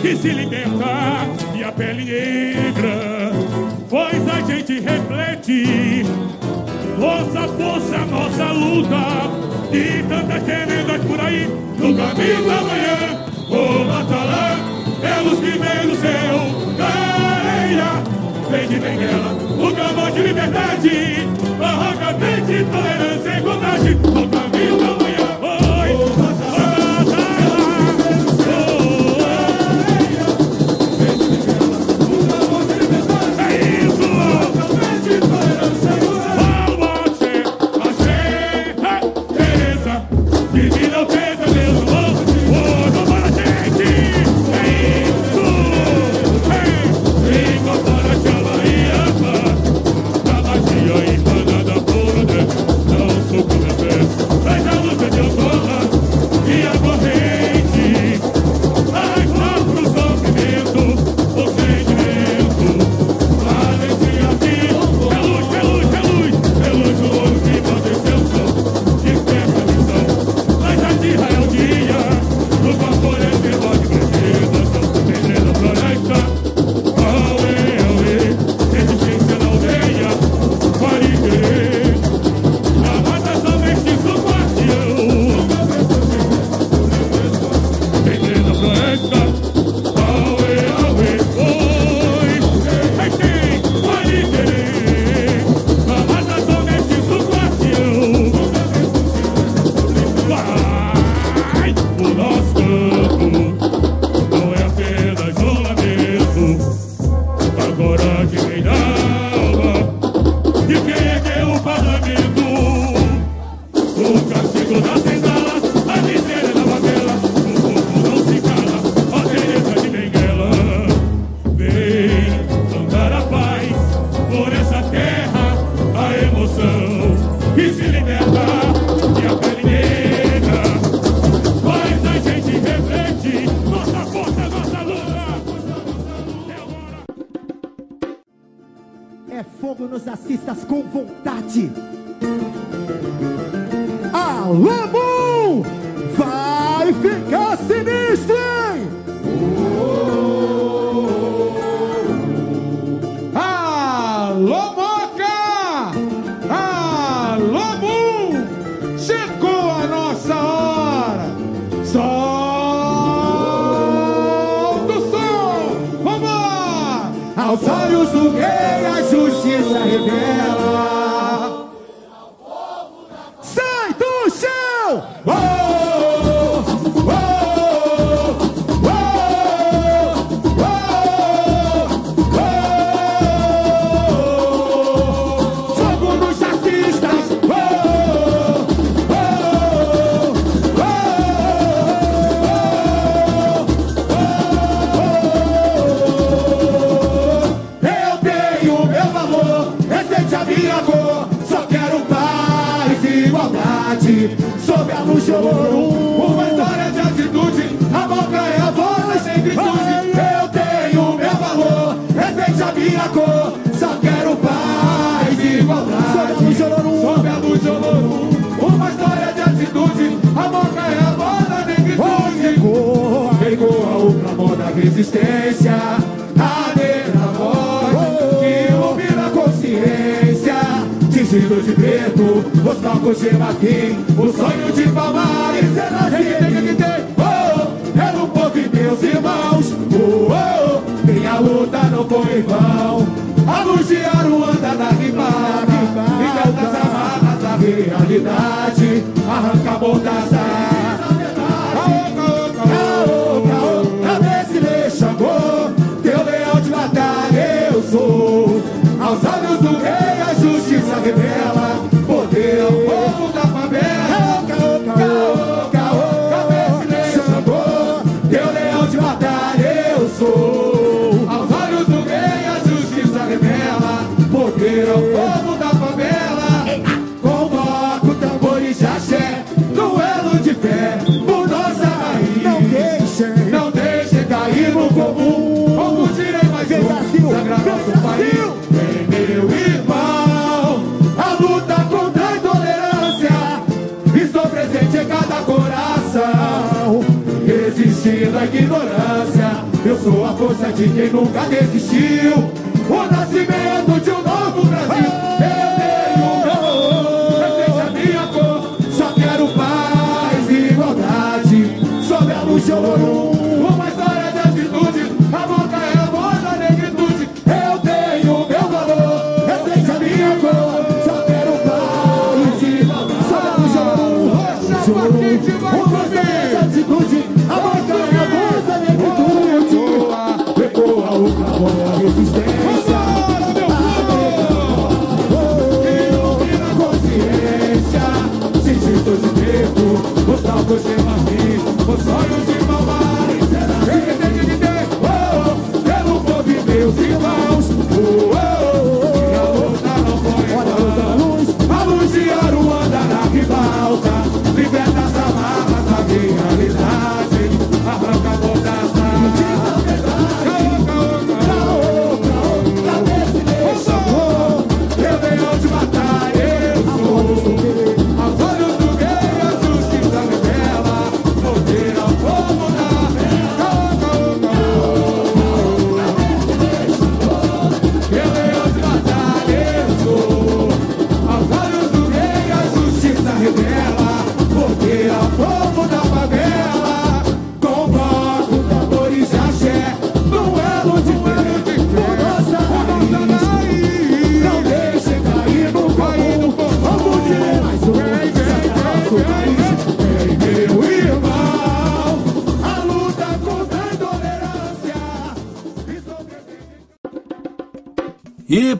que se liberta e a pele negra, pois a gente reflete nossa força, nossa luta e tantas tremendas por aí no caminho da manhã. Vou é luz que vem do céu, careia, vem de Benguela, o caminho de liberdade, barraca, verde, tolerância e contagem no caminho da manhã.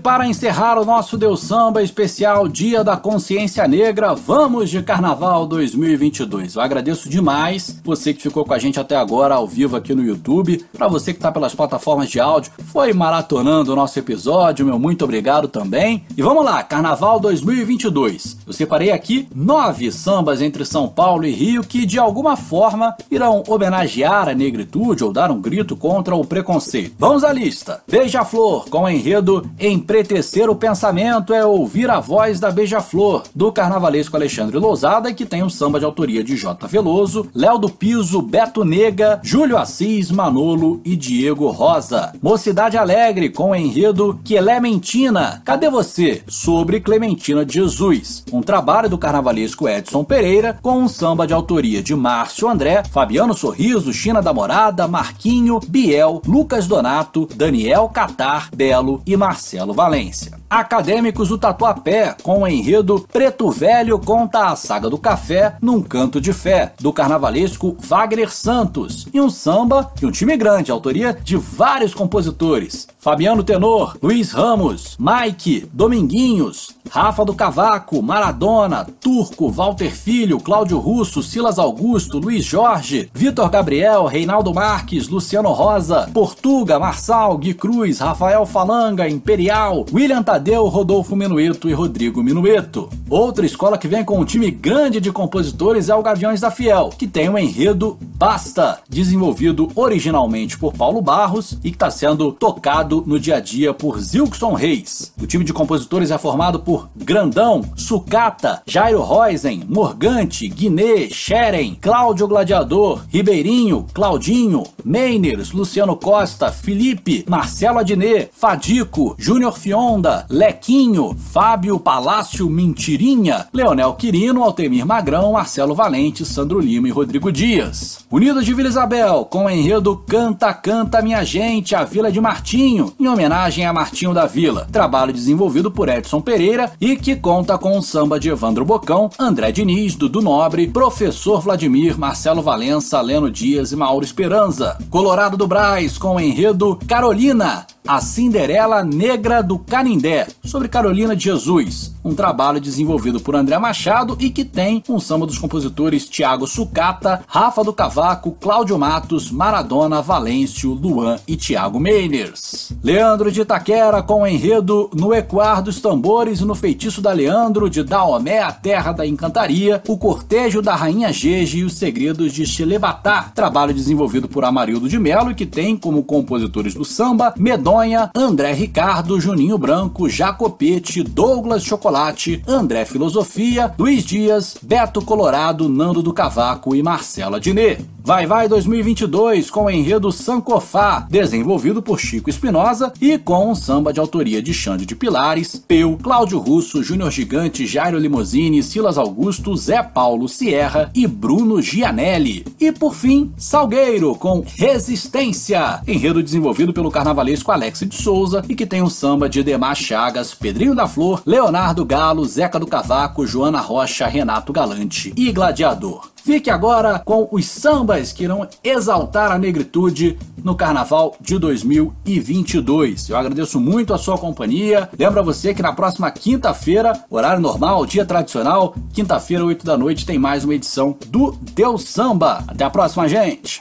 Para encerrar o nosso Deus Samba especial Dia da Consciência Negra, vamos de Carnaval 2022. Eu agradeço demais você que ficou com a gente até agora ao vivo aqui no YouTube. Para você que está pelas plataformas de áudio, foi maratonando o nosso episódio, meu muito obrigado também. E vamos lá, Carnaval 2022. Eu separei aqui nove sambas entre São Paulo e Rio que de alguma forma irão homenagear a negritude ou dar um grito contra o preconceito. Vamos à lista. Beija-Flor com o enredo Empretecer o pensamento é ouvir a voz da Beija-Flor, do carnavalesco Alexandre Lousada, que tem um samba de autoria de J. Veloso, Léo do Piso, Beto Nega, Júlio Assis, Manolo e Diego Rosa. Mocidade Alegre com o enredo Clementina, Cadê Você? Sobre Clementina Jesus. Um trabalho do carnavalesco Edson Pereira com um samba de autoria de Márcio André, Fabiano Sorriso, China da Morada, Marquinho, Biel, Lucas Donato, Daniel Catar, Belo e Marcelo Valência. Acadêmicos do Tatuapé, com o enredo Preto Velho conta a saga do café num canto de fé, do carnavalesco Wagner Santos, e um samba de um time grande, autoria de vários compositores. Fabiano Tenor, Luiz Ramos, Mike, Dominguinhos, Rafa do Cavaco, Maradona, Turco, Walter Filho, Cláudio Russo, Silas Augusto, Luiz Jorge, Vitor Gabriel, Reinaldo Marques, Luciano Rosa, Portuga, Marçal, Gui Cruz, Rafael Falanga, Imperial, William Tadeu, Rodolfo Minueto e Rodrigo Minueto. Outra escola que vem com um time grande de compositores é o Gaviões da Fiel, que tem o enredo Basta, desenvolvido originalmente por Paulo Barros e que está sendo tocado no dia a dia por Zilkson Reis. O time de compositores é formado por Grandão, Sucata, Jairo Roisen, Morgante, Guiné, Xeren, Cláudio Gladiador, Ribeirinho, Claudinho, Meiners, Luciano Costa, Felipe, Marcelo Adnet, Fadico, Júnior Fionda, Lequinho, Fábio Palácio Mentirinha, Leonel Quirino, Altemir Magrão, Marcelo Valente, Sandro Lima e Rodrigo Dias. Unidos de Vila Isabel, com o enredo Canta, Canta Minha Gente, a Vila de Martinho, em homenagem a Martinho da Vila. Trabalho desenvolvido por Edson Pereira e que conta com o samba de Evandro Bocão, André Diniz, Dudu Nobre, Professor Vladimir, Marcelo Valença, Leno Dias e Mauro Esperança. Colorado do Braz, com o enredo Carolina, a Cinderela Negra do Canindé, sobre Carolina de Jesus, um trabalho desenvolvido por André Machado e que tem um samba dos compositores Tiago Sucata, Rafa do Cavaco, Cláudio Matos, Maradona, Valêncio, Luan e Tiago Meiners. Leandro de Itaquera com o enredo No Equar dos Tambores e no Feitiço da Leandro, de Daomé, a Terra da Encantaria, o Cortejo da Rainha Gege e os Segredos de Xelebatá, trabalho desenvolvido por Amarildo de Melo e que tem como compositores do samba Medonha, André Ricardo, Juninho Branco, Jacopete, Douglas Chocolate, André Filosofia, Luiz Dias, Beto Colorado, Nando do Cavaco e Marcela Diné. Vai Vai 2022 com o enredo Sancofá, desenvolvido por Chico Espinosa e com um samba de autoria de Xande de Pilares, Peu, Cláudio Russo, Júnior Gigante, Jairo Limousine, Silas Augusto, Zé Paulo Sierra e Bruno Gianelli. E por fim, Salgueiro com Resistência, enredo desenvolvido pelo carnavalesco Alex de Souza e que tem um samba de Edemar Chagas, Pedrinho da Flor, Leonardo Galo, Zeca do Cavaco, Joana Rocha, Renato Galante e Gladiador. Fique agora com os sambas que irão exaltar a negritude no Carnaval de 2022. Eu agradeço muito a sua companhia. Lembra você que na próxima quinta-feira, horário normal, dia tradicional, quinta-feira, 8 da noite, tem mais uma edição do Deus Samba. Até a próxima, gente!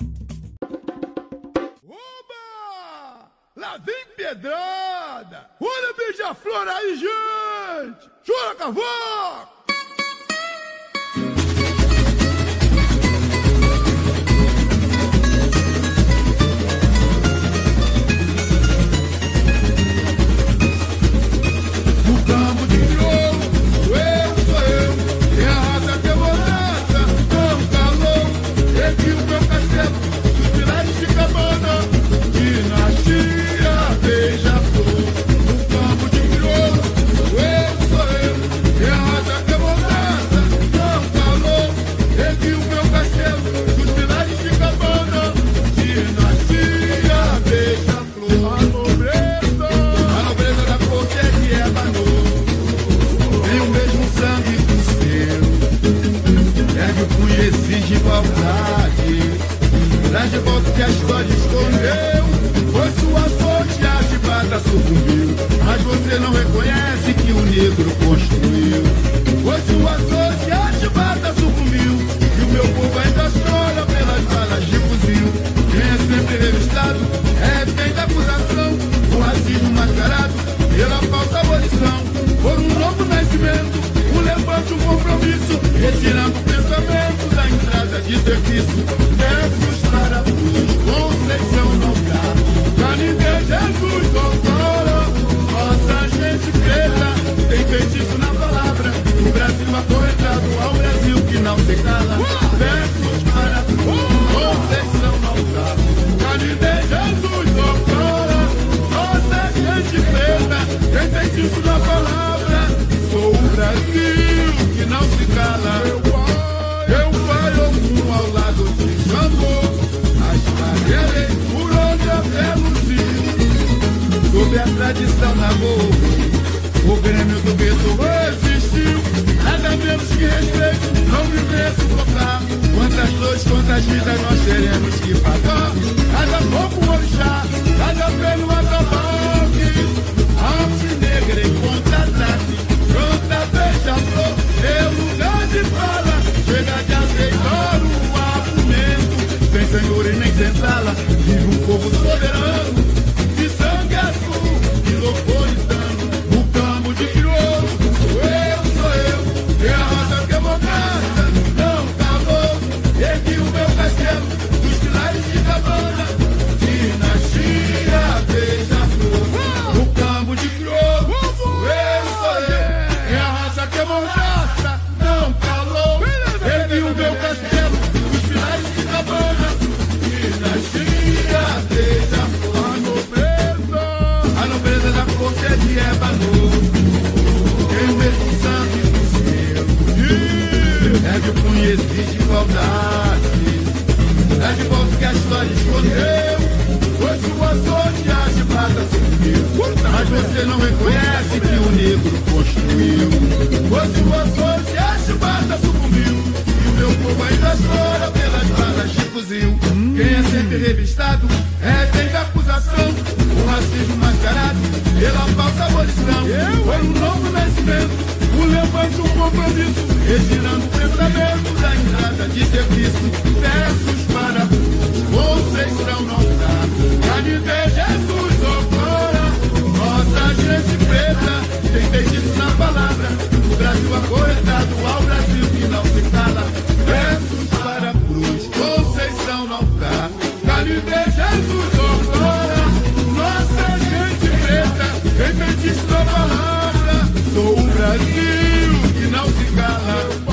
Lá vem pedrada! Olha beija-flor aí, gente! Chora, cavaco! Que a história escondeu. Foi sua sorte a chibata sucumbiu. Mas você não reconhece que o negro construiu. Foi sua sorte a chibata sucumbiu. E o meu povo ainda chora pelas balas de fuzil. Quem é sempre revistado é bem da acusação. O racismo mascarado pela falsa abolição. Por um novo nascimento, um levante, um compromisso. Retirando o pensamento da entrada de serviço. Conceição não dá. Pra ninguém, Jesus, outrora. Nossa gente preta tem feitiço na palavra. O Brasil acorrentado ao Brasil que não se cala. Versos para cruz, Conceição não dá. Pra ninguém, Jesus, outrora. Nossa gente preta tem feitiço na palavra. Sou o Brasil que não se cala. Sob a tradição na boa. O Grêmio do Gueto resistiu. Nada menos que respeito. Não viver sufocar. Quantas dores, quantas vidas nós teremos que pagar. Cada pouco orixá, cada pelo atabaque. Arte negra em contra-ataque. Canta, beija-flor, é lugar de fala. Chega de aceitar o argumento. Sem senhor e nem senzala. Vive um povo soberano. você não reconhece que o negro construiu. Fosse o se a chubata sucumbiu. E o meu povo ainda chora pelas balas de fuzil. Quem é sempre revistado é da acusação. O racismo mascarado pela falsa abolição. Foi um novo nascimento. O levante um compromisso, retirando o pensamento da entrada de serviço. Versos para vocês não dá. Pra me. Repetindo feitiço na palavra. O Brasil acorrentado ao Brasil que não se cala. Versos para a cruz, Conceição não cá. Calibre Jesus, agora. nossa gente preta, Repetindo feitiço na palavra. Sou o Brasil que não se cala.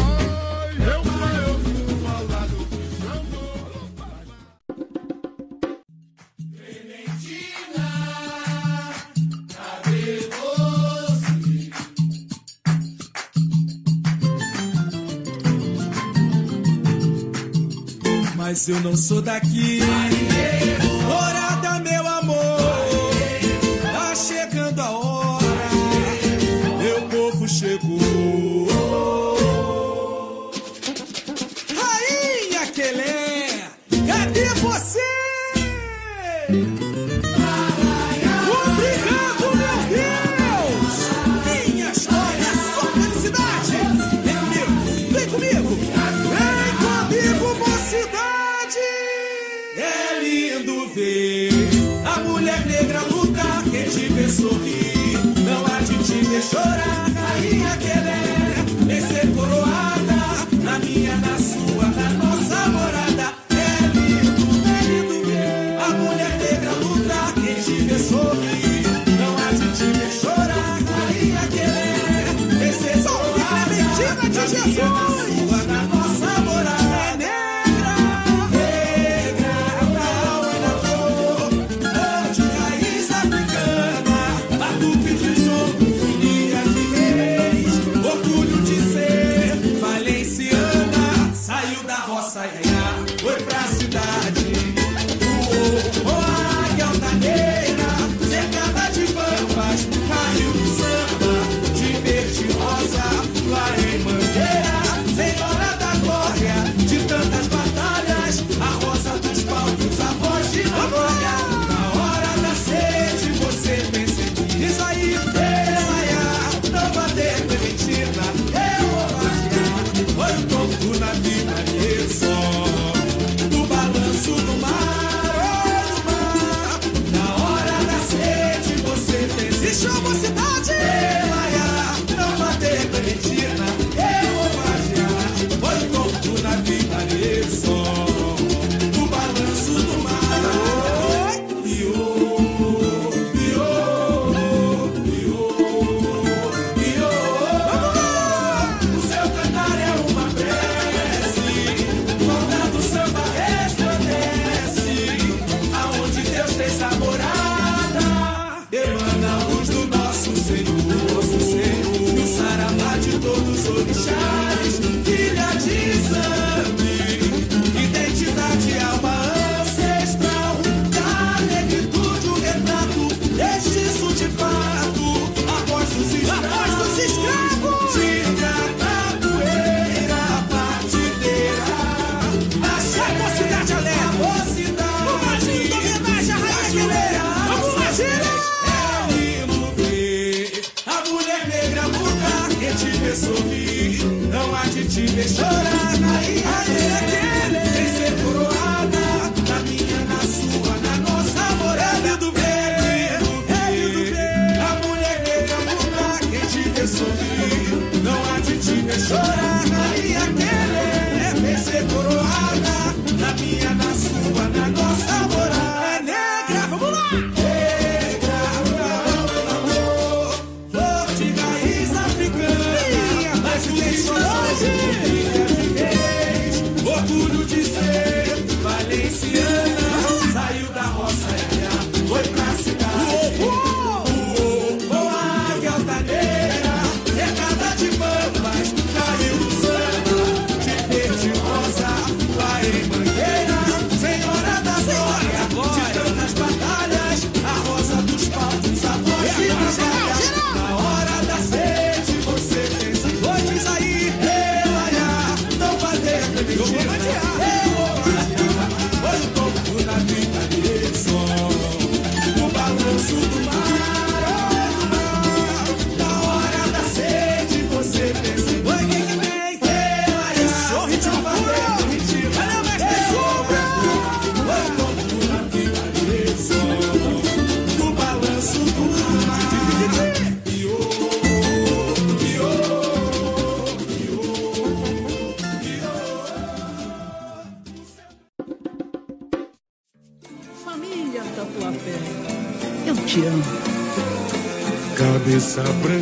Cabeça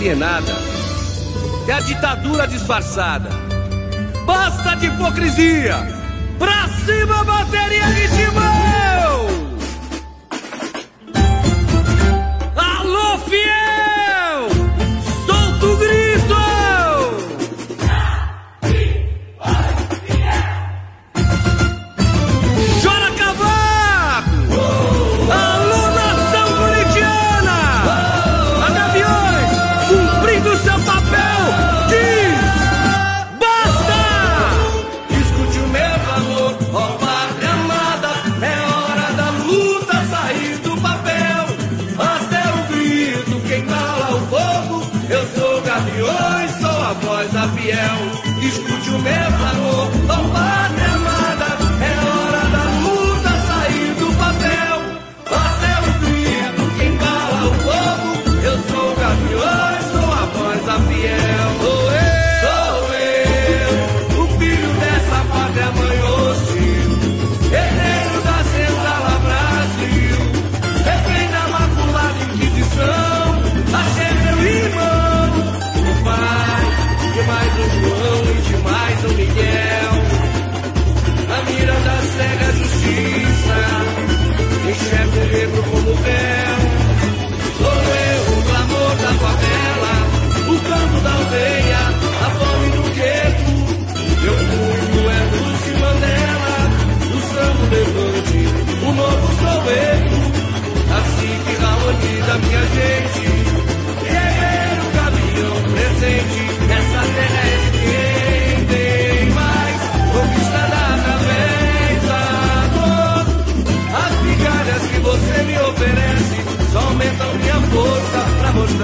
alienada. É a ditadura disfarçada. Basta de hipocrisia! Pra cima, materialista!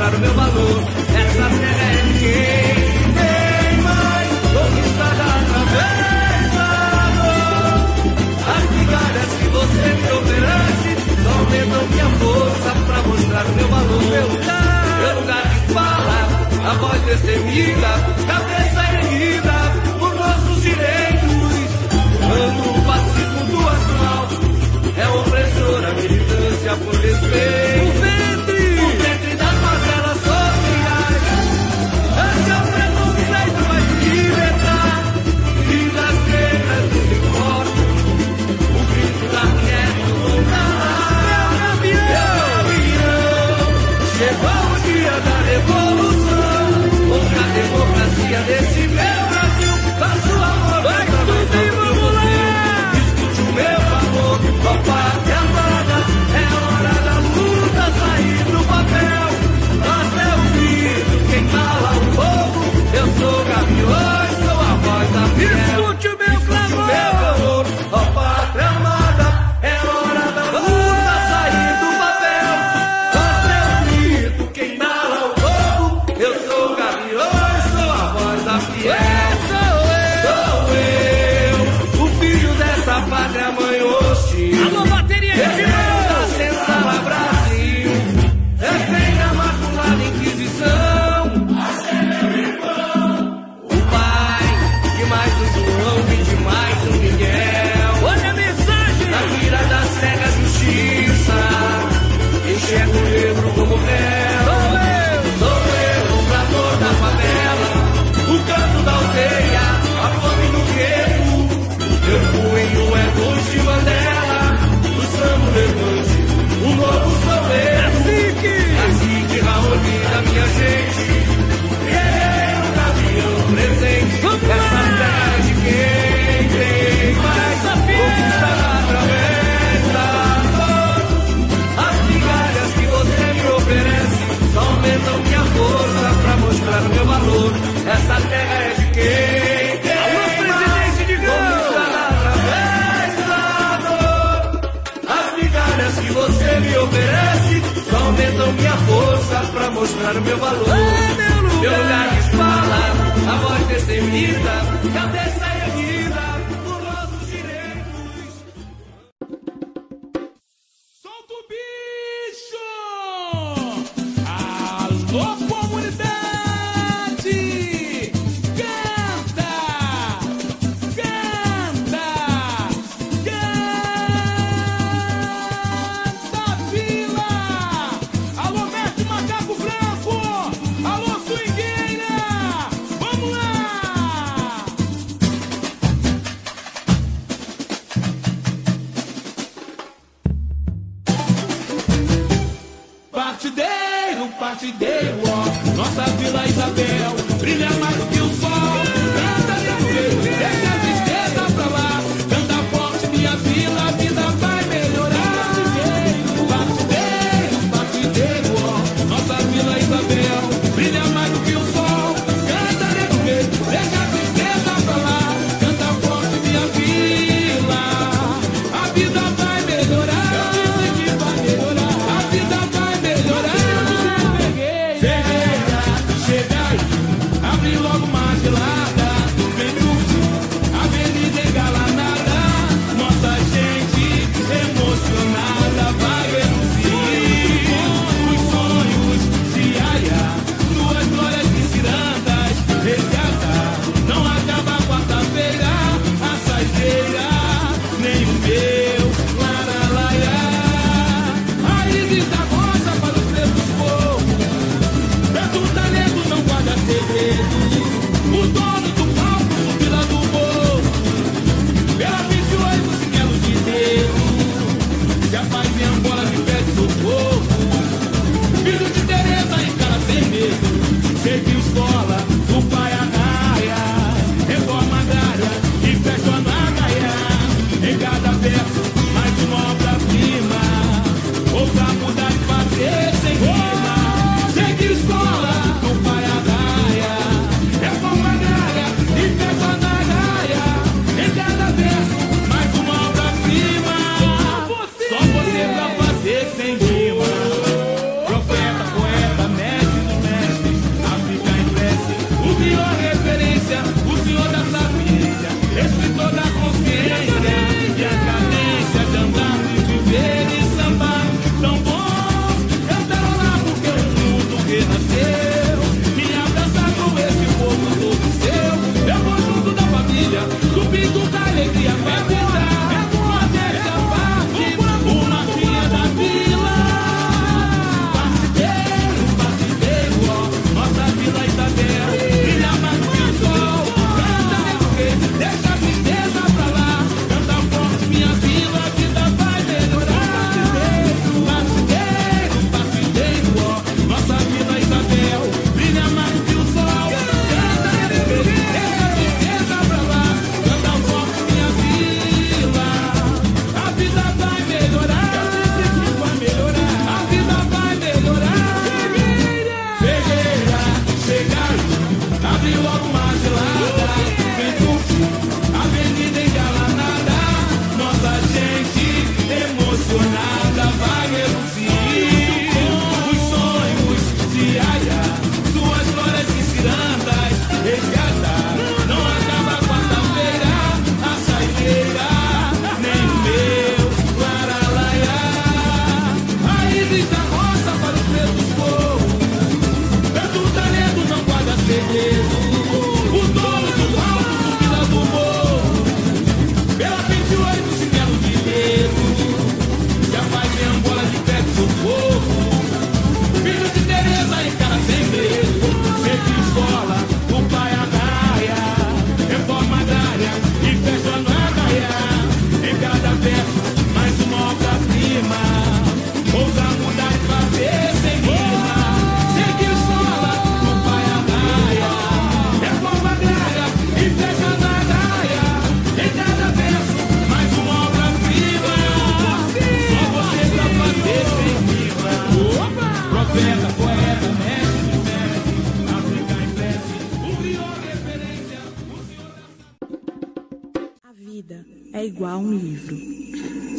mostrar o meu valor. Essa terra é de quem tem mais conquistada através da dor. As migalhas que você me oferece só aumentam minha força pra mostrar o meu valor. Meu lugar, meu lugar de fala, a voz destemida, cabeça erguida por nossos direitos. Ando o pacífico do astral, é opressora militância por respeito. dão minha força pra mostrar o meu valor. Meu lugar, meu lugar de fala, a voz destemido, cabeça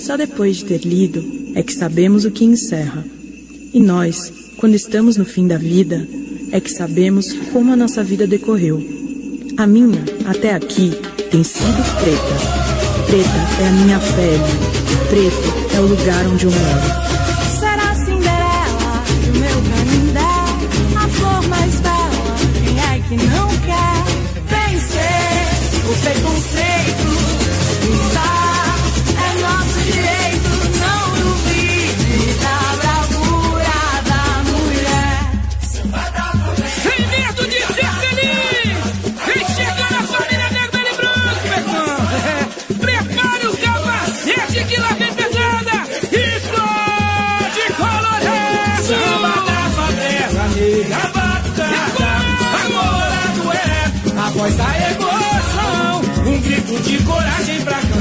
Só depois de ter lido é que sabemos o que encerra. E nós, quando estamos no fim da vida, é que sabemos como a nossa vida decorreu. A minha, até aqui, tem sido preta. Preta é a minha pele. Preto é o lugar onde eu moro. que não quer vencer o preconceito.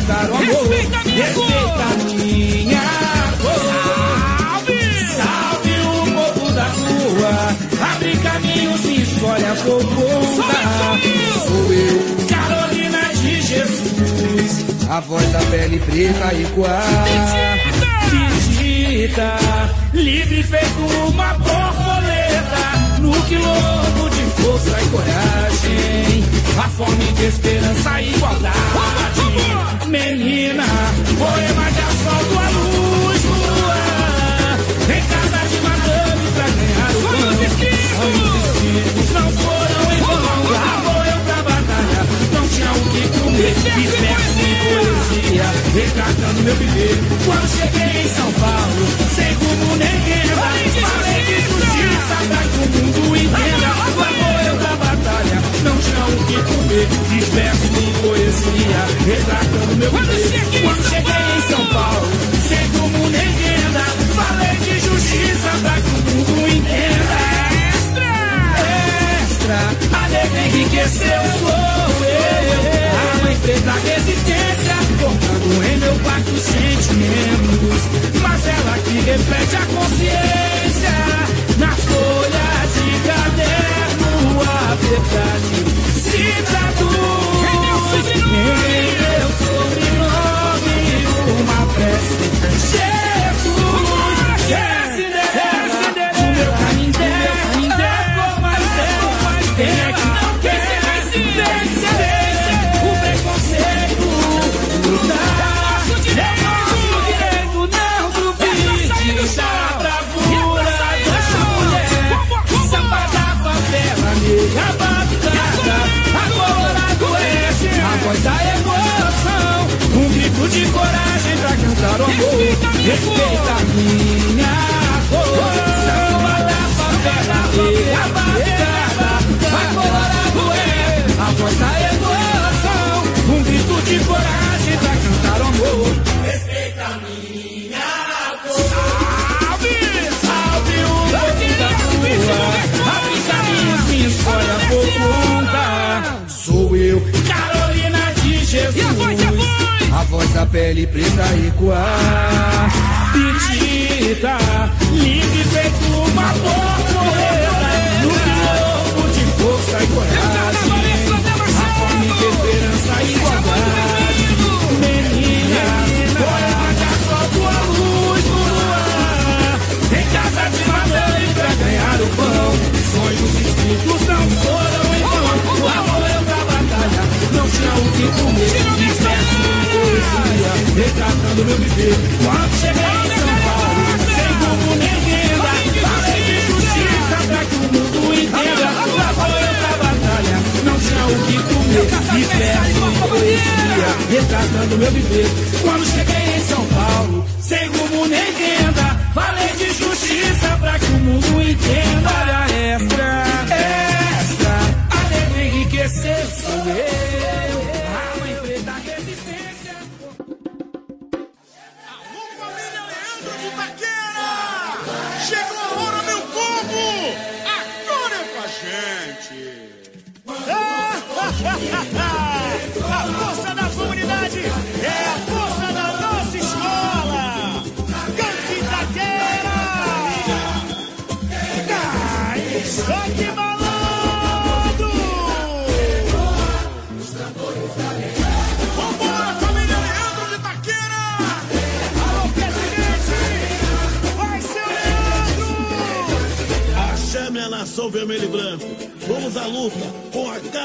Cantar o amor. Respeita a minha cor. Salve o povo da rua. Abre caminhos e escolhe a conta. Sou eu, Carolina de Jesus. A voz da pele preta e quase. Digita, livre feito uma borboleta. No quilombo de força e coragem. A fome de esperança e igualdade. Menina, poema de asfalto à luz lua. Em casa de madame pra ganhar. Sonhos escritos não foram em vão. Lá vou eu pra batalha, não tinha o que comer. Fiz verso e poesia, retratando meu viver. Quando cheguei em São Paulo, sem renda. Falei de justiça pra que o mundo entenda. Vou eu pra batalha, não tinha o que comer. Fiz verso e poesia, retratando meu. Quando cheguei em São Paulo, sem rumo nem renda. Falei de justiça pra que o mundo entenda. Extra! Extra! A negra enriqueceu sou eu. A mãe preta resistência, cortando em meu quarto sentimentos. Mas ela que reflete a consciência nas folhas de caderno. A verdade se traduz em meu sobrenome. Uma prece. Jesus, desce, Um grito de coragem pra cantar o amor. Respeita a minha cor. Samba da favela, batucada, a colorado oeste, a voz da emoção. Um grito de coragem pra cantar o amor. Respeita a minha cor. Salve, salve o povo da rua. Abre caminhos, minha história por conta. Voz. A voz da pele preta e coar. Petita, livre feito uma borboleta. No globo de força e coragem. A fome de esperança e igualdade. Menina, poema de asfalto à luz do luar. Em casa de madame pra ganhar o pão. Sonhos escritos não foram em vão. Lá vou eu pra batalha, não tinha o que comer. Disperso poesia, retratando meu viver. Quando cheguei em São Paulo, sem rumo nem renda. Falei de justiça pra que o mundo entenda. Lá vou eu pra batalha, não tinha o que comer. Disperso em poesia, retratando meu viver. Quando cheguei em São Paulo, sem rumo nem renda. Falei de justiça pra que o mundo entenda. Olha extra, extra, a negra enriquecer sou eu. A força da comunidade é a força da nossa escola! Cante Itaquera! Cai! Choque malandro! Vambora, família Leandro de Itaquera! Alô, presidente! Vai, seu Leandro! Axé, minha nação vermelho e branco. Vamos à luta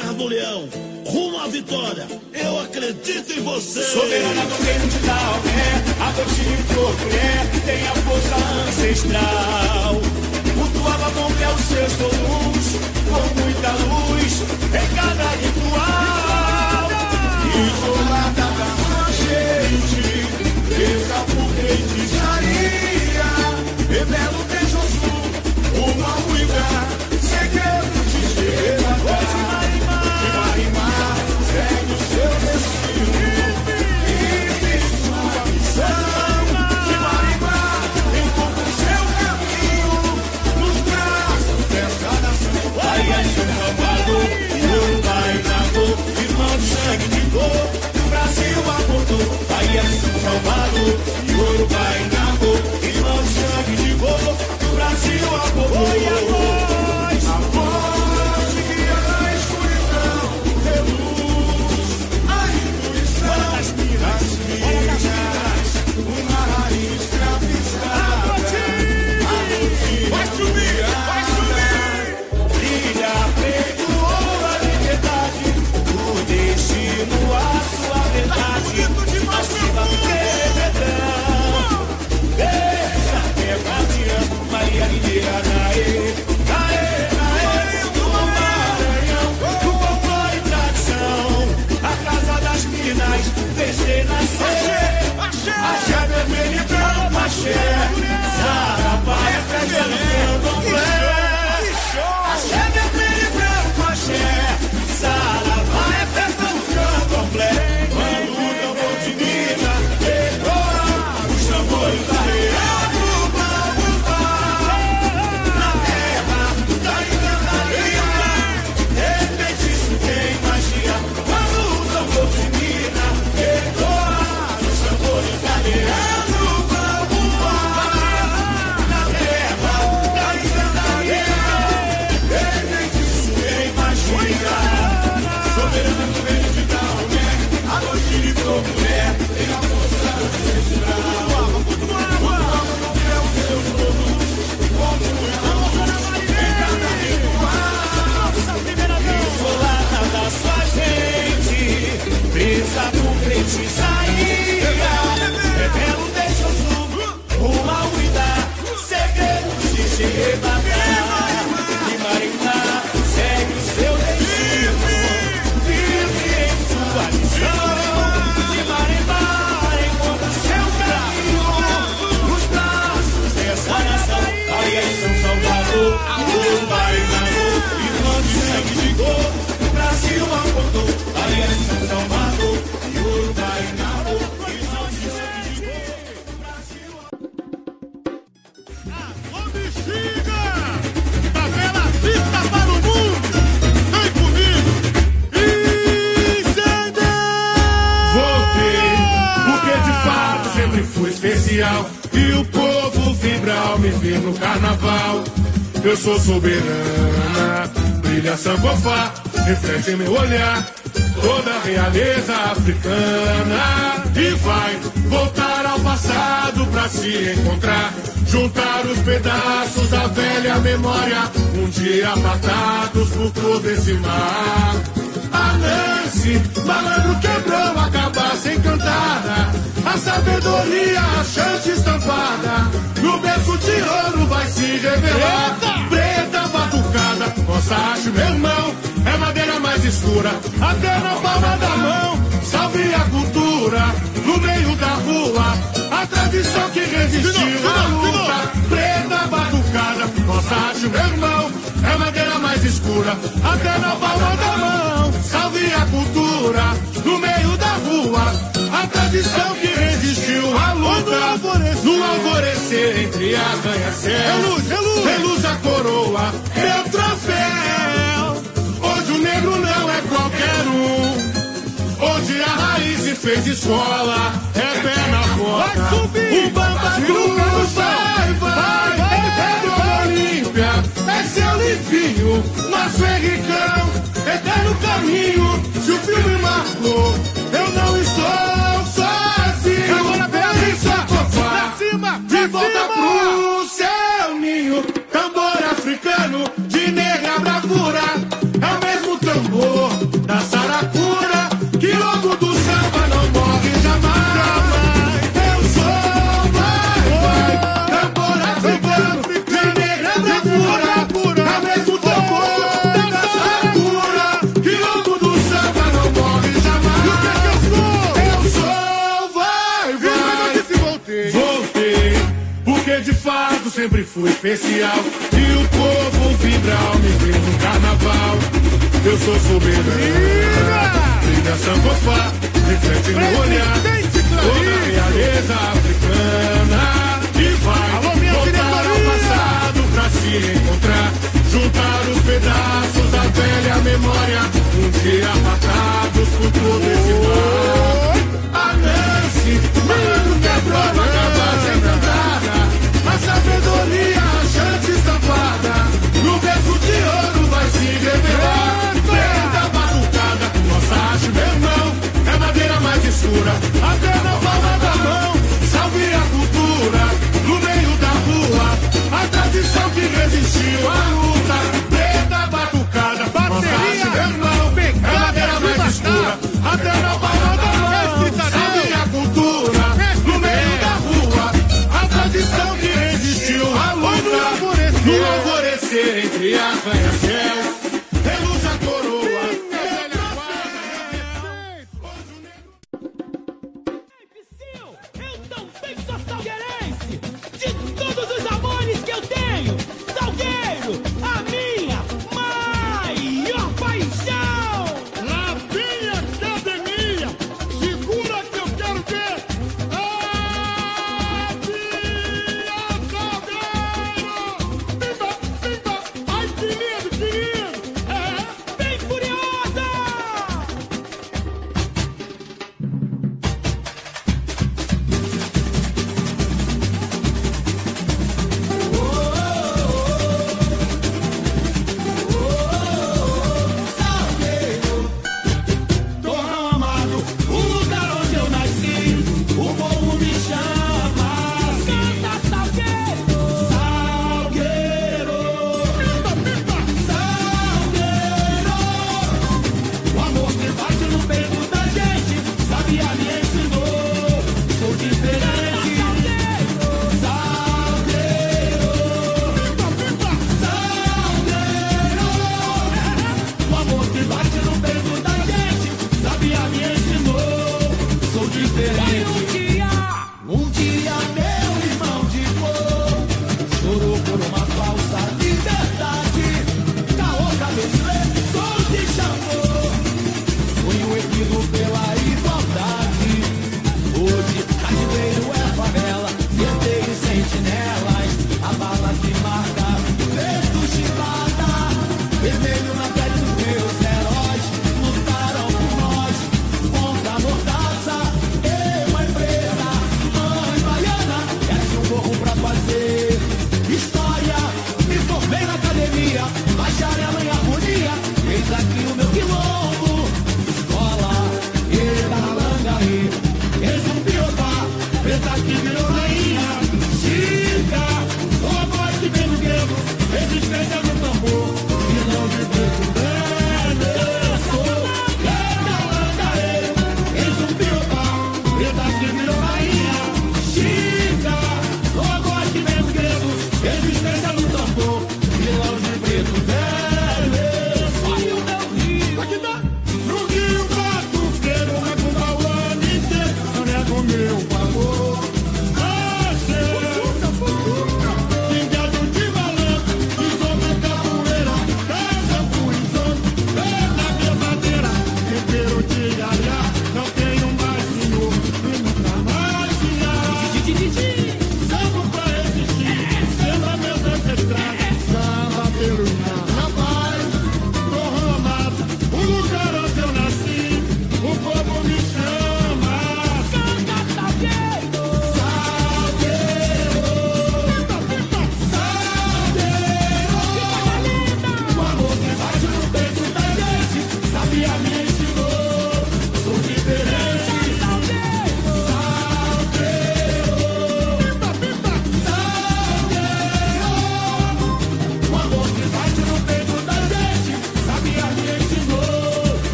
garra do leão. Rumo à vitória. Eu acredito em você. Soberana do reino de Dalmé, adotivo por mulher, tem a força ancestral. Cultuava com fé os seus volumes, com muita luz, em cada ritual. Isolada da gente, presa por feitiçaria, revela o uma ruína, salvado e ouro vai Eu sou soberana, brilha sambofá, reflete meu olhar. Toda a realeza africana e vai voltar ao passado pra se encontrar. Juntar os pedaços da velha memória, um dia apartados por todo esse mar. A malandro quebrou a cabaça encantada. A sabedoria, a chance estampada. No berço de ouro vai se revelar. Preta batucada, nossa arte, meu irmão. É madeira mais escura, até na palma da mão. Salve a cultura, no meio da rua. A tradição que resistiu à luta. Preta batucada, nossa arte, meu irmão. É madeira mais escura, até na palma da mão. Salve a cultura, no meio da rua. A tradição que resistiu à luta. No alvorecer entre a ganha-céu. Reluz, reluz. reluz a coroa, meu troféu. Hoje o negro não é qualquer um. Hoje a raiz se fez escola, é pé na porta. Vai subir, o Bambadu vai, vai, é do Olímpia, é seu livinho, nosso Henricão, eterno caminho. Se o filme marcou, eu não estou volta pro seu ninho. Especial. E o povo vibra ao me ver no carnaval. Eu sou soberano. Brilha sambofá, reflete no olhar. Toda a realeza africana. E vai voltar ao passado pra se encontrar. Juntar os pedaços da velha memória. Um dia matados por todo esse mar. A Nancy, sabedoria já estampada no verso de ouro vai se revelar. Vem batucada, nossa arte, meu irmão, é madeira mais escura, até na palma da mão. Salve a cultura, no meio da rua, a tradição que resistiu à luta. Vem batucada, bateria, meu irmão, é madeira mais escura, até na palma da mão.